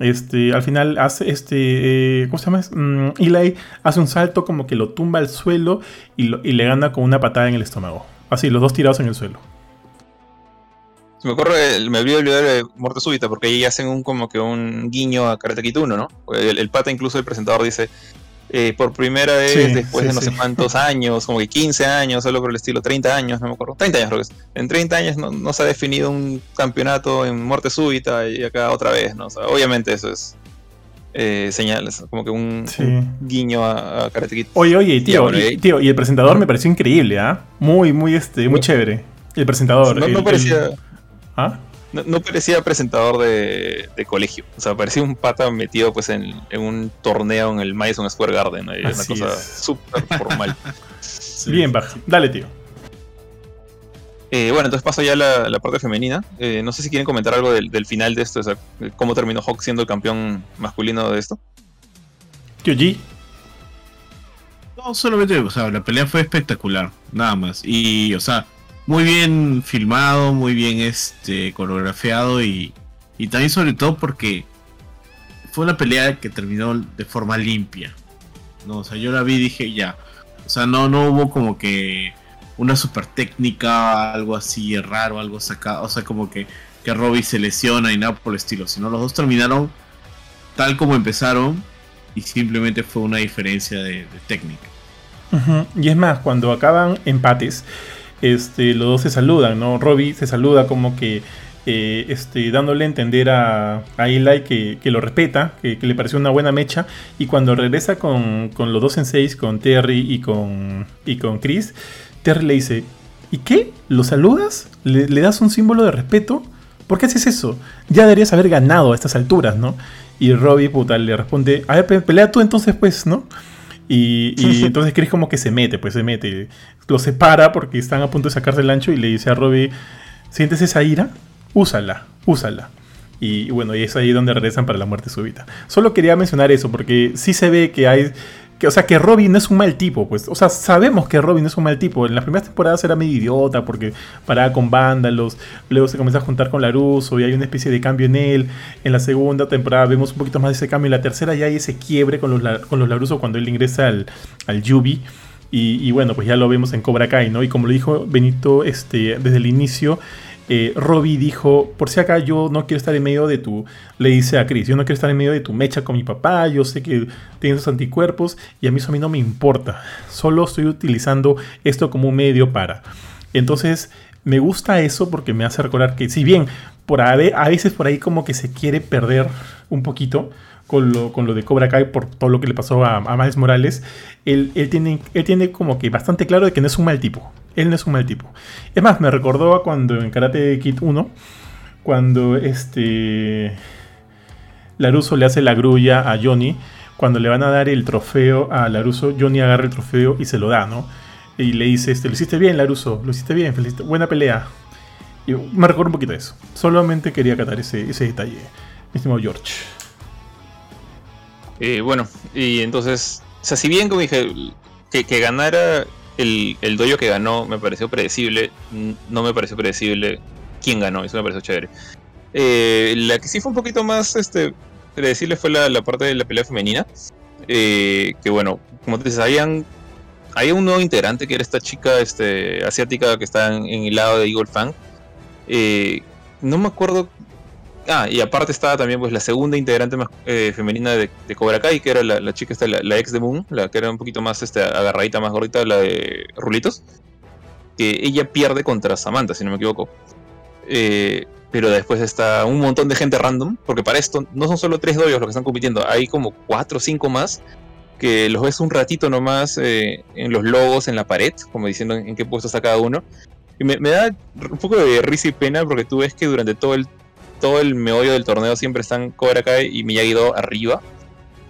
Este, al final hace este. eh, ¿Cómo se llama? Mm, Eli hace un salto como que lo tumba al suelo y, le gana con una patada en el estómago. Así, los dos tirados en el suelo. Me acuerdo, de- me olvidé olvidar de Muerte Súbita, porque ahí hacen un como que un guiño a Karate Kid 1, ¿no? El, el pata, incluso el presentador dice, eh, por primera vez, Sí, después sí, de no sí. sé cuántos años, como que 15 años, algo por el estilo, 30 años, no me acuerdo, 30 años creo que es. En 30 años no, no se ha definido un campeonato en Muerte Súbita y acá otra vez, ¿no? O sea, obviamente eso es eh, señales, como que un, guiño a, a Karate Kid. Oye, oye, tío, y, y- tío, y el presentador me pareció increíble, ¿ah? Muy, muy, este, muy chévere. El presentador. No, el- no el- parecía... ¿Ah? No, no parecía presentador de, de colegio. O sea, parecía un pata metido pues en, en un torneo en el Madison Square Garden. ¿no? Una cosa súper formal. Bien, baja. Dale, tío. Eh, bueno, entonces paso ya a la, la parte femenina. Eh, no sé si quieren comentar algo del, del final de esto, o sea, cómo terminó Hawk siendo el campeón masculino de esto. Kyoji. No, solamente, o sea, la pelea fue espectacular, nada más. Y, o sea, muy bien filmado, muy bien este coreografiado y, y también sobre todo porque fue una pelea que terminó de forma limpia. No, o sea, yo la vi y dije ya. O sea, no, no hubo como que una super técnica, algo así raro, algo sacado. O sea, como que, que Robbie se lesiona y nada por el estilo. Sino los dos terminaron tal como empezaron y simplemente fue una diferencia de, técnica. Y es más, cuando acaban empates, este, los dos se saludan, ¿no? Robbie se saluda como que eh, este, dándole a entender a, a Eli que, que lo respeta, que, le pareció una buena mecha. Y cuando regresa con, con los dos en seis, con Terry y con, y con Chris, Terry le dice: ¿Y qué? ¿Lo saludas? ¿Le, das un símbolo de respeto? ¿Por qué haces eso? Ya deberías haber ganado a estas alturas, ¿no? Y Robbie, puta, le responde: A ver, pe- pelea tú entonces, pues, ¿no? Y, y entonces Chris como que se mete, pues se mete. Lo separa porque están a punto de sacarse el ancho y le dice a Robbie, ¿sientes esa ira? Úsala, úsala. Y bueno, y es ahí donde regresan para la muerte súbita. Solo quería mencionar eso porque sí se ve que hay... Que, o sea, que Robin es un mal tipo, pues. O sea, sabemos que Robin es un mal tipo. En las primeras temporadas era medio idiota porque paraba con vándalos. Luego se comienza a juntar con Laruso y hay una especie de cambio en él. En la segunda temporada vemos un poquito más de ese cambio. En la tercera ya hay ese quiebre con los, con los Laruso cuando él ingresa al, al Yubi. Y, y bueno, pues ya lo vemos en Cobra Kai, ¿no? Y como lo dijo Benito este, desde el inicio, eh, Robbie dijo, por si acá yo no quiero estar en medio de tu, le dice a Chris, yo no quiero estar en medio de tu mecha con mi papá, yo sé que tienes esos anticuerpos y a mí eso a mí no me importa, solo estoy utilizando esto como un medio para. Entonces, me gusta eso porque me hace recordar que si bien por a veces por ahí como que se quiere perder un poquito con lo, con lo de Cobra Kai por todo lo que le pasó a, a Morales, él, él tiene, él tiene como que bastante claro de que no es un mal tipo. Él no es un mal tipo. Es más, me recordó a cuando en Karate Kid 1, cuando este Laruso le hace la grulla a Johnny, cuando le van a dar el trofeo a Laruso, Johnny agarra el trofeo y se lo da, ¿no? Y le dice, este, lo hiciste bien, Laruso, lo hiciste bien, felicito, buena pelea. Y me recuerda un poquito de eso. Solamente quería catar ese, ese detalle, mi estimado George. Eh, bueno, y entonces, o sea, si bien como dije, que, que ganara el, el que ganó me pareció predecible, no me pareció predecible quién ganó, eso me pareció chévere. Eh, la que sí fue un poquito más este, predecible fue la, la parte de la pelea femenina, eh, que bueno, como te dices, habían, había un nuevo integrante que era esta chica este, asiática que está en, en el lado de Eagle Fang. Eh, no me acuerdo Ah, y aparte estaba también pues la segunda integrante más eh, femenina de, Cobra Kai, que era la, chica esta, la, la ex de Moon, la que era un poquito más este, agarradita, más gordita, la de Rulitos. Que ella pierde contra Samantha, si no me equivoco. Eh, pero después está un montón de gente random, porque para esto no son solo tres doyos los que están compitiendo, hay como cuatro o cinco más que los ves un ratito nomás eh, en los logos en la pared, como diciendo en, en qué puesto está cada uno. Y me, me da un poco de risa y pena porque tú ves que durante todo el todo el meollo del torneo siempre están Cobra Kai y Miyagi-Do arriba.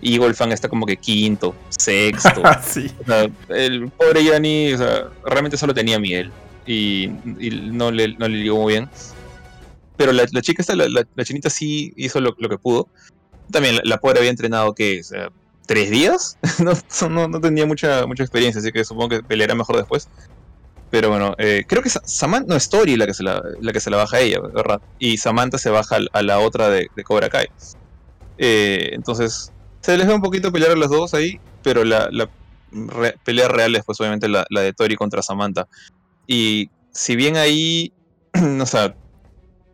Y Eagle Fan está como que quinto, sexto. Ah, sí. O sea, el pobre Yanni, o sea, realmente solo tenía miel. Y, y no, le, no le llegó muy bien. Pero la, la chica esta, la, la- la chinita sí hizo lo, lo que pudo. También la, pobre había entrenado, que ¿Tres días? no, no, no tenía mucha, mucha experiencia, así que supongo que peleará mejor después. Pero bueno, eh, creo que Sa- Samantha, no es Tori la que se la, la que se la baja a ella, ¿verdad? Y Samantha se baja a la otra de, de Cobra Kai. Eh, entonces, se les ve un poquito pelear a las dos ahí, pero la, la pelea real es pues obviamente la, la de Tori contra Samantha. Y si bien ahí, o sea,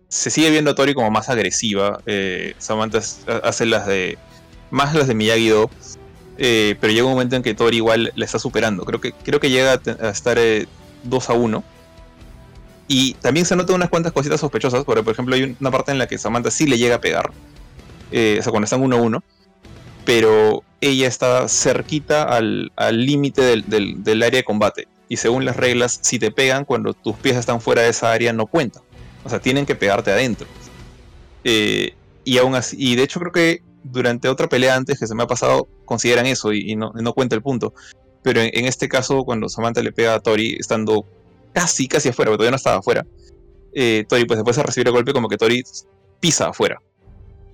se sigue viendo a Tori como más agresiva, eh, Samantha hace las de, más las de Miyagi-Do, pero llega un momento en que Tori igual la está superando. Creo que, creo que llega a, estar 2 a 1. Y también se notan unas cuantas cositas sospechosas, porque por ejemplo hay una parte en la que Samantha sí le llega a pegar, eh, o sea, cuando están 1 a 1, pero ella está cerquita al al límite del, del- del área de combate. Y según las reglas, si te pegan cuando tus pies están fuera de esa área, no cuenta. O sea, tienen que pegarte adentro. Eh, y aún así, y de hecho creo que durante otra pelea antes que se me ha pasado, consideran eso y, y no, no cuenta el punto. Pero en, en este caso, cuando Samantha le pega a Tori, estando casi, casi afuera, pero todavía no estaba afuera. Eh, Tori, pues después de recibir el golpe, como que Tori pisa afuera.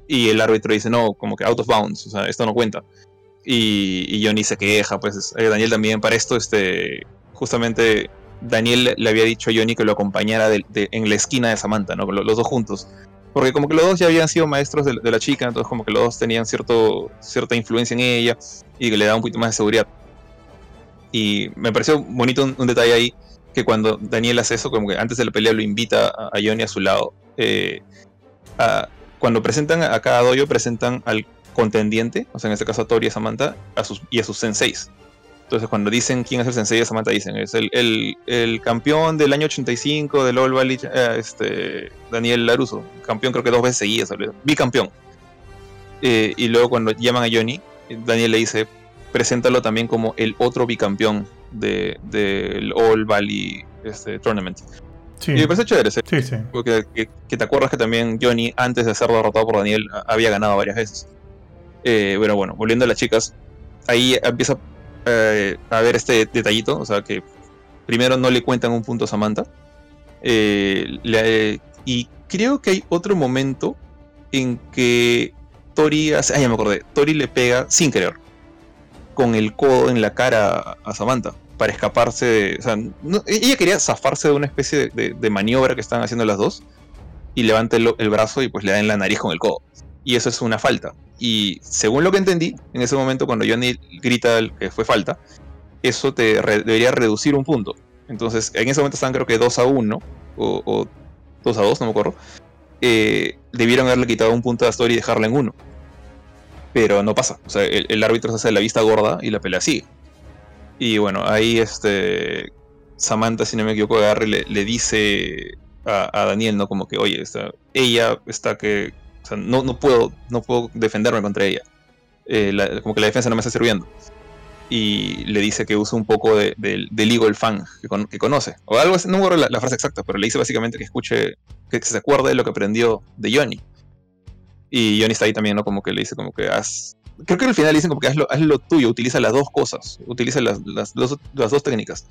Y el árbitro dice, no, como que out of bounds, o sea, esto no cuenta. Y, Johnny se queja, pues eh, Daniel también para esto, este, justamente Daniel le había dicho a Johnny que lo acompañara de, de, en la esquina de Samantha, ¿no? Los, los, dos juntos. Porque como que los dos ya habían sido maestros de, de, la chica, entonces como que los dos tenían cierto, cierta influencia en ella y que le daba un poquito más de seguridad. Y me pareció bonito un, detalle ahí, que cuando Daniel hace eso, como que antes de la pelea lo invita a, Johnny a su lado. Eh, a, cuando presentan a cada doyo, presentan al contendiente, o sea, en este caso a Tori y a Samantha, a sus, y a sus senseis. Entonces, cuando dicen quién es el sensei de Samantha, dicen, es el, el, el campeón del año 85 del All Valley, este, Daniel Laruso. Campeón creo que dos veces seguidas, bicampeón. Eh, y luego cuando llaman a Johnny, Daniel le dice, preséntalo también como el otro bicampeón del de, All Valley este, Tournament. Sí. Y me parece chévere, ¿sí? Sí, sí. Porque que, que, te acuerdas que también Johnny, antes de ser derrotado por Daniel, había ganado varias veces. Eh, pero bueno, volviendo a las chicas, ahí empieza eh, a ver este detallito, o sea que primero no le cuentan un punto a Samantha. Eh, le, y creo que hay otro momento en que Tori hace, ah, ya me acordé, Tori le pega sin querer con el codo en la cara a Samantha para escaparse de, o sea, ella quería zafarse de una especie de, maniobra que estaban haciendo las dos y levanta el, brazo y pues le da en la nariz con el codo. Y eso es una falta. Y según lo que entendí en ese momento cuando Johnny grita que fue falta eso te debería reducir un punto. Entonces en ese momento estaban creo que 2 a 1 o, o 2 a 2 no me acuerdo eh, debieron haberle quitado un punto a Story y dejarla en 1 pero no pasa. O sea, el, árbitro se hace la vista gorda y la pelea sigue. Y bueno, ahí este Samantha, si no me equivoco, agarre le, le dice a, Daniel, ¿no? Como que, oye, está, ella está que. O sea, no, no, puedo, no puedo defenderme contra ella. Eh, como que la defensa no me está sirviendo. Y le dice que usa un poco de, de, del Eagle Fang que, que, conoce. O algo así, no me acuerdo la, frase exacta, pero le dice básicamente que escuche, que se acuerde de lo que aprendió de Johnny. Y Johnny está ahí también, ¿no? Como que le dice como que haz... Creo que al final le dicen como que haz lo, haz lo tuyo, utiliza las dos cosas, utiliza las, las, dos, las dos técnicas.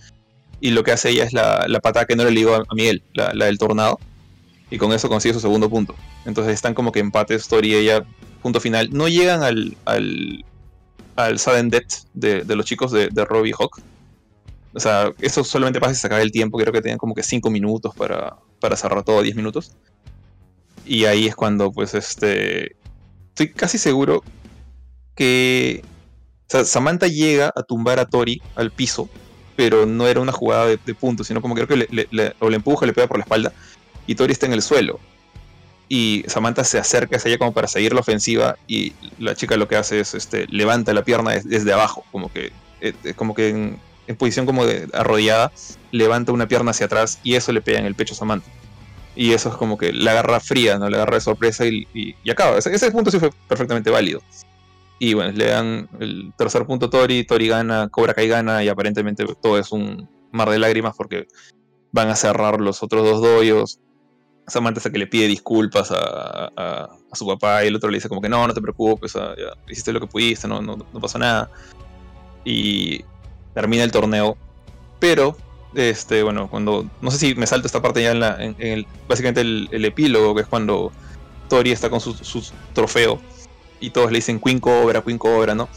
Y lo que hace ella es la, la patada que no le ligó a Miguel, la, la, del tornado. Y con eso consigue su segundo punto. Entonces están como que empate Story y ella, punto final. No llegan al, al, al sudden death de, de los chicos de, de Robbie Hawk. O sea, eso solamente pasa si se el tiempo. Creo que tenían como que 5 minutos para, para cerrar todo, 10 minutos. Y ahí es cuando, pues, este. Estoy casi seguro que. Samantha llega a tumbar a Tori al piso, pero no era una jugada de, puntos, sino como que creo que le, le, le, o le empuja, le pega por la espalda, y Tori está en el suelo. Y Samantha se acerca hacia ella como para seguir la ofensiva, y la chica lo que hace es este, levanta la pierna desde abajo, como que, eh, como que en, en posición como de arrodillada, levanta una pierna hacia atrás, y eso le pega en el pecho a Samantha y eso es como que la agarra fría, ¿no? La agarra de sorpresa y, acaba. Ese, punto sí fue perfectamente válido. Y bueno, le dan el tercer punto a Tori, Tori gana, Cobra Kai gana y aparentemente todo es un mar de lágrimas porque van a cerrar los otros dos doyos. Samantha hasta que le pide disculpas a, a, a, su papá y el otro le dice como que no, no te preocupes, ya, hiciste lo que pudiste, no, no, no pasó nada. Y termina el torneo, pero este, bueno, cuando, no sé si me salto esta parte ya en, la, el, básicamente el, epílogo, que es cuando Tori está con su, su, trofeo y todos le dicen Queen Cobra, Queen Cobra, ¿no?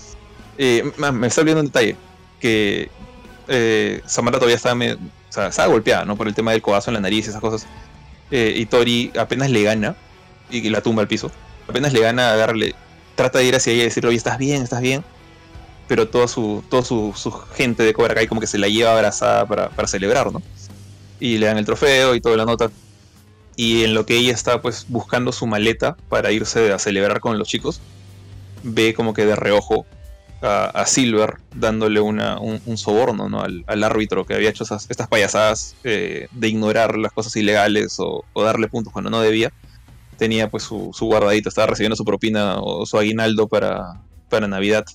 Eh, me está olvidando un detalle, que eh, Samantha todavía estaba, me, o sea, estaba golpeada, ¿no? Por el tema del codazo en la nariz y esas cosas. Eh, y Tori apenas le gana y la tumba al piso. Apenas le gana a darle, trata de ir hacia ella y decirle, oye, estás bien, estás bien pero toda su, toda su, su, gente de Cobra Kai como que se la lleva abrazada para, para, celebrar, ¿no? Y le dan el trofeo y toda la nota. Y en lo que ella está pues buscando su maleta para irse a celebrar con los chicos, ve como que de reojo a, Silver dándole una, un, soborno ¿no? al, al, árbitro que había hecho esas, estas payasadas eh, de ignorar las cosas ilegales o, o, darle puntos cuando no debía. Tenía pues su, su guardadito, estaba recibiendo su propina o su aguinaldo para, para Navidad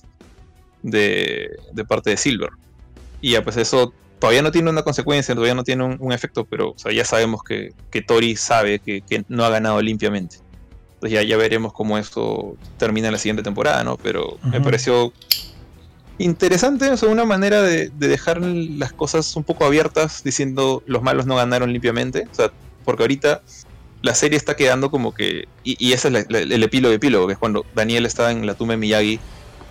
de, de, parte de Silver. Y ya, pues eso todavía no tiene una consecuencia, todavía no tiene un, un efecto, pero o sea, ya sabemos que, que Tori sabe que, que, no ha ganado limpiamente. Entonces ya, ya veremos cómo eso termina en la siguiente temporada, ¿no? Pero uh -huh. me pareció interesante, o una manera de, dejar las cosas un poco abiertas diciendo los malos no ganaron limpiamente. O sea, porque ahorita la serie está quedando como que. Y, ese es el epílogo epílogo, que es cuando Daniel estaba en la tumba de Miyagi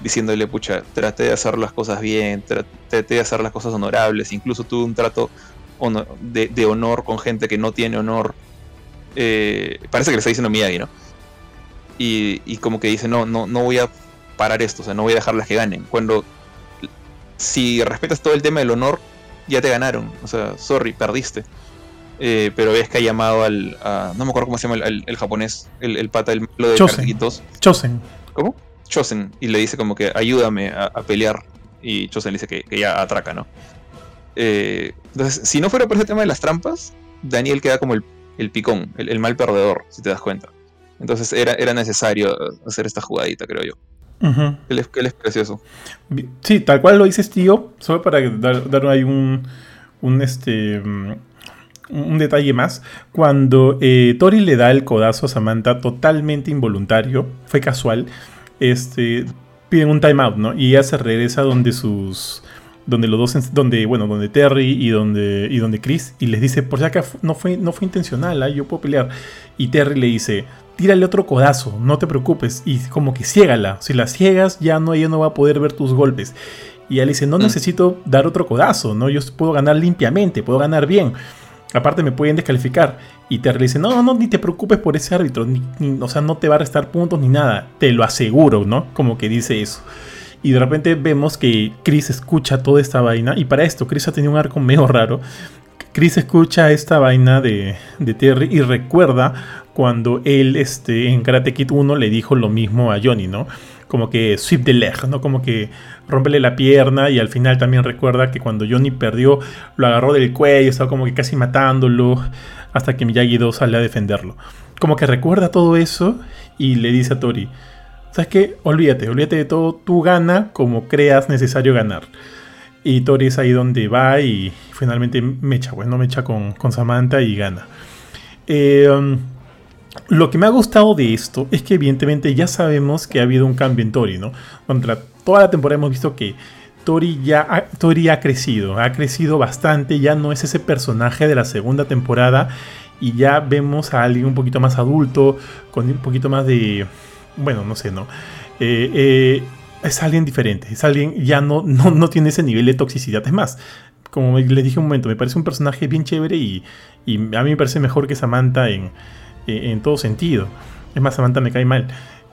diciéndole, pucha, traté de hacer las cosas bien, traté de hacer las cosas honorables, incluso tuve un trato de, honor con gente que no tiene honor. Eh, parece que le está diciendo Miyagi, ¿no? Y, y, como que dice, no, no, no voy a parar esto, o sea, no voy a dejarlas que ganen. Cuando si respetas todo el tema del honor, ya te ganaron. O sea, sorry, perdiste. Eh, pero ves que ha llamado al. no me acuerdo cómo se llama el, japonés, el, pata, el malo de Chosen. Chosen. ¿Cómo? Chosen. Y le dice como que ayúdame a, pelear. Y Chosen le dice que, ya atraca, ¿no? Eh, entonces, si no fuera por ese tema de las trampas, Daniel queda como el, picón, el, mal perdedor, si te das cuenta. Entonces era, era necesario hacer esta jugadita, creo yo. él, es, precioso. Sí, tal cual lo dices, tío. Solo para dar, dar ahí un, un este mm, un detalle más, cuando eh, Tori le da el codazo a Samantha totalmente involuntario, fue casual, este, piden un timeout, ¿no? Y ella se regresa donde sus donde los dos donde bueno donde Terry y donde y donde Chris y les dice por si acaso no fue no fue intencional ¿ah? yo puedo pelear y Terry le dice tírale otro codazo no te preocupes y como que ciégala si la ciegas ya no ella no va a poder ver tus golpes y ella le dice no mm. necesito dar otro codazo no yo puedo ganar limpiamente puedo ganar bien Aparte me pueden descalificar. Y Terry dice, no, no, ni te preocupes por ese árbitro. O sea, no te va a restar puntos ni nada. Te lo aseguro, ¿no? Como que dice eso. Y de repente vemos que Chris escucha toda esta vaina. Y para esto, Chris ha tenido un arco medio raro. Chris escucha esta vaina de, de Terry y recuerda cuando él este, en Karate Kid 1 le dijo lo mismo a Johnny, ¿no? Como que sweep the leg, ¿no? Como que rompele la pierna y al final también recuerda que cuando Johnny perdió lo agarró del cuello, estaba como que casi matándolo hasta que Miyagi-Do sale a defenderlo. Como que recuerda todo eso y le dice a Tori, ¿sabes qué? Olvídate, olvídate de todo, tú gana como creas necesario ganar. Y Tori es ahí donde va y finalmente mecha, pues no mecha con, con Samantha y gana. Eh, um, lo que me ha gustado de esto es que evidentemente ya sabemos que ha habido un cambio en Tori, ¿no? Contra toda la temporada hemos visto que Tori ya ha, Tori ha crecido, ha crecido bastante, ya no es ese personaje de la segunda temporada y ya vemos a alguien un poquito más adulto, con un poquito más de, bueno, no sé, ¿no? Eh, eh, es alguien diferente, es alguien ya no, no, no, tiene ese nivel de toxicidad. Es más, como les dije un momento, me parece un personaje bien chévere y, y a mí me parece mejor que Samantha en eh, en todo sentido. Es más, Samantha me cae mal.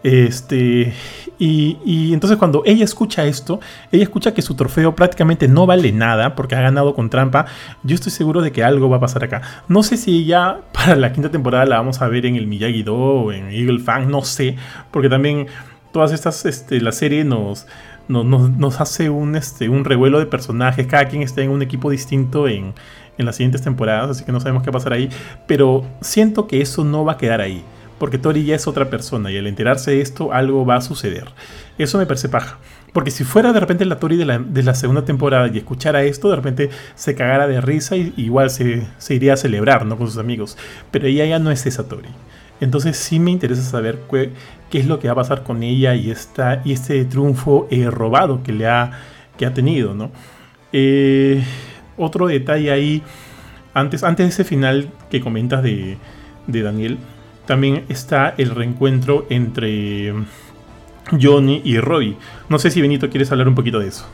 Este, y, entonces cuando ella escucha esto, ella escucha que su trofeo prácticamente no vale nada porque ha ganado con trampa. Yo estoy seguro de que algo va a pasar acá. No sé si ella para la quinta temporada la vamos a ver en el Miyagi-Do o en Eagle Fang, no sé, porque también todas estas, este, la serie nos, nos, hace un, este, un revuelo de personajes. Cada quien está en un equipo distinto en, en las siguientes temporadas, así que no sabemos qué va a pasar ahí. Pero siento que eso no va a quedar ahí, porque Tori ya es otra persona y al enterarse de esto algo va a suceder. Eso me parece paja. Porque si fuera de repente la Tori de la, segunda temporada y escuchara esto, de repente se cagara de risa y igual se, iría a celebrar ¿no? con sus amigos. Pero ella ya no es esa Tori. Entonces sí me interesa saber qué, es lo que va a pasar con ella y, esta, y este triunfo eh, robado que le ha, que ha tenido. ¿no? Eh, otro detalle ahí, antes, antes de ese final que comentas de, Daniel, también está el reencuentro entre Johnny y Roy. No sé si Benito quieres hablar un poquito de eso.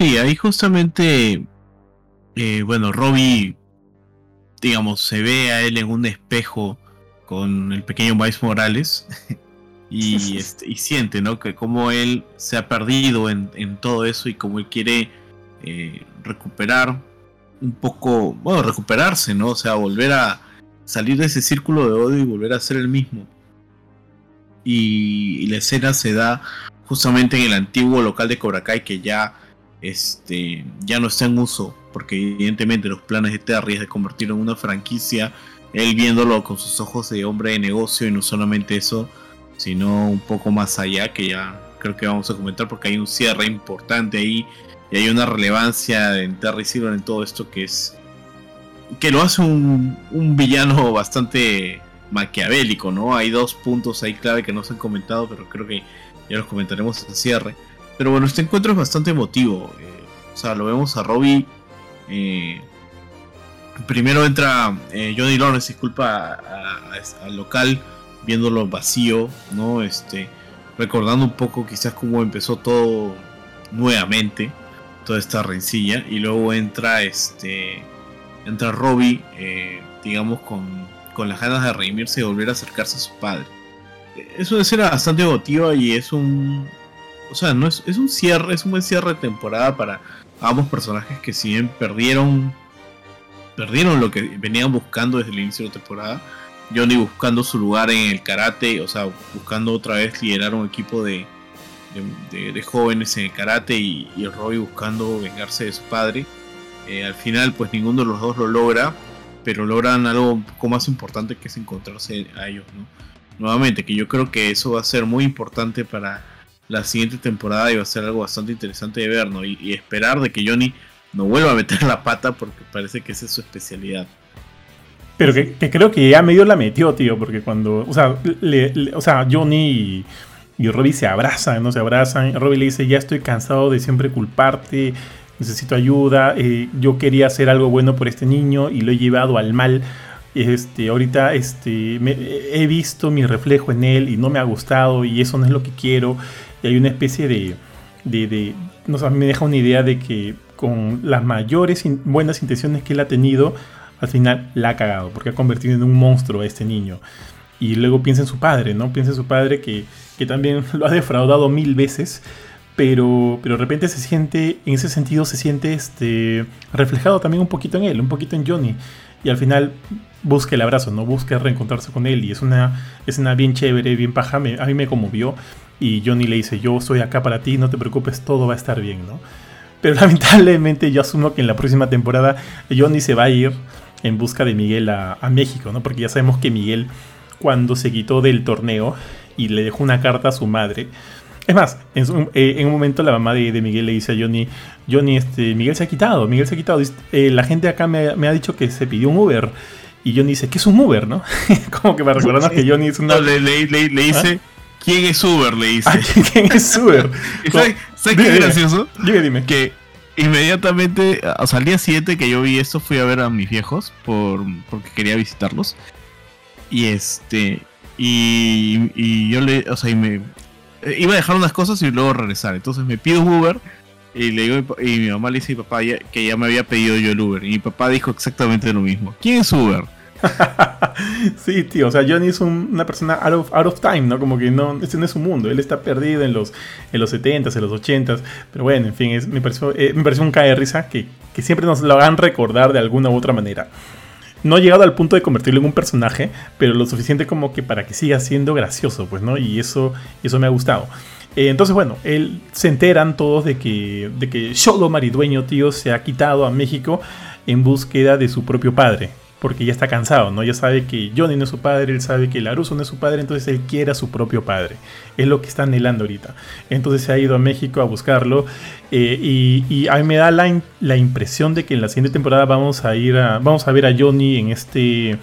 Sí, ahí justamente, eh, bueno, Robbie, digamos, se ve a él en un espejo con el pequeño Miles Morales y, este, y siente, ¿no? Que como él se ha perdido en, en todo eso y como él quiere eh, recuperar un poco, bueno, recuperarse, ¿no? O sea, volver a salir de ese círculo de odio y volver a ser el mismo. Y, la escena se da justamente en el antiguo local de Cobra Kai que ya, este, ya no está en uso, porque evidentemente los planes de Terry es de convertirlo en una franquicia, él viéndolo con sus ojos de hombre de negocio y no solamente eso, sino un poco más allá, que ya creo que vamos a comentar porque hay un cierre importante ahí y hay una relevancia en Terry Silver en todo esto que es. que lo hace un, villano bastante maquiavélico, ¿no? Hay dos puntos ahí clave que no se han comentado, pero creo que ya los comentaremos en cierre. Pero bueno, este encuentro es bastante emotivo. eh, o sea, lo vemos a Robbie. eh, primero entra eh, Johnny Lawrence, disculpa, al local, viéndolo vacío, ¿no? Este, recordando un poco quizás cómo empezó todo nuevamente, toda esta rencilla. Y luego entra este. Entra Robbie, eh, digamos, con, con las ganas de redimirse y volver a acercarse a su padre. Es una escena bastante emotiva y es un. O sea, no es, es un cierre, es un buen cierre de temporada para ambos personajes que si bien perdieron. Perdieron lo que venían buscando desde el inicio de la temporada. Johnny buscando su lugar en el karate, o sea, buscando otra vez liderar un equipo de, de, jóvenes en el karate y, y Robbie buscando vengarse de su padre. Eh, al final, pues ninguno de los dos lo logra, pero logran algo un poco más importante que es encontrarse a ellos, ¿no? Nuevamente, que yo creo que eso va a ser muy importante para la siguiente temporada y va a ser algo bastante interesante de ver, ¿no? Y, esperar de que Johnny no vuelva a meter la pata porque parece que esa es su especialidad. Pero que, que creo que ya medio la metió, tío, porque cuando, o sea, o sea Johnny y, y Robbie se abrazan, ¿no? Se abrazan. Robbie le dice, ya estoy cansado de siempre culparte, necesito ayuda, eh, yo quería hacer algo bueno por este niño y lo he llevado al mal. Este, ahorita este, me- he visto mi reflejo en él y no me ha gustado y eso no es lo que quiero. Y hay una especie de, de, de- no sé, me deja una idea de que con las mayores buenas intenciones que él ha tenido, al final la ha cagado, porque ha convertido en un monstruo a este niño. Y luego piensa en su padre, ¿no? Piensa en su padre que, que también lo ha defraudado mil veces, pero, pero de repente se siente, en ese sentido se siente este, reflejado también un poquito en él, un poquito en Johnny. Y al final busca el abrazo, ¿no? Busca reencontrarse con él. Y es una escena bien chévere, bien paja. a mí me conmovió. Y Johnny le dice, yo estoy acá para ti, no te preocupes, todo va a estar bien, ¿no? Pero lamentablemente yo asumo que en la próxima temporada Johnny se va a ir en busca de Miguel a, a México, ¿no? Porque ya sabemos que Miguel, cuando se quitó del torneo y le dejó una carta a su madre, es más, en, su- eh, en un momento la mamá de, de Miguel le dice a Johnny, Johnny, este, Miguel se ha quitado, Miguel se ha quitado. "Eh, la gente acá me, me ha dicho que se pidió un Uber. Y Johnny dice, ¿qué es un Uber, no? Como que para recordarnos que Johnny es una... No, le, le- le- le dice, ¿quién es Uber? Le dice. ¿Quién es Uber? ¿Y ¿Sabes qué gracioso? Dime, dime. Que inmediatamente, o sea, al día siguiente que yo vi esto, fui a ver a mis viejos por, porque quería visitarlos. Y este, y, y yo le, o sea, y me eh, iba a dejar unas cosas y luego regresar. Entonces me pido Uber y le digo, y mi mamá le dice a mi papá ya- que ya me había pedido yo el Uber. Y mi papá dijo exactamente lo mismo. ¿Quién es Uber? Sí, tío, o sea, Johnny es un- una persona out of, out of time, ¿no? Como que no, este no es su mundo, él está perdido en los, en los 70s, en los 80s, pero bueno, en fin, es, me, pareció, eh, me pareció un cae de risa que, que siempre nos lo hagan recordar de alguna u otra manera. No ha llegado al punto de convertirlo en un personaje, pero lo suficiente como que para que siga siendo gracioso, pues, ¿no? Y eso, eso me ha gustado. Eh, entonces, bueno, él, se enteran todos de que, de que Sholo Maridueño, tío, se ha quitado a México en búsqueda de su propio padre. Porque ya está cansado, ¿no? Ya sabe que Johnny no es su padre, él sabe que Laruso no es su padre, entonces él quiere a su propio padre. Es lo que está anhelando ahorita. Entonces se ha ido a México a buscarlo. eh, y, a mí me da la, la impresión de que en la siguiente temporada vamos a ir a. Vamos a ver a Johnny en este.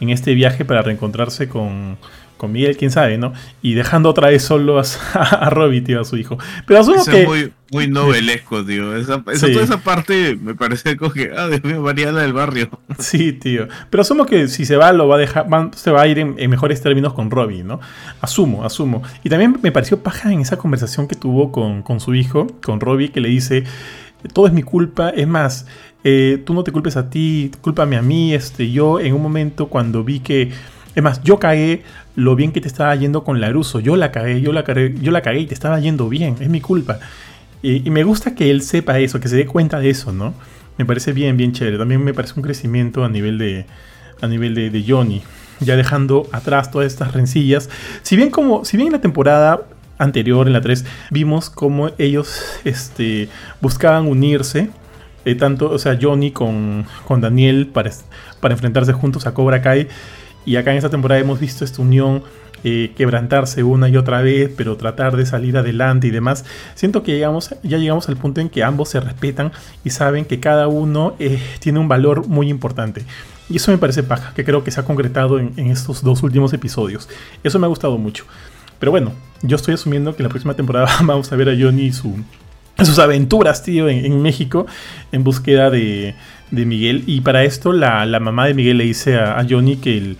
En este viaje para reencontrarse con. Con Miguel, quién sabe, ¿no? Y dejando otra vez solo a, a Robbie, tío, a su hijo. Pero asumo Eso que. es muy, muy novelesco, tío. Esa, esa- Sí. Toda esa parte me parece como que, ah, Dios mío, Mariana del barrio. Sí, tío. Pero asumo que si se va, lo va a dejar, va- se va a ir en, en mejores términos con Robbie, ¿no? Asumo, asumo. Y también me pareció paja en esa conversación que tuvo con, con su hijo, con Robbie, que le dice, todo es mi culpa, es más, eh, tú no te culpes a ti, cúlpame a mí, este, yo en un momento cuando vi que, es más, yo cagué lo bien que te estaba yendo con Laruso, yo la cagué, yo la cagué, yo la cagué y te estaba yendo bien, es mi culpa. Y, me gusta que él sepa eso, que se dé cuenta de eso, ¿no? Me parece bien, bien chévere. También me parece un crecimiento a nivel de, a nivel de, de Johnny. Ya dejando atrás todas estas rencillas. Si bien como, si bien en la temporada anterior, en la 3, vimos cómo ellos este, buscaban unirse. eh, tanto, o sea, Johnny con, con Daniel para, para enfrentarse juntos a Cobra Kai. Y acá en esta temporada hemos visto esta unión eh, quebrantarse una y otra vez, pero tratar de salir adelante y demás. Siento que llegamos, ya llegamos al punto en que ambos se respetan y saben que cada uno eh, tiene un valor muy importante. Y eso me parece paja, que creo que se ha concretado en, en estos dos últimos episodios. Eso me ha gustado mucho. Pero bueno, yo estoy asumiendo que la próxima temporada vamos a ver a Johnny y su, sus aventuras, tío, en, México en búsqueda de, de, Miguel. Y para esto la, la mamá de Miguel le dice a, a Johnny que el,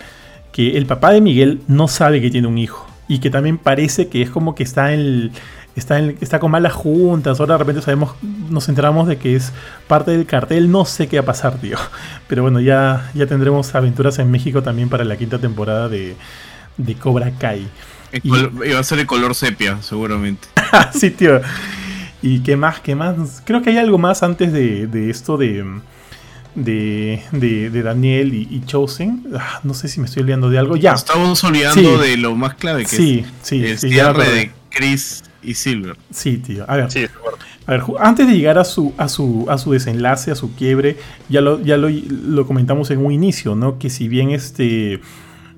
que el papá de Miguel no sabe que tiene un hijo. Y que también parece que es como que está en está, está con malas juntas. Ahora de repente sabemos, nos enteramos de que es parte del cartel. No sé qué va a pasar, tío. Pero bueno, ya, ya tendremos aventuras en México también para la quinta temporada de, de Cobra Kai. Y, va a ser el color sepia, seguramente. sí, tío. ¿Y qué más? ¿Qué más? Creo que hay algo más antes de, de esto de de, de, Daniel y, Chosen. Ah, no sé si me estoy olvidando de algo. Ya. Estamos olvidando de lo más clave que sí, es sí, el cierre de Chris y Silver. Sí, tío. A ver. a ver, antes de llegar a su, a su, a su desenlace, a su quiebre, ya lo, ya lo, lo comentamos en un inicio, ¿no? Que si bien este.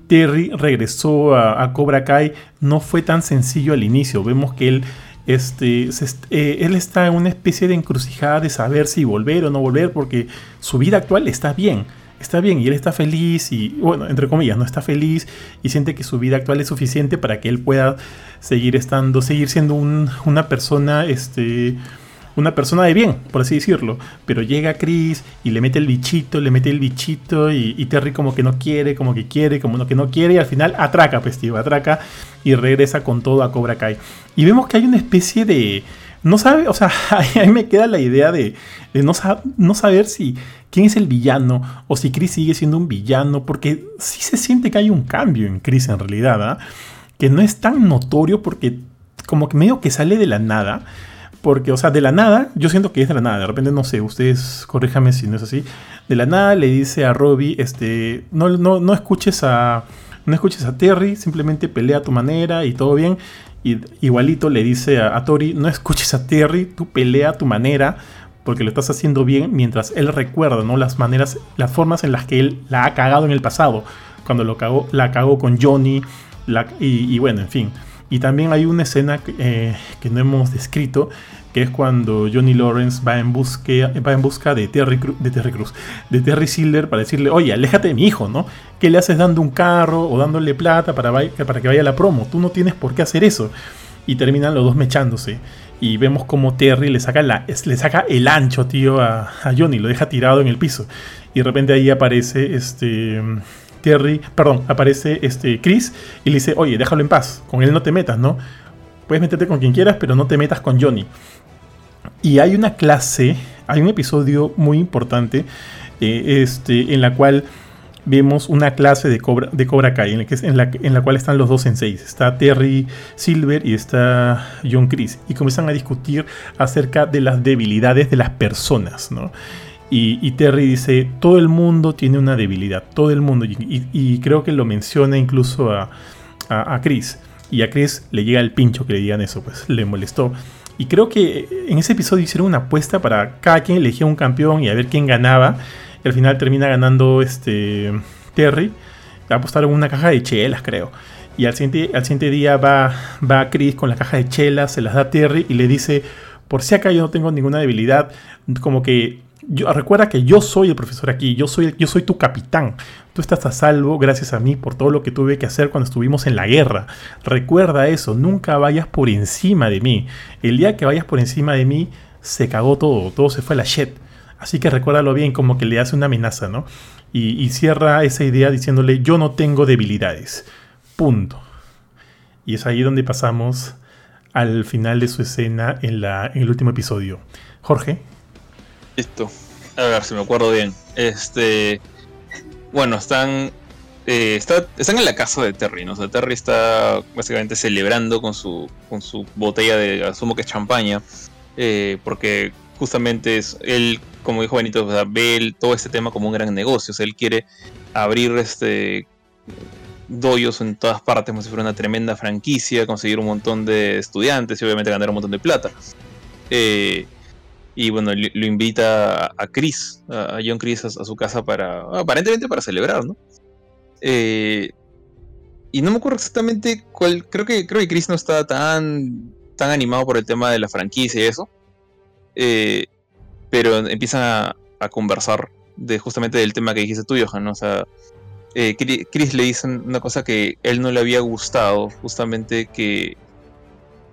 Terry regresó a, a, Cobra Kai, no fue tan sencillo al inicio. Vemos que él este, eh, él está en una especie de encrucijada de saber si volver o no volver, porque su vida actual está bien, está bien y él está feliz y, bueno, entre comillas, no está feliz y siente que su vida actual es suficiente para que él pueda seguir estando, seguir siendo una persona, este, una persona de bien, por así decirlo. Pero llega Chris y le mete el bichito, le mete el bichito y, Terry como que no quiere, como que quiere, como que no quiere y al final atraca, pues tío, atraca y regresa con todo a Cobra Kai. Y vemos que hay una especie de... No sabe, o sea, ahí me queda la idea de, no, no, saber si quién es el villano o si Chris sigue siendo un villano, porque sí se siente que hay un cambio en Chris en realidad, ¿ah? que no es tan notorio porque como que medio que sale de la nada, porque, o sea, de la nada, yo siento que es de la nada. De repente, no sé, ustedes corríjame si no es así. De la nada le dice a Robbie, este, no, no, no escuches a. No escuches a Terry, simplemente pelea a tu manera y todo bien. Y igualito le dice a, Tori, no escuches a Terry, tú pelea a tu manera, porque lo estás haciendo bien mientras él recuerda, ¿no? Las maneras, las formas en las que él la ha cagado en el pasado. Cuando lo cagó, la cagó con Johnny, y, bueno, en fin. Y también hay una escena eh, que no hemos descrito, que es cuando Johnny Lawrence va en, va en busca de Terry, de Terry Cruz, de Terry Silver para decirle, oye, aléjate de mi hijo, ¿no? ¿Qué le haces dando un carro o dándole plata para, que vaya a la promo? Tú no tienes por qué hacer eso. Y terminan los dos mechándose. Y vemos como Terry le saca, la, le saca el ancho, tío, a, Johnny, lo deja tirado en el piso. Y de repente ahí aparece este... Terry, perdón, aparece este Chris y le dice, oye, déjalo en paz, con él no te metas, ¿no? Puedes meterte con quien quieras, pero no te metas con Johnny. Y hay una clase, hay un episodio muy importante eh, este, en la cual vemos una clase de Cobra, de Cobra Kai, en la, que, en, la, en la cual están los dos en seis. Está Terry Silver y está John Chris. Y comienzan a discutir acerca de las debilidades de las personas, ¿no? Y, Terry dice, todo el mundo tiene una debilidad, todo el mundo. Y, creo que lo menciona incluso a, a, Chris. Y a Chris le llega el pincho que le digan eso, pues le molestó. Y creo que en ese episodio hicieron una apuesta para cada quien elegía un campeón y a ver quién ganaba. Y al final termina ganando este Terry. Apostaron una caja de chelas, creo. Y al siguiente, al siguiente día va, va Chris con la caja de chelas, se las da a Terry y le dice, por si acá yo no tengo ninguna debilidad, como que recuerda que yo soy el profesor aquí, yo soy, yo soy tu capitán. Tú estás a salvo gracias a mí por todo lo que tuve que hacer cuando estuvimos en la guerra. Recuerda eso, nunca vayas por encima de mí. El día que vayas por encima de mí, se cagó todo, todo se fue a la shit. Así que recuérdalo bien, como que le hace una amenaza, ¿no? Y, cierra esa idea diciéndole, yo no tengo debilidades. Punto. Y es ahí donde pasamos al final de su escena en, la, en el último episodio. Jorge. Listo. A ver si me acuerdo bien. Este. Bueno, están. Eh, están en la casa de Terry, ¿no? O Terry está básicamente celebrando con su, con su botella de asumo que es champaña. Eh, porque justamente es él, como dijo Benito, ve todo este tema como un gran negocio. O sea, él quiere abrir este doyos en todas partes como si fuera una tremenda franquicia, conseguir un montón de estudiantes y obviamente ganar un montón de plata. Eh, y bueno, lo invita a Chris, a John Chris a, su casa para, aparentemente para celebrar, ¿no? Eh, y no me acuerdo exactamente cuál, creo que, creo que Chris no está tan, tan animado por el tema de la franquicia y eso. Eh, pero empiezan a, conversar de justamente del tema que dijiste tú, Johan, ¿no? O sea, eh, Chris le dice una cosa que él no le había gustado, justamente que,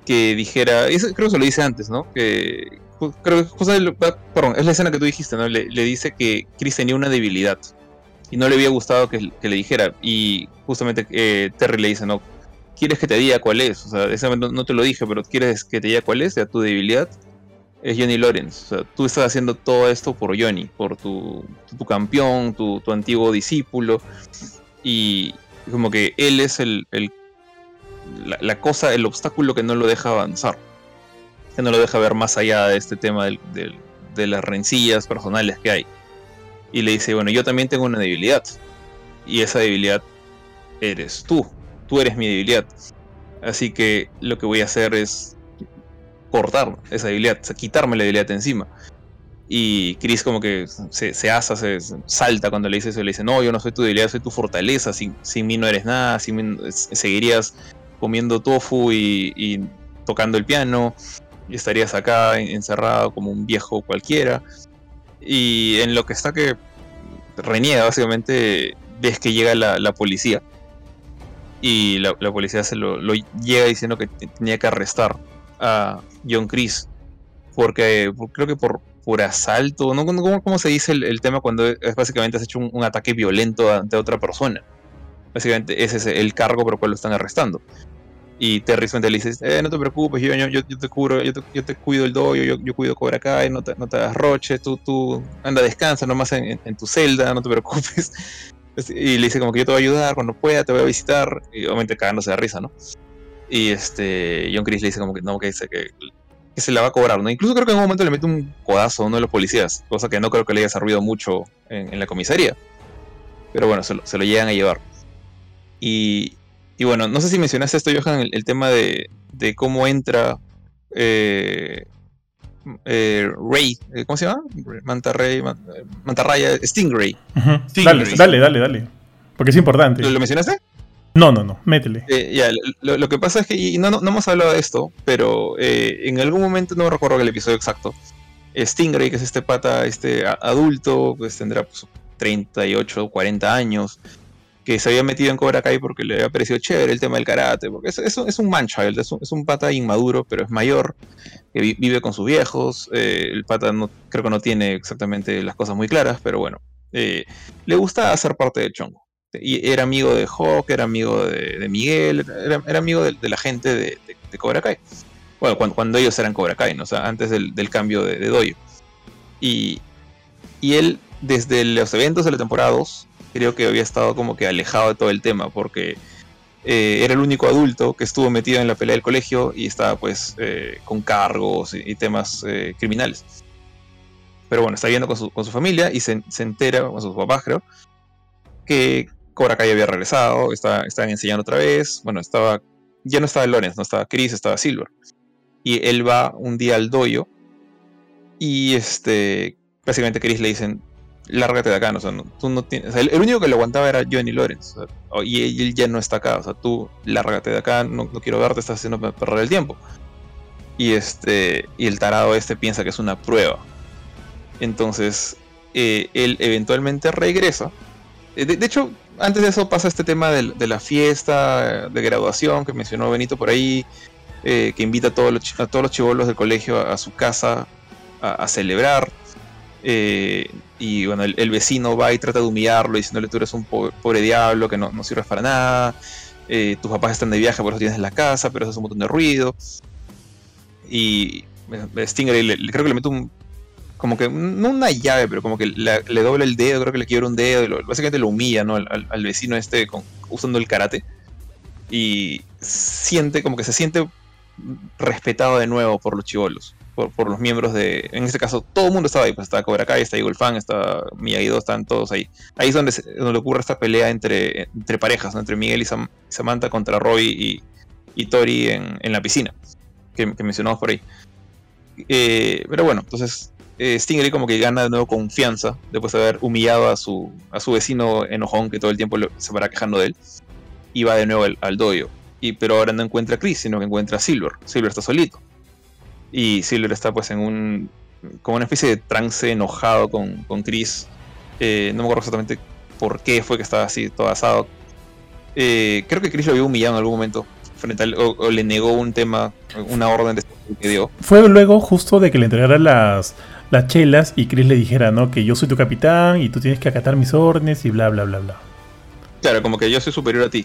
que dijera, creo que se lo dice antes, ¿no? Que perdón, es la escena que tú dijiste, ¿no? Le, dice que Chris tenía una debilidad y no le había gustado que, le dijera y justamente eh, Terry le dice, no, ¿quieres que te diga cuál es? O sea, ese momento no te lo dije, pero ¿quieres que te diga cuál es? Sea, tu debilidad es Johnny Lawrence. O sea, tú estás haciendo todo esto por Johnny, por tu, tu campeón, tu, tu, antiguo discípulo. Y como que él es el, el la, cosa, el obstáculo que no lo deja avanzar. Que no lo deja ver más allá de este tema de las rencillas personales que hay. Y le dice, bueno, yo también tengo una debilidad. Y esa debilidad eres tú. Tú eres mi debilidad. Así que lo que voy a hacer es cortar esa debilidad, quitarme la debilidad de encima. Y Chris como que se, asa, se, salta cuando le dice eso, le dice, no, yo no soy tu debilidad, soy tu fortaleza, sin, sin mí no eres nada, sin mí seguirías comiendo tofu y, tocando el piano, y estarías acá encerrado como un viejo cualquiera. Y en lo que está que reniega, básicamente, ves que llega la, policía. Y la, policía se lo, llega diciendo que tenía que arrestar a John Chris. Porque creo que por, por asalto, ¿no? ¿Cómo, cómo se dice el, tema cuando básicamente has hecho un, ataque violento ante otra persona? Básicamente ese es el cargo por el cual lo están arrestando. Y Terry le dice, eh, no te preocupes, yo, yo, yo, te curo, yo te, yo te cuido el dojo, yo, yo cuido Cobra Kai, no te, no te das roches, tú, tú anda, descansa nomás en, en, tu celda, no te preocupes. Y le dice como que yo te voy a ayudar cuando pueda, te voy a visitar, y obviamente cagándose de risa, ¿no? Y este, John Chris le dice como que no, que, dice que, que, se la va a cobrar, ¿no? Incluso creo que en un momento le mete un codazo a uno de los policías, cosa que no creo que le haya servido mucho en, la comisaría. Pero bueno, se lo, se lo, llegan a llevar. Y, y bueno, no sé si mencionaste esto, Johan, el, tema de, de, cómo entra eh, eh, Ray, eh, ¿cómo se llama? Mantarray, Mantarraya, Stingray. Dale, dale, dale, dale. Porque es importante. ¿Lo mencionaste? No, no, no, métele. Eh, ya, lo, que pasa es que, y no, no, hemos hablado de esto, pero en algún momento, no recuerdo el episodio exacto, Stingray, que es este pata, este adulto, pues tendrá pues, 38, 40 años, que se había metido en Cobra Kai porque le había parecido chévere el tema del karate, porque es, es, es un manchild, es un, es un, pata inmaduro, pero es mayor, vive con sus viejos, eh, el pata creo que no tiene exactamente las cosas muy claras, pero bueno, le gusta hacer parte del chongo. Y era amigo de Hawk, era amigo de, Miguel, era, amigo de, la gente de, Cobra Kai. Bueno, cuando, ellos eran Cobra Kai, ¿no? sea, antes del, cambio de, Doyo. Y, y él, desde los eventos de la temporada 2, creo que había estado como que alejado de todo el tema, porque eh, era el único adulto que estuvo metido en la pelea del colegio y estaba pues eh, con cargos y, temas eh, criminales. Pero bueno, está viendo con su, con su familia y se, se, entera, con sus papás creo, que Cobra Kai había regresado, estaban enseñando otra vez. Bueno, estaba. Ya no estaba Lorenz, no estaba Chris, estaba Silver. Y él va un día al doyo. Y este. Básicamente Chris le dicen. Lárgate de acá, ¿no? o sea, tú no tienes. el, único que lo aguantaba era Johnny Lawrence. y él ya no está acá. O sea, tú lárgate de acá, no, quiero verte, estás haciendo perder el tiempo. Y este. Y el tarado este piensa que es una prueba. Entonces. Eh, él eventualmente regresa. Eh, de, hecho, antes de eso pasa este tema de, la fiesta de graduación que mencionó Benito por ahí, eh, que invita a todos los, a chivolos del colegio a, su casa a, celebrar. Eh, y bueno, el, vecino va y trata de humillarlo diciéndole tú eres un pobre, diablo que no, no sirves para nada. Eh, tus papás están de viaje, por eso tienes la casa, pero haces un montón de ruido. Y Stingray creo que le mete un, como que, no una llave, pero como que le dobla el dedo, creo que le quiebra un dedo, y básicamente lo humilla, ¿no? Al, vecino este usando el karate. Y siente, como que se siente respetado de nuevo por los chivolos, por, por, los miembros de, en este caso, todo el mundo estaba ahí, pues estaba Cobra Kai, está Eagle Fan, está Miyagi-Do, están todos ahí. Ahí es donde, donde ocurre esta pelea entre, entre parejas, entre Miguel y Samantha contra Roy y, y Tori en, en, la piscina, que, mencionamos por ahí. Eh, pero bueno, entonces eh, Stingray como que gana de nuevo confianza después de haber humillado a su, a su vecino enojón que todo el tiempo se para quejando de él. Y va de nuevo al, al doyo. Y, pero ahora no encuentra a Chris, sino que encuentra a Silver. Silver está solito. Y Silver está pues en un. como una especie de trance enojado con, con Chris. Eh, no me acuerdo exactamente por qué fue que estaba así todo asado. Eh, creo que Chris lo había humillado en algún momento frente al, o, le negó un tema, una orden de que dio. Fue luego justo de que le entregara las, las chelas y Chris le dijera, ¿no? Que yo soy tu capitán y tú tienes que acatar mis órdenes y bla, bla, bla, bla. Claro, como que yo soy superior a ti.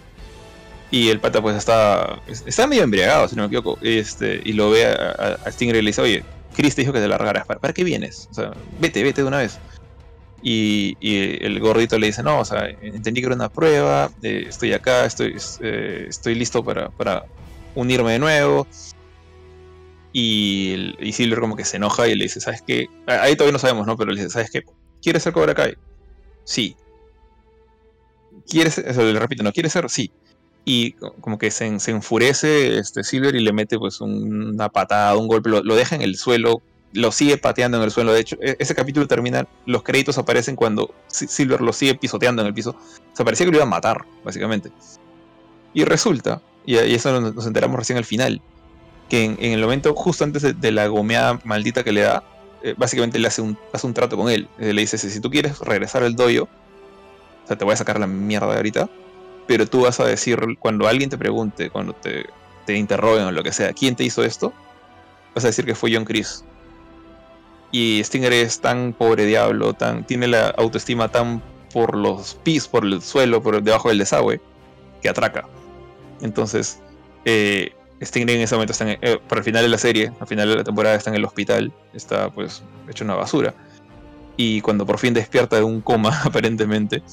Y el pata pues está, está medio embriagado, si no me equivoco. Este, y lo ve a, a Stingray y le dice, oye, Chris te dijo que te largaras. ¿Para, ¿Para qué vienes? O sea, vete, vete de una vez. Y, el gordito le dice, no, o sea, entendí que era una prueba, eh, estoy acá, estoy, eh, estoy listo para, para, unirme de nuevo. Y, y, Silver como que se enoja y le dice, ¿sabes qué? Ahí todavía no sabemos, ¿no? Pero le dice, ¿sabes qué? ¿Quieres ser Cobra Kai? Sí. ¿Quieres, eso le repito, ¿no? ¿Quieres ser? Sí. Y como que se, enfurece este Silver y le mete pues una patada, un golpe, lo deja en el suelo lo sigue pateando en el suelo. De hecho, e-, ese capítulo termina, los créditos aparecen cuando Silver lo sigue pisoteando en el piso. O sea, parecía que lo iba a matar, básicamente. Y resulta, y, eso nos enteramos recién al final, que en, el momento justo antes de, la gomeada maldita que le da, eh, básicamente le hace un, hace un trato con él. Eh, le dice, si tú quieres regresar al doyo, o sea, te voy a sacar la mierda ahorita, pero tú vas a decir, cuando alguien te pregunte, cuando te, te interroguen o lo que sea, ¿quién te hizo esto? Vas a decir que fue John Chris y Stinger es tan pobre diablo, tan, tiene la autoestima tan por los pies, por el suelo, por debajo del desagüe, que atraca. Entonces, eh, Stinger en ese momento está en, eh, para el final de la serie, al final de la temporada está en el hospital, está pues hecho una basura. Y cuando por fin despierta de un coma, aparentemente,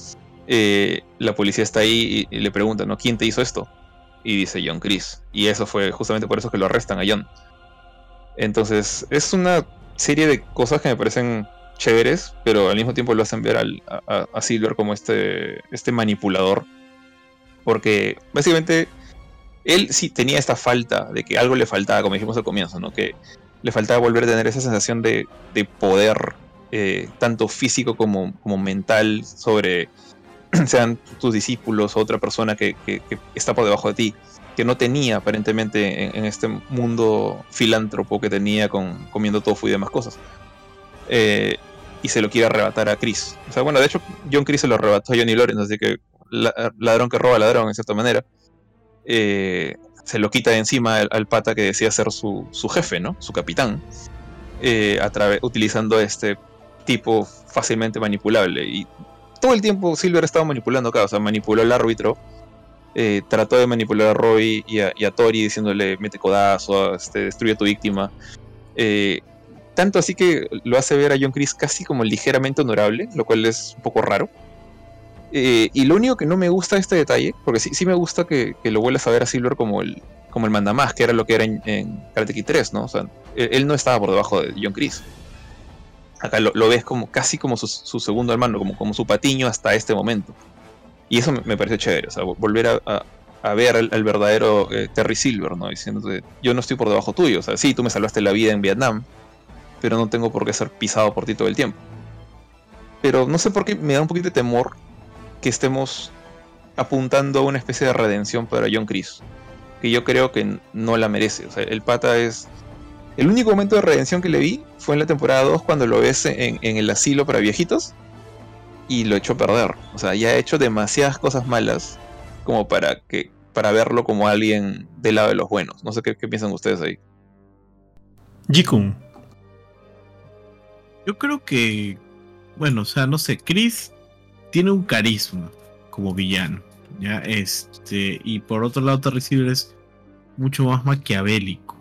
eh, la policía está ahí y, le pregunta, ¿no? ¿Quién te hizo esto? Y dice John Chris. Y eso fue justamente por eso que lo arrestan a John. Entonces, es una serie de cosas que me parecen chéveres, pero al mismo tiempo lo hacen ver a, Silver como este, este manipulador. Porque básicamente él sí tenía esta falta de que algo le faltaba, como dijimos al comienzo, ¿no? Que le faltaba volver a tener esa sensación de, poder, eh, tanto físico como, como mental, sobre sean tus discípulos o otra persona que está por debajo de ti que no tenía aparentemente en, este mundo filántropo que tenía con comiendo tofu y demás cosas. Eh, y se lo quiere arrebatar a Chris. O sea, bueno, de hecho, John Chris se lo arrebató a Johnny Lawrence, así que ladrón que roba ladrón, en cierta manera. Eh, se lo quita de encima al, pata que decía ser su, jefe, ¿no? Su capitán. Eh, a utilizando este tipo fácilmente manipulable. Y todo el tiempo Silver estaba manipulando acá, o sea, manipuló al árbitro eh, trató de manipular a Roy y a, Tori diciéndole mete codazo, este, destruye a tu víctima. Eh, tanto así que lo hace ver a John Chris casi como ligeramente honorable, lo cual es un poco raro. Eh, y lo único que no me gusta este detalle, porque sí, sí me gusta que, lo vuelvas a ver a Silver como el, como el mandamás, que era lo que era en, Karate Kid 3, ¿no? O sea, él, no estaba por debajo de John Chris. Acá lo, ves como casi como su, segundo hermano, como, como su patiño hasta este momento. Y eso me, parece chévere, o sea, volver a, ver al, verdadero eh, Terry Silver, ¿no? Diciéndote, yo no estoy por debajo tuyo, o sea, sí, tú me salvaste la vida en Vietnam, pero no tengo por qué ser pisado por ti todo el tiempo. Pero no sé por qué me da un poquito de temor que estemos apuntando a una especie de redención para John Chris, que yo creo que no la merece. El pata es... El único momento de redención que le vi fue en la temporada 2 cuando lo ves en el asilo para viejitos y lo echó a perder. O sea, ya ha hecho demasiadas cosas malas como para que para verlo como alguien del lado de los buenos. No sé qué, piensan ustedes ahí. Jikun. Yo creo que, bueno, o sea, no sé, Chris tiene un carisma como villano, ya, este, y por otro lado, Terry Silver es mucho más maquiavélico.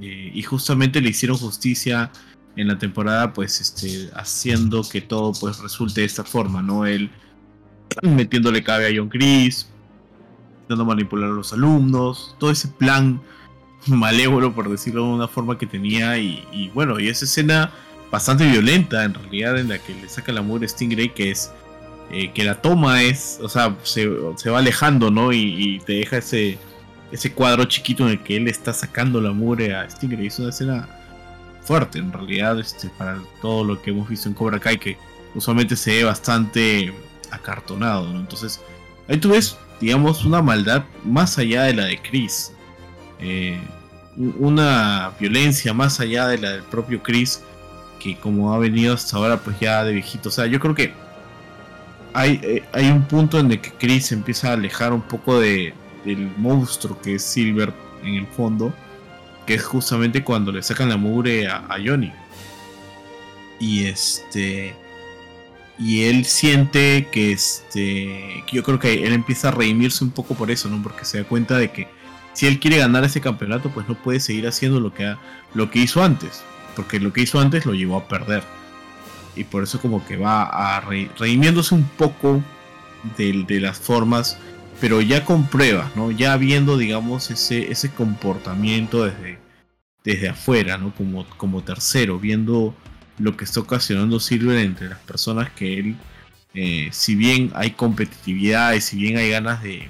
Eh, y justamente le hicieron justicia en la temporada, pues este, haciendo que todo pues resulte de esta forma, ¿no? Él metiéndole cabe a John Chris, dando manipular a los alumnos, todo ese plan malévolo, por decirlo de una forma que tenía, y, bueno, y esa escena bastante violenta en realidad, en la que le saca la mugre Stingray, que es eh, que la toma es, o sea, se, va alejando, ¿no? Y, te deja ese, ese cuadro chiquito en el que él está sacando la mugre a Stingray. Es una escena fuerte en realidad este, para todo lo que hemos visto en Cobra Kai, que usualmente se ve bastante acartonado. Entonces, ahí tú ves, digamos, una maldad más allá de la de Chris. Eh, una violencia más allá de la del propio Chris, que como ha venido hasta ahora, pues ya de viejito. O sea, yo creo que hay, eh, hay un punto en el que Chris empieza a alejar un poco de, del monstruo que es Silver en el fondo, que es justamente cuando le sacan la mugre a, Johnny. Y este. Y él siente que este. yo creo que él empieza a redimirse un poco por eso, ¿no? Porque se da cuenta de que si él quiere ganar ese campeonato, pues no puede seguir haciendo lo que, lo que hizo antes. Porque lo que hizo antes lo llevó a perder. Y por eso como que va a redimiéndose un poco de las formas pero ya con pruebas, ¿no? Ya viendo, digamos, ese, ese comportamiento desde, desde afuera, ¿no? Como, como tercero, viendo lo que está ocasionando Silver entre las personas que él, eh, si bien hay competitividad y si bien hay ganas de,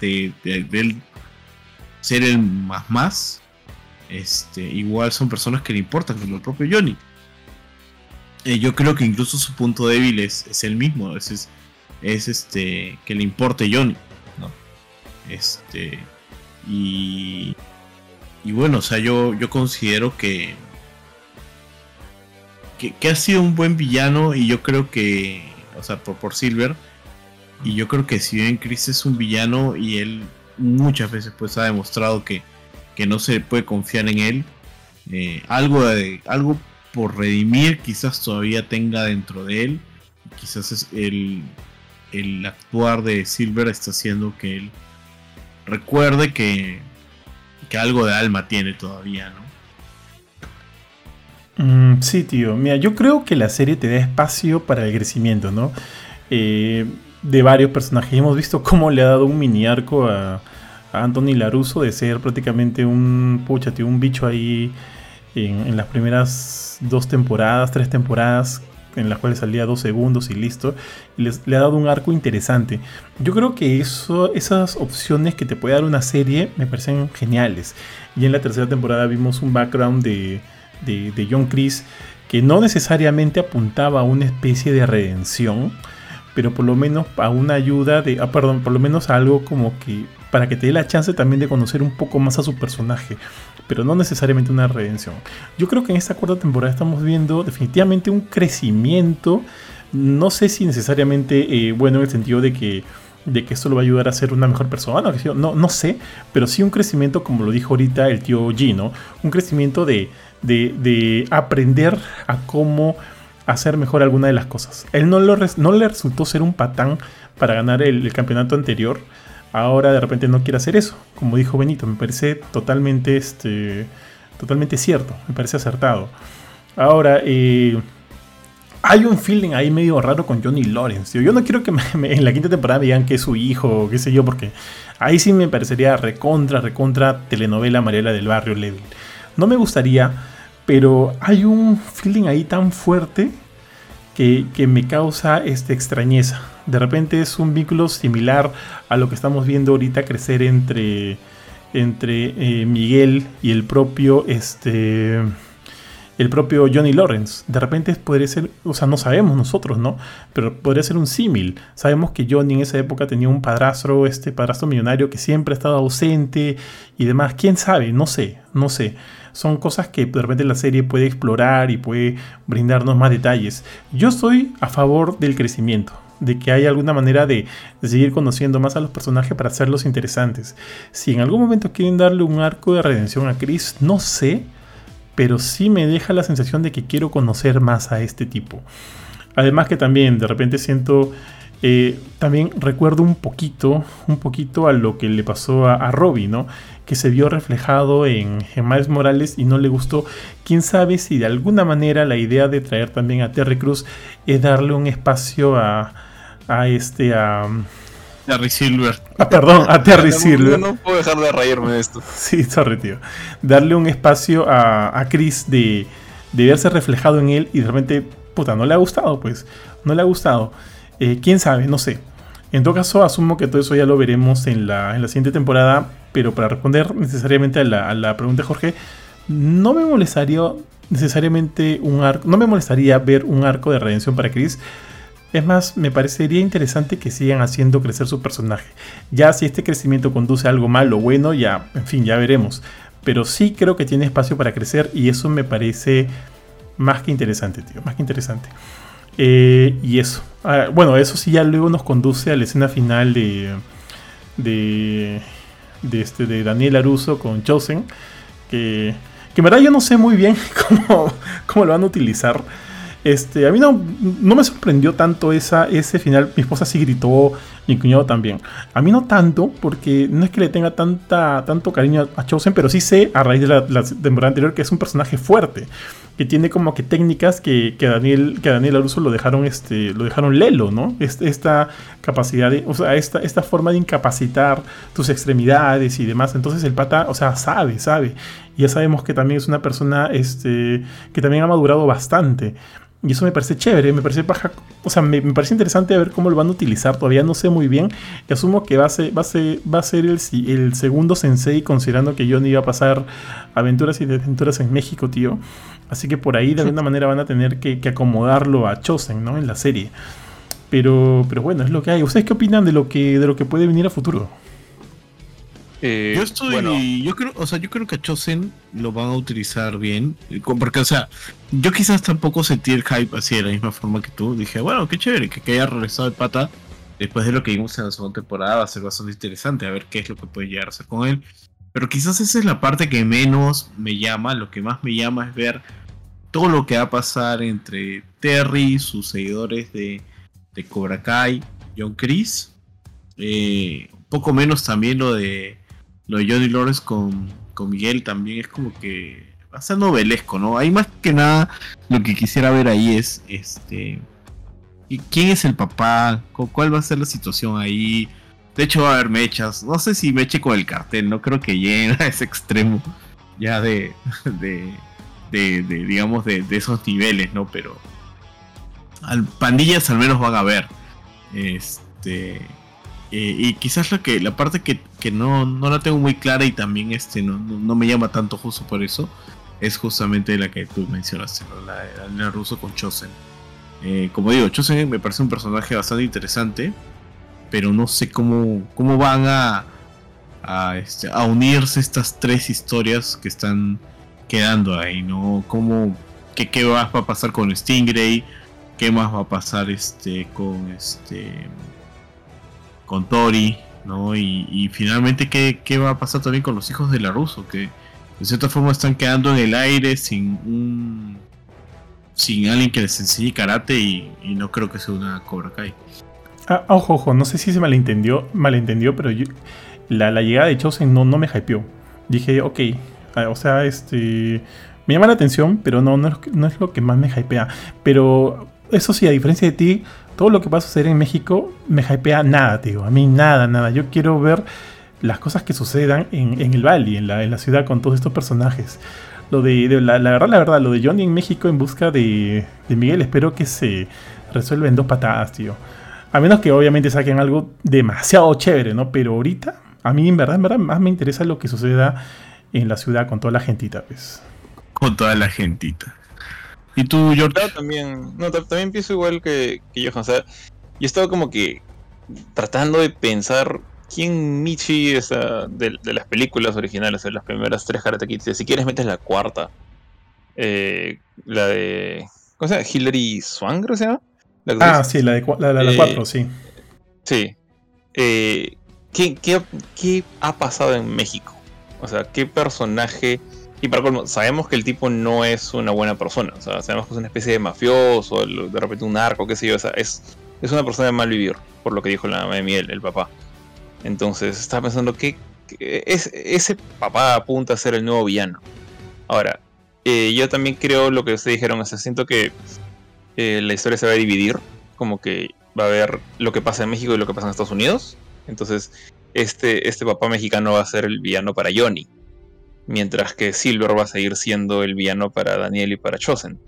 de, él ser el más más, este, igual son personas que le importan, como el propio Johnny. Eh, yo creo que incluso su punto débil es, es el mismo, es, es este, que le importe Johnny. Este. Y. Y bueno, o sea, yo, yo considero que, que, ha sido un buen villano y yo creo que, o sea, por, por Silver, y yo creo que si bien Chris es un villano y él muchas veces pues ha demostrado que, que no se puede confiar en él, eh, algo, de, algo por redimir quizás todavía tenga dentro de él, quizás es el, el actuar de Silver está haciendo que él recuerde que, que algo de alma tiene todavía, ¿no? Mm, sí, tío. Mira, yo creo que la serie te da espacio para el crecimiento, ¿no? Eh, de varios personajes. Hemos visto cómo le ha dado un mini arco a, Anthony Laruso de ser prácticamente un, pucha, tío, un bicho ahí en las primeras dos temporadas, tres temporadas, en las cuales salía dos segundos y listo, y les, le ha dado un arco interesante. Yo creo que eso, esas opciones que te puede dar una serie me parecen geniales. Y en la tercera temporada vimos un background de, de, John Chris que no necesariamente apuntaba a una especie de redención, pero por lo menos a una ayuda de, ah, perdón, por lo menos a algo como que para que te dé la chance también de conocer un poco más a su personaje pero no necesariamente una redención. Yo creo que en esta cuarta temporada estamos viendo definitivamente un crecimiento, no sé si necesariamente eh, bueno en el sentido de que de que esto lo va a ayudar a ser una mejor persona, no, no sé, pero sí un crecimiento, como lo dijo ahorita el tío Gino, un crecimiento de, de, aprender a cómo hacer mejor alguna de las cosas. Él no le resultó ser un patán para ganar el campeonato anterior, ahora de repente no quiere hacer eso. Como dijo Benito, me parece totalmente, este, totalmente cierto, me parece acertado. Ahora, eh, hay un feeling ahí medio raro con Johnny Lawrence. Yo no quiero que en la quinta temporada me digan que es su hijo qué sé yo, porque ahí sí me parecería recontra, recontra telenovela Mariela del Barrio Level. No me gustaría, pero hay un feeling ahí tan fuerte que, que me causa este, extrañeza de repente es un vínculo similar a lo que estamos viendo ahorita crecer entre, entre eh, Miguel y el propio, este, el propio Johnny Lawrence. De repente podría ser, o sea, no sabemos nosotros, ¿no? Pero podría ser un símil. Sabemos que Johnny en esa época tenía un padrastro, este padrastro millonario que siempre ha estado ausente y demás. ¿Quién sabe? No sé, no sé son cosas que de repente la serie puede explorar y puede brindarnos más detalles. Yo estoy a favor del crecimiento de que hay alguna manera de, seguir conociendo más a los personajes para hacerlos interesantes. Si en algún momento quieren darle un arco de redención a Chris, no sé, pero sí me deja la sensación de que quiero conocer más a este tipo. Además que también de repente siento, eh, también recuerdo un poquito, un poquito a lo que le pasó a, a Robbie, ¿no? Que se vio reflejado en, Miles Morales y no le gustó. Quién sabe si de alguna manera la idea de traer también a Terry Cruz es darle un espacio a, a este a Terry Silver. Ah, perdón, a Terry Silver. No, puedo dejar de reírme de esto. Sí, sorry, tío. Darle un espacio a, a Chris de, de, verse reflejado en él y de repente, puta, no le ha gustado, pues. No le ha gustado. Eh, quién sabe, no sé. En todo caso, asumo que todo eso ya lo veremos en la, en la siguiente temporada. Pero para responder necesariamente a la, a la pregunta de Jorge, no me molestaría necesariamente un arco. No me molestaría ver un arco de redención para Chris. Es más, me parecería interesante que sigan haciendo crecer su personaje. Ya si este crecimiento conduce a algo malo o bueno, ya, en fin, ya veremos. Pero sí creo que tiene espacio para crecer y eso me parece más que interesante, tío, más que interesante. Eh, y eso. Ah, bueno, eso sí ya luego nos conduce a la escena final de. de. de, este, de Daniel Aruso con Chosen. Que, que en verdad yo no sé muy bien cómo, cómo lo van a utilizar. Este, a mí no, no me sorprendió tanto esa, ese final. Mi esposa sí gritó, mi cuñado también. A mí no tanto, porque no es que le tenga tanta, tanto cariño a Chosen, pero sí sé, a raíz de la, la temporada anterior, que es un personaje fuerte. Que tiene como que técnicas que, que, Daniel, que Daniel Aruso lo dejaron, este, lo dejaron lelo, ¿no? Esta capacidad, de, o sea, esta, esta forma de incapacitar tus extremidades y demás. Entonces el pata, o sea, sabe, sabe. Ya sabemos que también es una persona este, que también ha madurado bastante. Y eso me parece chévere, me parece baja, o sea, me, me, parece interesante ver cómo lo van a utilizar. Todavía no sé muy bien. Y asumo que va a ser, va a ser, va a ser el, el segundo sensei, considerando que Johnny iba a pasar aventuras y desventuras en México, tío. Así que por ahí de alguna manera van a tener que, que, acomodarlo a Chosen, ¿no? En la serie. Pero, pero bueno, es lo que hay. ¿Ustedes qué opinan de lo que, de lo que puede venir a futuro? Eh, yo estoy, bueno. yo creo, o sea, yo creo que a Chosen lo van a utilizar bien, porque, o sea, yo quizás tampoco sentí el hype así de la misma forma que tú. Dije, bueno, qué chévere que, que haya regresado el pata después de lo que vimos en la segunda temporada, va a ser bastante interesante a ver qué es lo que puede llegar a hacer con él. Pero quizás esa es la parte que menos me llama, lo que más me llama es ver todo lo que va a pasar entre Terry, sus seguidores de, de Cobra Kai, John Chris, eh, un poco menos también lo de lo de Johnny Lawrence con, con Miguel también es como que va a ser novelesco, ¿no? Hay más que nada lo que quisiera ver ahí es este quién es el papá, cuál va a ser la situación ahí. De hecho va a haber mechas, no sé si meche con el cartel, no creo que llegue a ese extremo ya de, de, de, de digamos de, de, esos niveles, ¿no? Pero al, pandillas al menos van a ver. Este eh, y quizás la que la parte que, que no, no, la tengo muy clara y también este no, no, me llama tanto justo por eso es justamente la que tú mencionaste, la, la, la ruso con Chosen. Eh, como digo, Chosen me parece un personaje bastante interesante, pero no sé cómo, cómo van a, a, este, a unirse estas tres historias que están quedando ahí, ¿no? ¿Cómo, qué, qué va a pasar con Stingray? ¿Qué más va a pasar este, con este con Tori, ¿no? Y, y finalmente, ¿qué, ¿qué, va a pasar también con los hijos de la Russo? Que de cierta forma están quedando en el aire sin un. sin alguien que les enseñe karate y, no creo que sea una Cobra Kai. Ah, ojo, ojo, no sé si se malentendió, malentendió pero yo, la, la, llegada de Chosen no, no me hypeó. Dije, ok, o sea, este. Me llama la atención, pero no, no, no es lo que más me hypea. Pero eso sí, a diferencia de ti, todo lo que va a suceder en México me hypea nada, tío. A mí nada, nada. Yo quiero ver las cosas que sucedan en, en el Valle, en la, en la, ciudad, con todos estos personajes. Lo de, de la, la, verdad, la verdad, lo de Johnny en México en busca de, de, Miguel, espero que se resuelva en dos patadas, tío. A menos que obviamente saquen algo demasiado chévere, ¿no? Pero ahorita, a mí en verdad, en verdad, más me interesa lo que suceda en la ciudad con toda la gentita, pues. Con toda la gentita. ¿Y tú, George? No, también, no, también pienso igual que, que yo, o sea, yo estaba como que tratando de pensar quién Michi es uh, de, de, las películas originales, de las primeras tres Karate Kids. Si quieres metes la cuarta, eh, la de, ¿cómo se llama? Hilary Swan, creo que se llama. ah, sí, la de la, la, la eh, cuatro, sí. Sí. Eh, ¿qué, qué, ¿Qué ha pasado en México? O sea, ¿qué personaje y para colmo, sabemos que el tipo no es una buena persona. O sea, sabemos que es una especie de mafioso, de repente un narco, qué sé yo. O sea, es, es una persona de mal vivir, por lo que dijo la mamá de Miguel, el papá. Entonces, estaba pensando que, es, ese papá apunta a ser el nuevo villano. Ahora, eh, yo también creo lo que ustedes dijeron. Siento que eh, la historia se va a dividir. Como que va a haber lo que pasa en México y lo que pasa en Estados Unidos. Entonces, este, este papá mexicano va a ser el villano para Johnny mientras que Silver va a seguir siendo el villano para Daniel y para Chosen.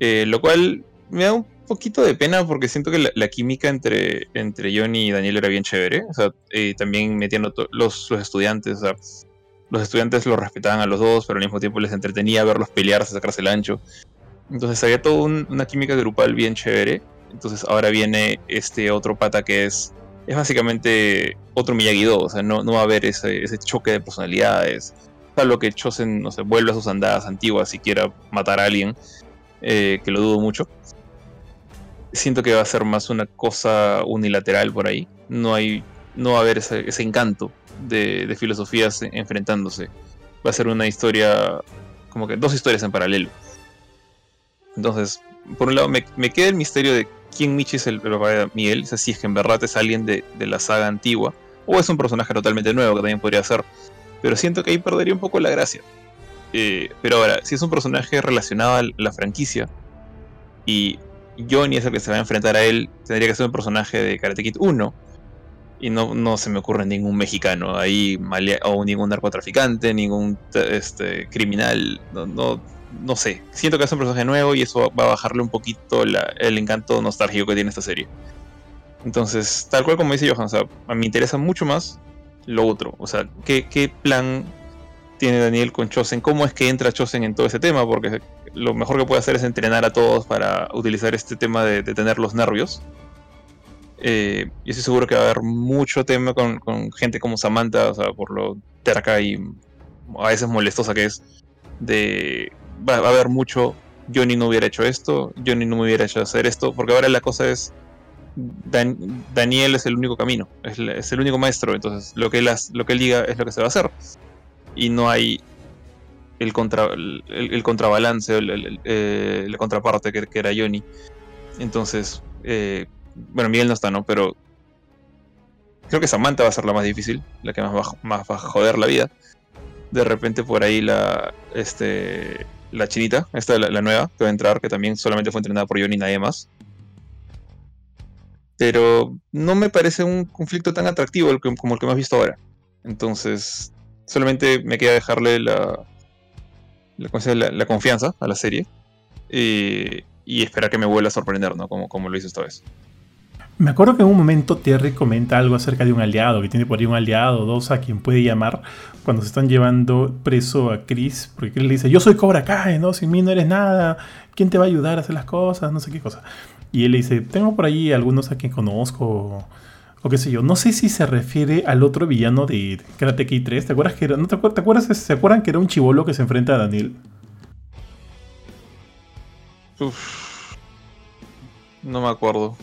Eh, lo cual me da un poquito de pena porque siento que la, química entre, entre Johnny y Daniel era bien chévere. O sea, eh, también metiendo los, los estudiantes, o sea, los estudiantes los respetaban a los dos, pero al mismo tiempo les entretenía verlos pelearse, sacarse el ancho. Entonces había toda un, una química grupal bien chévere. Entonces ahora viene este otro pata que es, es básicamente otro Miyagi-Do. O sea, no, no va a haber ese, ese choque de personalidades lo que Chosen no sé, vuelve a sus andadas antiguas si quiera matar a alguien, eh, que lo dudo mucho. siento que va a ser más una cosa unilateral por ahí. No hay, no va a haber ese, encanto de, filosofías enfrentándose. Va a ser una historia, como que dos historias en paralelo. Entonces, por un lado, me, queda el misterio de quién Michi es el, papá de Miguel. Si es que en verdad es alguien de, de, la saga antigua. O es un personaje totalmente nuevo que también podría ser. Pero siento que ahí perdería un poco la gracia. Eh, pero ahora, si es un personaje relacionado a la franquicia. Y Johnny es el que se va a enfrentar a él. Tendría que ser un personaje de Karate Kid 1. Y no, no se me ocurre ningún mexicano ahí, o ningún narcotraficante, ningún este, criminal. No, no, no sé. Siento que es un personaje nuevo y eso va a bajarle un poquito el encanto nostálgico que tiene esta serie. Entonces, tal cual como dice Johan, o sea, me interesa mucho más lo otro. O sea, ¿qué, qué plan tiene Daniel con Chosen? ¿Cómo es que entra Chosen en todo ese tema? Porque lo mejor que puede hacer es entrenar a todos para utilizar este tema de, de tener los nervios. Eh, estoy seguro que va a haber mucho tema con, con, gente como Samantha, o sea, por lo terca y a veces molestosa que es. De va, va, a haber mucho. Johnny no hubiera hecho esto, Johnny no me hubiera hecho hacer esto, porque ahora la cosa es. Dan, Daniel es el único camino, es, el único maestro, entonces lo que, él, lo que él diga es lo que se va a hacer. Y no hay el, el, contrabalance, eh, la contraparte que, era Johnny. Entonces, eh, bueno, Miguel no está, ¿no? Pero creo que Samantha va a ser la más difícil, la que más va, más va a joder la vida. De repente por ahí la, este, la chinita, esta la, la nueva, que va a entrar, que también solamente fue entrenada por Johnny y nadie más. Pero no me parece un conflicto tan atractivo como el que hemos visto ahora. Entonces, solamente me queda dejarle la, la, confianza a la serie y, y, esperar que me vuelva a sorprender, ¿no? Como, como lo hizo esta vez. Me acuerdo que en un momento Terry comenta algo acerca de un aliado, que tiene por ahí un aliado o dos a quien puede llamar cuando se están llevando preso a Chris, porque Chris le dice, yo soy Cobra Kai, ¿no? Sin mí no eres nada, ¿quién te va a ayudar a hacer las cosas? No sé qué cosa. Y él le dice, tengo por ahí algunos a quien conozco, o, o qué sé yo. No sé si se refiere al otro villano de Karate Kid 3. ¿Te acuerdas que era, no te, acuerdas, te acuerdas, se acuerdan que era un chivolo que se enfrenta a Daniel? Uf, no me acuerdo.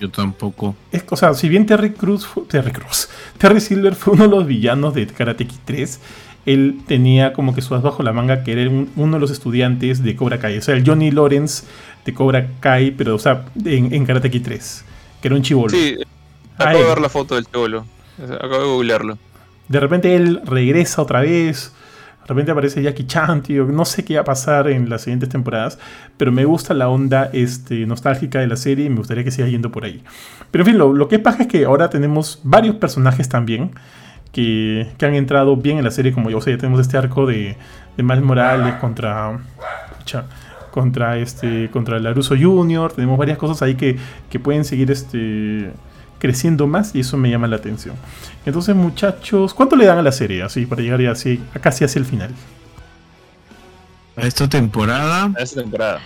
Yo tampoco. Es, o sea, si bien Terry Cruz, fue, Terry Cruz, Terry Silver fue uno de los villanos de Karate Kid 3, él tenía como que su as bajo la manga que era un, uno de los estudiantes de Cobra Kai. O sea, el Johnny Lawrence de Cobra Kai, pero, o sea, en, en Karate Kid 3, que era un chivolo. Sí, acabo de ver la foto del chivolo. Acabo de googlearlo. De repente él regresa otra vez. De repente aparece Jackie Chan, tío. No sé qué va a pasar en las siguientes temporadas, pero me gusta la onda este, nostálgica de la serie y me gustaría que siga yendo por ahí. Pero en fin, lo, lo que pasa es que ahora tenemos varios personajes también que, que, han entrado bien en la serie, como yo sé, ya tenemos este arco de, de Miles Morales contra... contra este contra Laruso Jr. Tenemos varias cosas ahí que, que pueden seguir este creciendo más y eso me llama la atención. Entonces, muchachos, ¿cuánto le dan a la serie así para llegar ya así, casi hacia el final? A esta temporada. A esta temporada.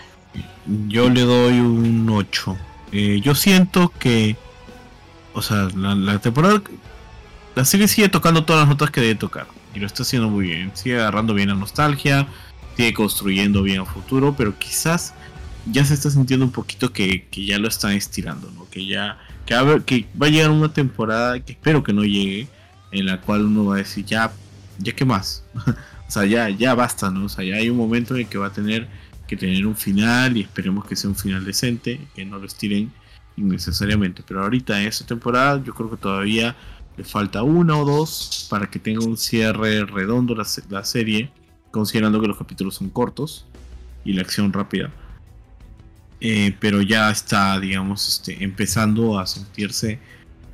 Yo le doy un 8. Eh, yo siento que. O sea, la, la, temporada. La serie sigue tocando todas las notas que debe tocar. Y lo está haciendo muy bien. Sigue agarrando bien la nostalgia. Sigue construyendo bien a futuro. Pero quizás ya se está sintiendo un poquito que, que ya lo están estirando, ¿no? Que ya que va a llegar una temporada que espero que no llegue, en la cual uno va a decir, ya, ya qué más. o sea, ya, ya basta, ¿no? O sea, ya hay un momento en el que va a tener que tener un final y esperemos que sea un final decente, que no lo estiren innecesariamente. Pero ahorita en esta temporada yo creo que todavía le falta una o dos para que tenga un cierre redondo la, la serie, considerando que los capítulos son cortos y la acción rápida. Eh, pero ya está, digamos, este, empezando a sentirse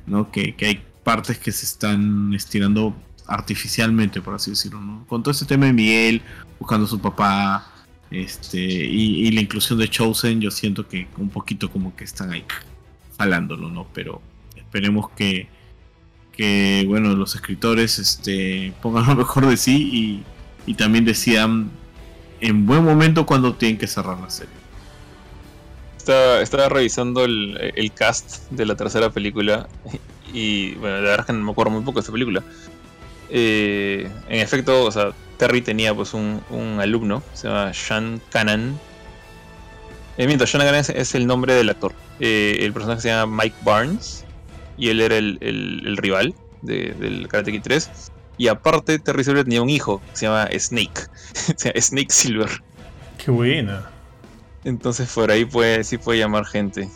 ¿no? que, que, hay partes que se están estirando artificialmente, por así decirlo. ¿no? Con todo este tema de Miguel buscando a su papá este, y, y, la inclusión de Chosen, yo siento que un poquito como que están ahí jalándolo, ¿no? Pero esperemos que, que bueno, los escritores este, pongan lo mejor de sí y, y también decidan en buen momento cuando tienen que cerrar la serie estaba, estaba revisando el, el, cast de la tercera película y bueno, la verdad es que no me acuerdo muy poco de esta película. Eh, en efecto, o sea, Terry tenía pues un, un alumno, se llama Sean Canan. Eh, Sean Canan es, es, el nombre del actor. Eh, el personaje se llama Mike Barnes y él era el, el- el rival de- del Karate Kid 3. Y aparte, Terry Silver tenía un hijo que se llama Snake, se llama Snake Silver. Qué buena. Entonces por ahí puede, sí puede llamar gente.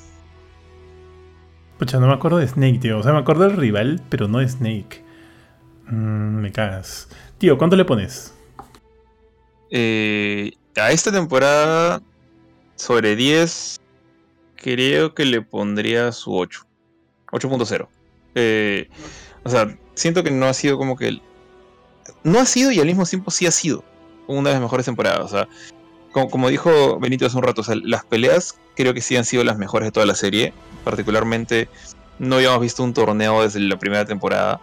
Pucha, no me acuerdo de Snake, tío. O sea, me acuerdo del rival, pero no de Snake. Mm, me cagas. Tío, ¿cuánto le pones? Eh, a esta temporada, sobre 10, creo que le pondría su 8. 8.0. Eh, o sea, siento que no ha sido como que... el- No ha sido y al mismo tiempo sí ha sido una de las mejores temporadas. O sea, como, como dijo Benito hace un rato, o sea, las peleas creo que sí han sido las mejores de toda la serie. Particularmente, no habíamos visto un torneo desde la primera temporada.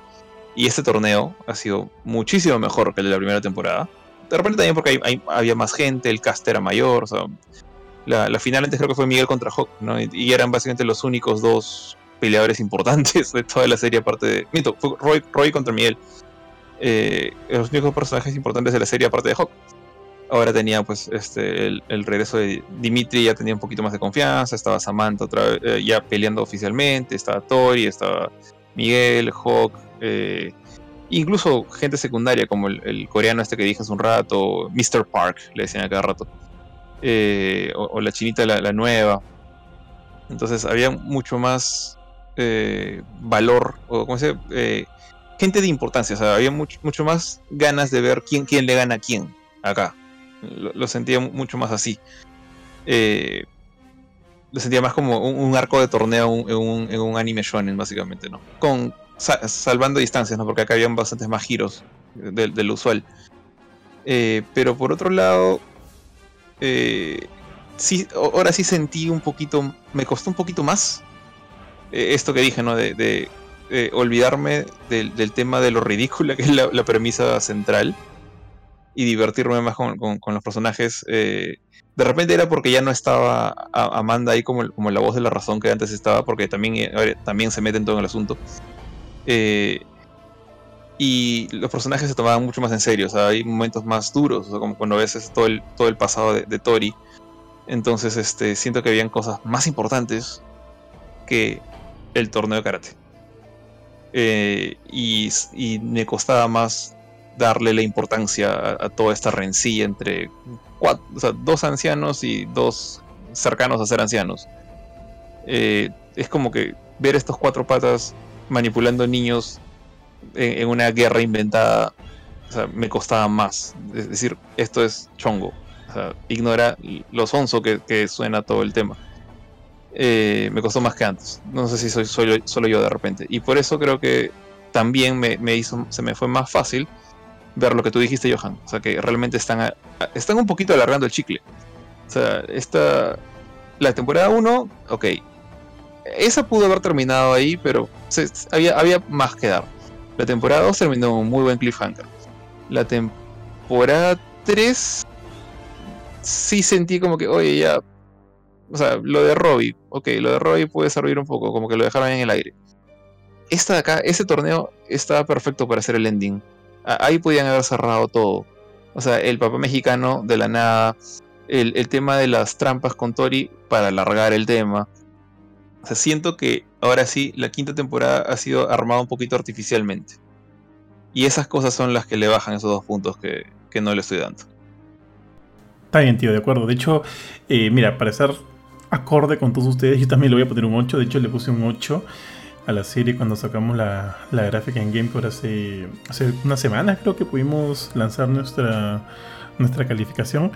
Y este torneo ha sido muchísimo mejor que el de la primera temporada. De repente también porque hay- había más gente, el cast era mayor. O sea, la, la final antes creo que fue Miguel contra Hawk, ¿no? Y eran básicamente los únicos dos peleadores importantes de toda la serie, aparte de. Miento, fue Roy, Roy contra Miguel. Eh, los únicos personajes importantes de la serie, aparte de Hawk. Ahora tenía pues este el, regreso de Dimitri, ya tenía un poquito más de confianza, estaba Samantha otra vez, eh, ya peleando oficialmente, estaba Tori, estaba Miguel, Hawk, eh, incluso gente secundaria como el, coreano este que dije hace un rato, Mr. Park, le decían a cada rato, o, la chinita la nueva. Entonces había mucho más eh, valor, o como se eh, gente de importancia, o sea, había mucho, mucho más ganas de ver quién, quién le gana a quién acá. Lo, sentía mu- mucho más así. Eh, lo sentía más como un, un arco de torneo un- en un, en un anime shonen, básicamente, ¿no? Con, sa- salvando distancias, ¿no? Porque acá habían bastantes más giros de, de lo usual. Pero por otro lado, sí, ahora sí sentí un poquito, me costó un poquito más esto que dije, ¿no? De, eh, olvidarme del, tema de lo ridícula que es la, premisa central y divertirme más con, los personajes. eh, de repente era porque ya no estaba Amanda ahí como, como la voz de la razón que antes estaba, porque también, eh, también se mete en todo el asunto. Eh, y los personajes se tomaban mucho más en serio, o sea, hay momentos más duros, como cuando ves todo el, todo el pasado de, de Tori. Entonces, este, siento que habían cosas más importantes que el torneo de karate. Eh, y, me costaba más darle la importancia a, toda esta rencilla entre dos ancianos y dos cercanos a ser ancianos. Eh, es como que ver estos cuatro patas manipulando niños en, una guerra inventada, me costaba más. Es decir, esto es chongo. O sea, ignora lo sonso que, que suena todo el tema. Eh, me costó más que antes. No sé si soy solo, yo de repente. Y por eso creo que también me, hizo, se me fue más fácil ver lo que tú dijiste, Johan. O sea, que realmente están, están un poquito alargando el chicle. O sea, esta, la temporada 1, ok. Esa pudo haber terminado ahí, pero había, había más que dar. La temporada 2 terminó un muy buen cliffhanger. La temporada 3 sí sentí como que, oye, ya. O sea, lo de Robbie, ok, lo de Robbie puede servir un poco, como que lo dejaron en el aire. Esta de acá, ese torneo estaba perfecto para hacer el ending. Ahí podían haber cerrado todo. O sea, el papá mexicano de la nada, el, el tema de las trampas con Tori para alargar el tema. O sea, siento que ahora sí, la quinta temporada ha sido armada un poquito artificialmente. Y esas cosas son las que le bajan esos dos puntos que, que no le estoy dando. Está bien, tío, de acuerdo. De hecho, eh, mira, para estar acorde con todos ustedes, yo también le voy a poner un 8. De hecho, le puse un 8 a la serie cuando sacamos la, la gráfica en GamePro hace, hace una semana. Creo que pudimos lanzar nuestra, nuestra calificación.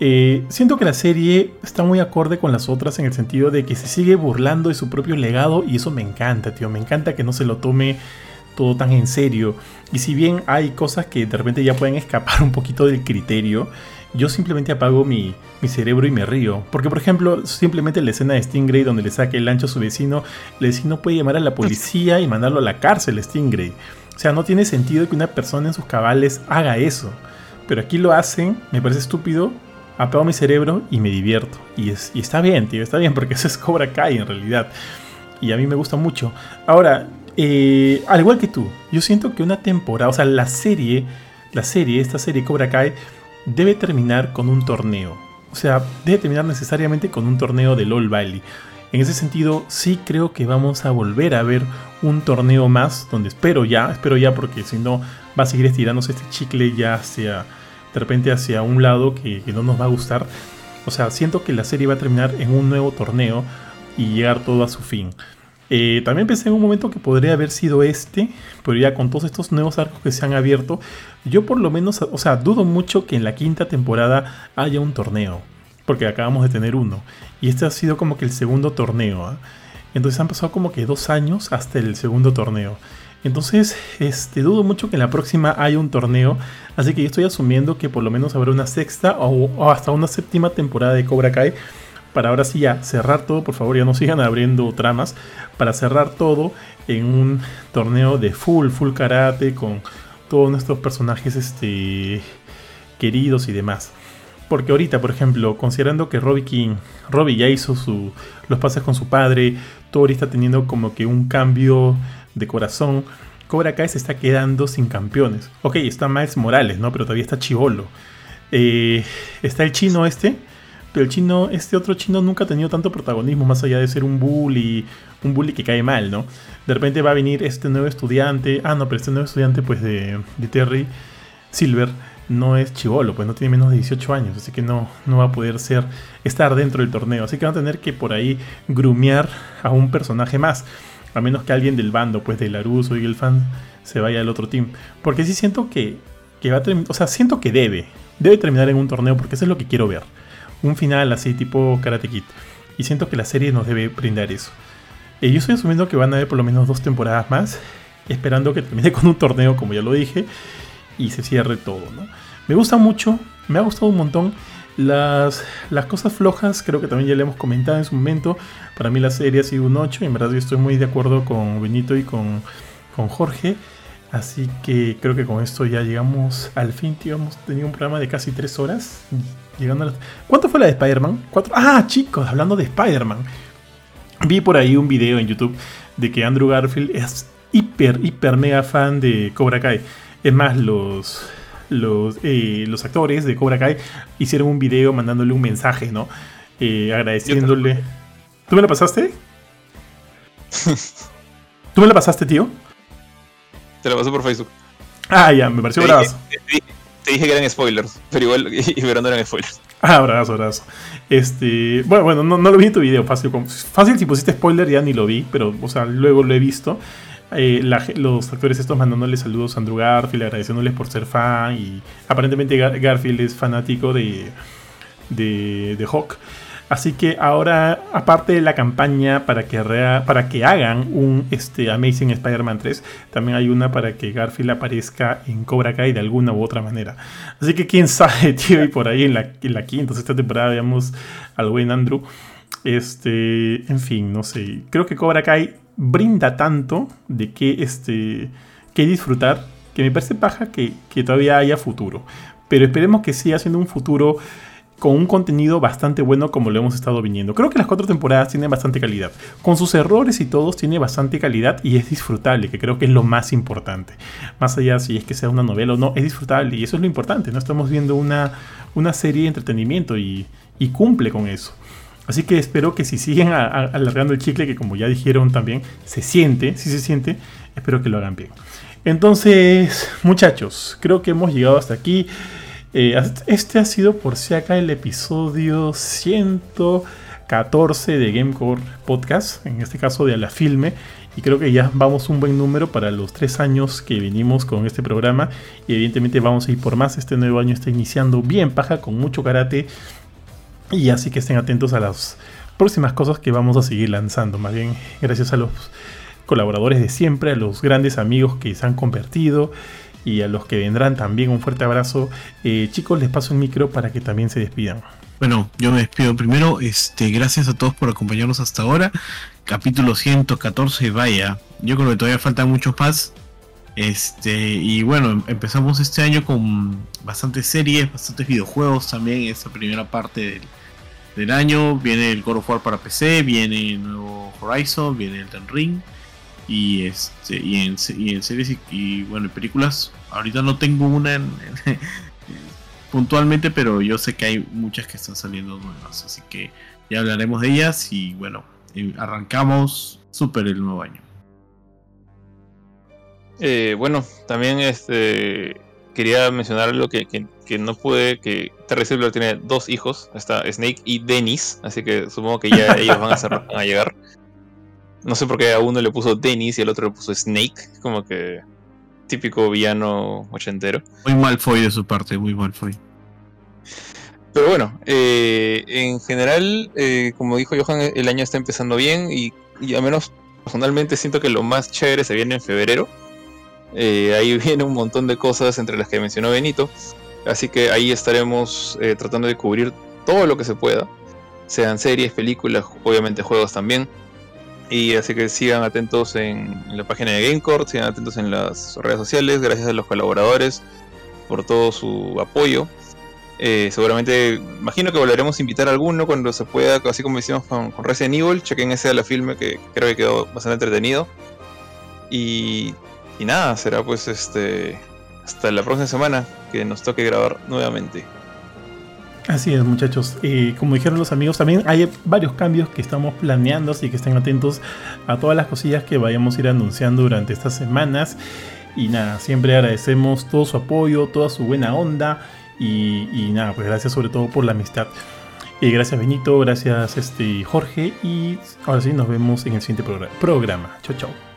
Eh, siento que la serie está muy acorde con las otras en el sentido de que se sigue burlando de su propio legado y eso me encanta, tío. Me encanta que no se lo tome todo tan en serio. Y si bien hay cosas que de repente ya pueden escapar un poquito del criterio, yo simplemente apago mi, mi cerebro y me río. Porque, por ejemplo, simplemente la escena de Stingray donde le saca el ancho a su vecino, el vecino puede llamar a la policía y mandarlo a la cárcel, Stingray. O sea, no tiene sentido que una persona en sus cabales haga eso. Pero aquí lo hacen, me parece estúpido, apago mi cerebro y me divierto. Y, es, y está bien, tío, está bien, porque eso es Cobra Kai en realidad. Y a mí me gusta mucho. Ahora, eh, al igual que tú, yo siento que una temporada, o sea, la serie, la serie, esta serie Cobra Kai, debe terminar con un torneo. O sea, debe terminar necesariamente con un torneo del All Valley. En ese sentido, sí creo que vamos a volver a ver un torneo más, donde espero ya, espero ya, porque si no va a seguir estirándose este chicle ya hacia, de repente hacia un lado que, no nos va a gustar. O sea, siento que la serie va a terminar en un nuevo torneo y llegar todo a su fin. Eh, también pensé en un momento que podría haber sido este, pero ya con todos estos nuevos arcos que se han abierto, yo por lo menos, o sea, dudo mucho que en la quinta temporada haya un torneo porque acabamos de tener uno. Y este ha sido como que el segundo torneo. ¿ah? Entonces han pasado como que dos años hasta el segundo torneo. Entonces, este, dudo mucho que en la próxima haya un torneo. Así que yo estoy asumiendo que por lo menos habrá una sexta o, hasta una séptima temporada de Cobra Kai. Para ahora sí ya cerrar todo, por favor, ya no sigan abriendo tramas. Para cerrar todo en un torneo de full, full karate con todos nuestros personajes este, queridos y demás. Porque ahorita, por ejemplo, considerando que Robbie King, Robbie ya hizo su, los pases con su padre, Tori está teniendo como que un cambio de corazón, Cobra Kai se está quedando sin campeones. Ok, está Miles Morales, ¿no? Pero todavía está Chivolo. Eh, está el chino este, pero el chino, este otro chino nunca ha tenido tanto protagonismo, más allá de ser un bully, un bully que cae mal, ¿no? De repente va a venir este nuevo estudiante, ah, no, pero este nuevo estudiante, pues de, de Terry Silver no es chivolo, pues no tiene menos de 18 años, así que no, no va a poder ser estar dentro del torneo. Así que van a tener que por ahí grumear a un personaje más. A menos que alguien del bando, pues de Laruso y el fan, se vaya al otro team. Porque sí siento que, que va a terminar, o sea, siento que debe, debe terminar en un torneo porque eso es lo que quiero ver. Un final así tipo Karate Kid. Y siento que la serie nos debe brindar eso. Y yo estoy asumiendo que van a haber por lo menos dos temporadas más, esperando que termine con un torneo, como ya lo dije y se cierre todo, ¿no? Me gusta mucho, me ha gustado un montón. Las, las cosas flojas, creo que también ya le hemos comentado en su momento. Para mí la serie ha sido un 8. Y en verdad yo estoy muy de acuerdo con Benito y con, con Jorge. Así que creo que con esto ya llegamos al fin, tío. Hemos tenido un programa de casi 3 horas. Llegando a ¿Cuánto fue la de Spider-Man? Ah, chicos, hablando de Spider-Man. Vi por ahí un video en YouTube de que Andrew Garfield es hiper, hiper mega fan de Cobra Kai. Es más, los, los, eh, los actores de Cobra Kai hicieron un video mandándole un mensaje, ¿no? Eh, agradeciéndole. ¿Tú me la pasaste? ¿Tú me la pasaste, tío? Te la pasé por Facebook. Ah, ya, me pareció bravazo. Te, dije que eran spoilers, pero igual, y, pero no eran spoilers. Ah, bravazo, bravazo. Este, bueno, bueno, no, no, lo vi en tu video, fácil. Fácil si pusiste spoiler ya ni lo vi, pero, o sea, luego lo he visto. Eh, los actores estos mandándoles saludos a Andrew Garfield, agradeciéndoles por ser fan y aparentemente Garfield es fanático de, de, de Hawk. Así que ahora, aparte de la campaña para que, para que hagan un este, Amazing Spider-Man 3, también hay una para que Garfield aparezca en Cobra Kai de alguna u otra manera. Así que quién sabe, tío, y por ahí en la, en la quinta, esta temporada veamos al buen Andrew. Este, en fin, no sé. Creo que Cobra Kai brinda tanto de que, este, que disfrutar que me parece paja que, todavía haya futuro. Pero esperemos que siga siendo un futuro con un contenido bastante bueno como lo hemos estado viniendo. Creo que las cuatro temporadas tienen bastante calidad. Con sus errores y todos tiene bastante calidad y es disfrutable, que creo que es lo más importante. Más allá si es que sea una novela o no, es disfrutable y eso es lo importante. No estamos viendo una, una serie de entretenimiento y, y cumple con eso. Así que espero que si siguen alargando el chicle, que como ya dijeron también, se siente, si se siente, espero que lo hagan bien. Entonces, muchachos, creo que hemos llegado hasta aquí. Eh, este ha sido por si acá el episodio 114 de Gamecore Podcast, en este caso de la filme. Y creo que ya vamos un buen número para los tres años que venimos con este programa. Y evidentemente vamos a ir por más. Este nuevo año está iniciando bien paja, con mucho karate y así que estén atentos a las próximas cosas que vamos a seguir lanzando. Más bien, gracias a los colaboradores de siempre, a los grandes amigos que se han convertido y a los que vendrán también un fuerte abrazo. Eh, chicos, les paso el micro para que también se despidan. Bueno, yo me despido primero. Este, gracias a todos por acompañarnos hasta ahora. Capítulo 114, vaya. Yo creo que todavía faltan muchos más. Este, y bueno, empezamos este año con bastantes series, bastantes videojuegos también. Esta primera parte del, del año. Viene el God of War para PC, viene el nuevo Horizon, viene el Ten Ring. Y, este, y, en, series y, bueno, en películas, ahorita no tengo una puntualmente, pero yo sé que hay muchas que están saliendo nuevas, así que ya hablaremos de ellas. Y bueno, Y arrancamos súper el nuevo año. Eh, bueno, también este quería mencionar algo que, que, no pude, que Terry Silver tiene dos hijos, está Snake y Dennis, así que supongo que ya ellos van a, van a llegar. No sé por qué a uno le puso Dennis y al otro le puso Snake, como que típico villano ochentero. Muy mal fue de su parte, muy mal fue. Pero bueno, eh, en general, eh, como dijo Johan, el año está empezando bien y, y al menos personalmente siento que lo más chévere se viene en febrero eh, ahí viene un montón de cosas entre las que mencionó Benito. Así que ahí estaremos eh, tratando de cubrir todo lo que se pueda. Sean series, películas, obviamente juegos también. Y así que sigan atentos en, la página de Gamecore, sigan atentos en las redes sociales. Gracias a los colaboradores por todo su apoyo. Eh, seguramente, imagino que volveremos a invitar a alguno cuando se pueda, así como hicimos con, Resident Evil. Chequen ese a la filme que creo que quedó bastante entretenido. Y y nada, será pues este hasta la próxima semana que nos toque grabar nuevamente. Así es, muchachos. como dijeron los amigos, también hay varios cambios que estamos planeando, así que estén atentos a todas las cosillas que vayamos a ir anunciando durante estas semanas. Y nada, siempre agradecemos todo su apoyo, toda su buena onda. Y, nada, pues gracias sobre todo por la amistad. Y gracias Benito, gracias este, Jorge. Y ahora sí, nos vemos en el siguiente programa. Chau, chau.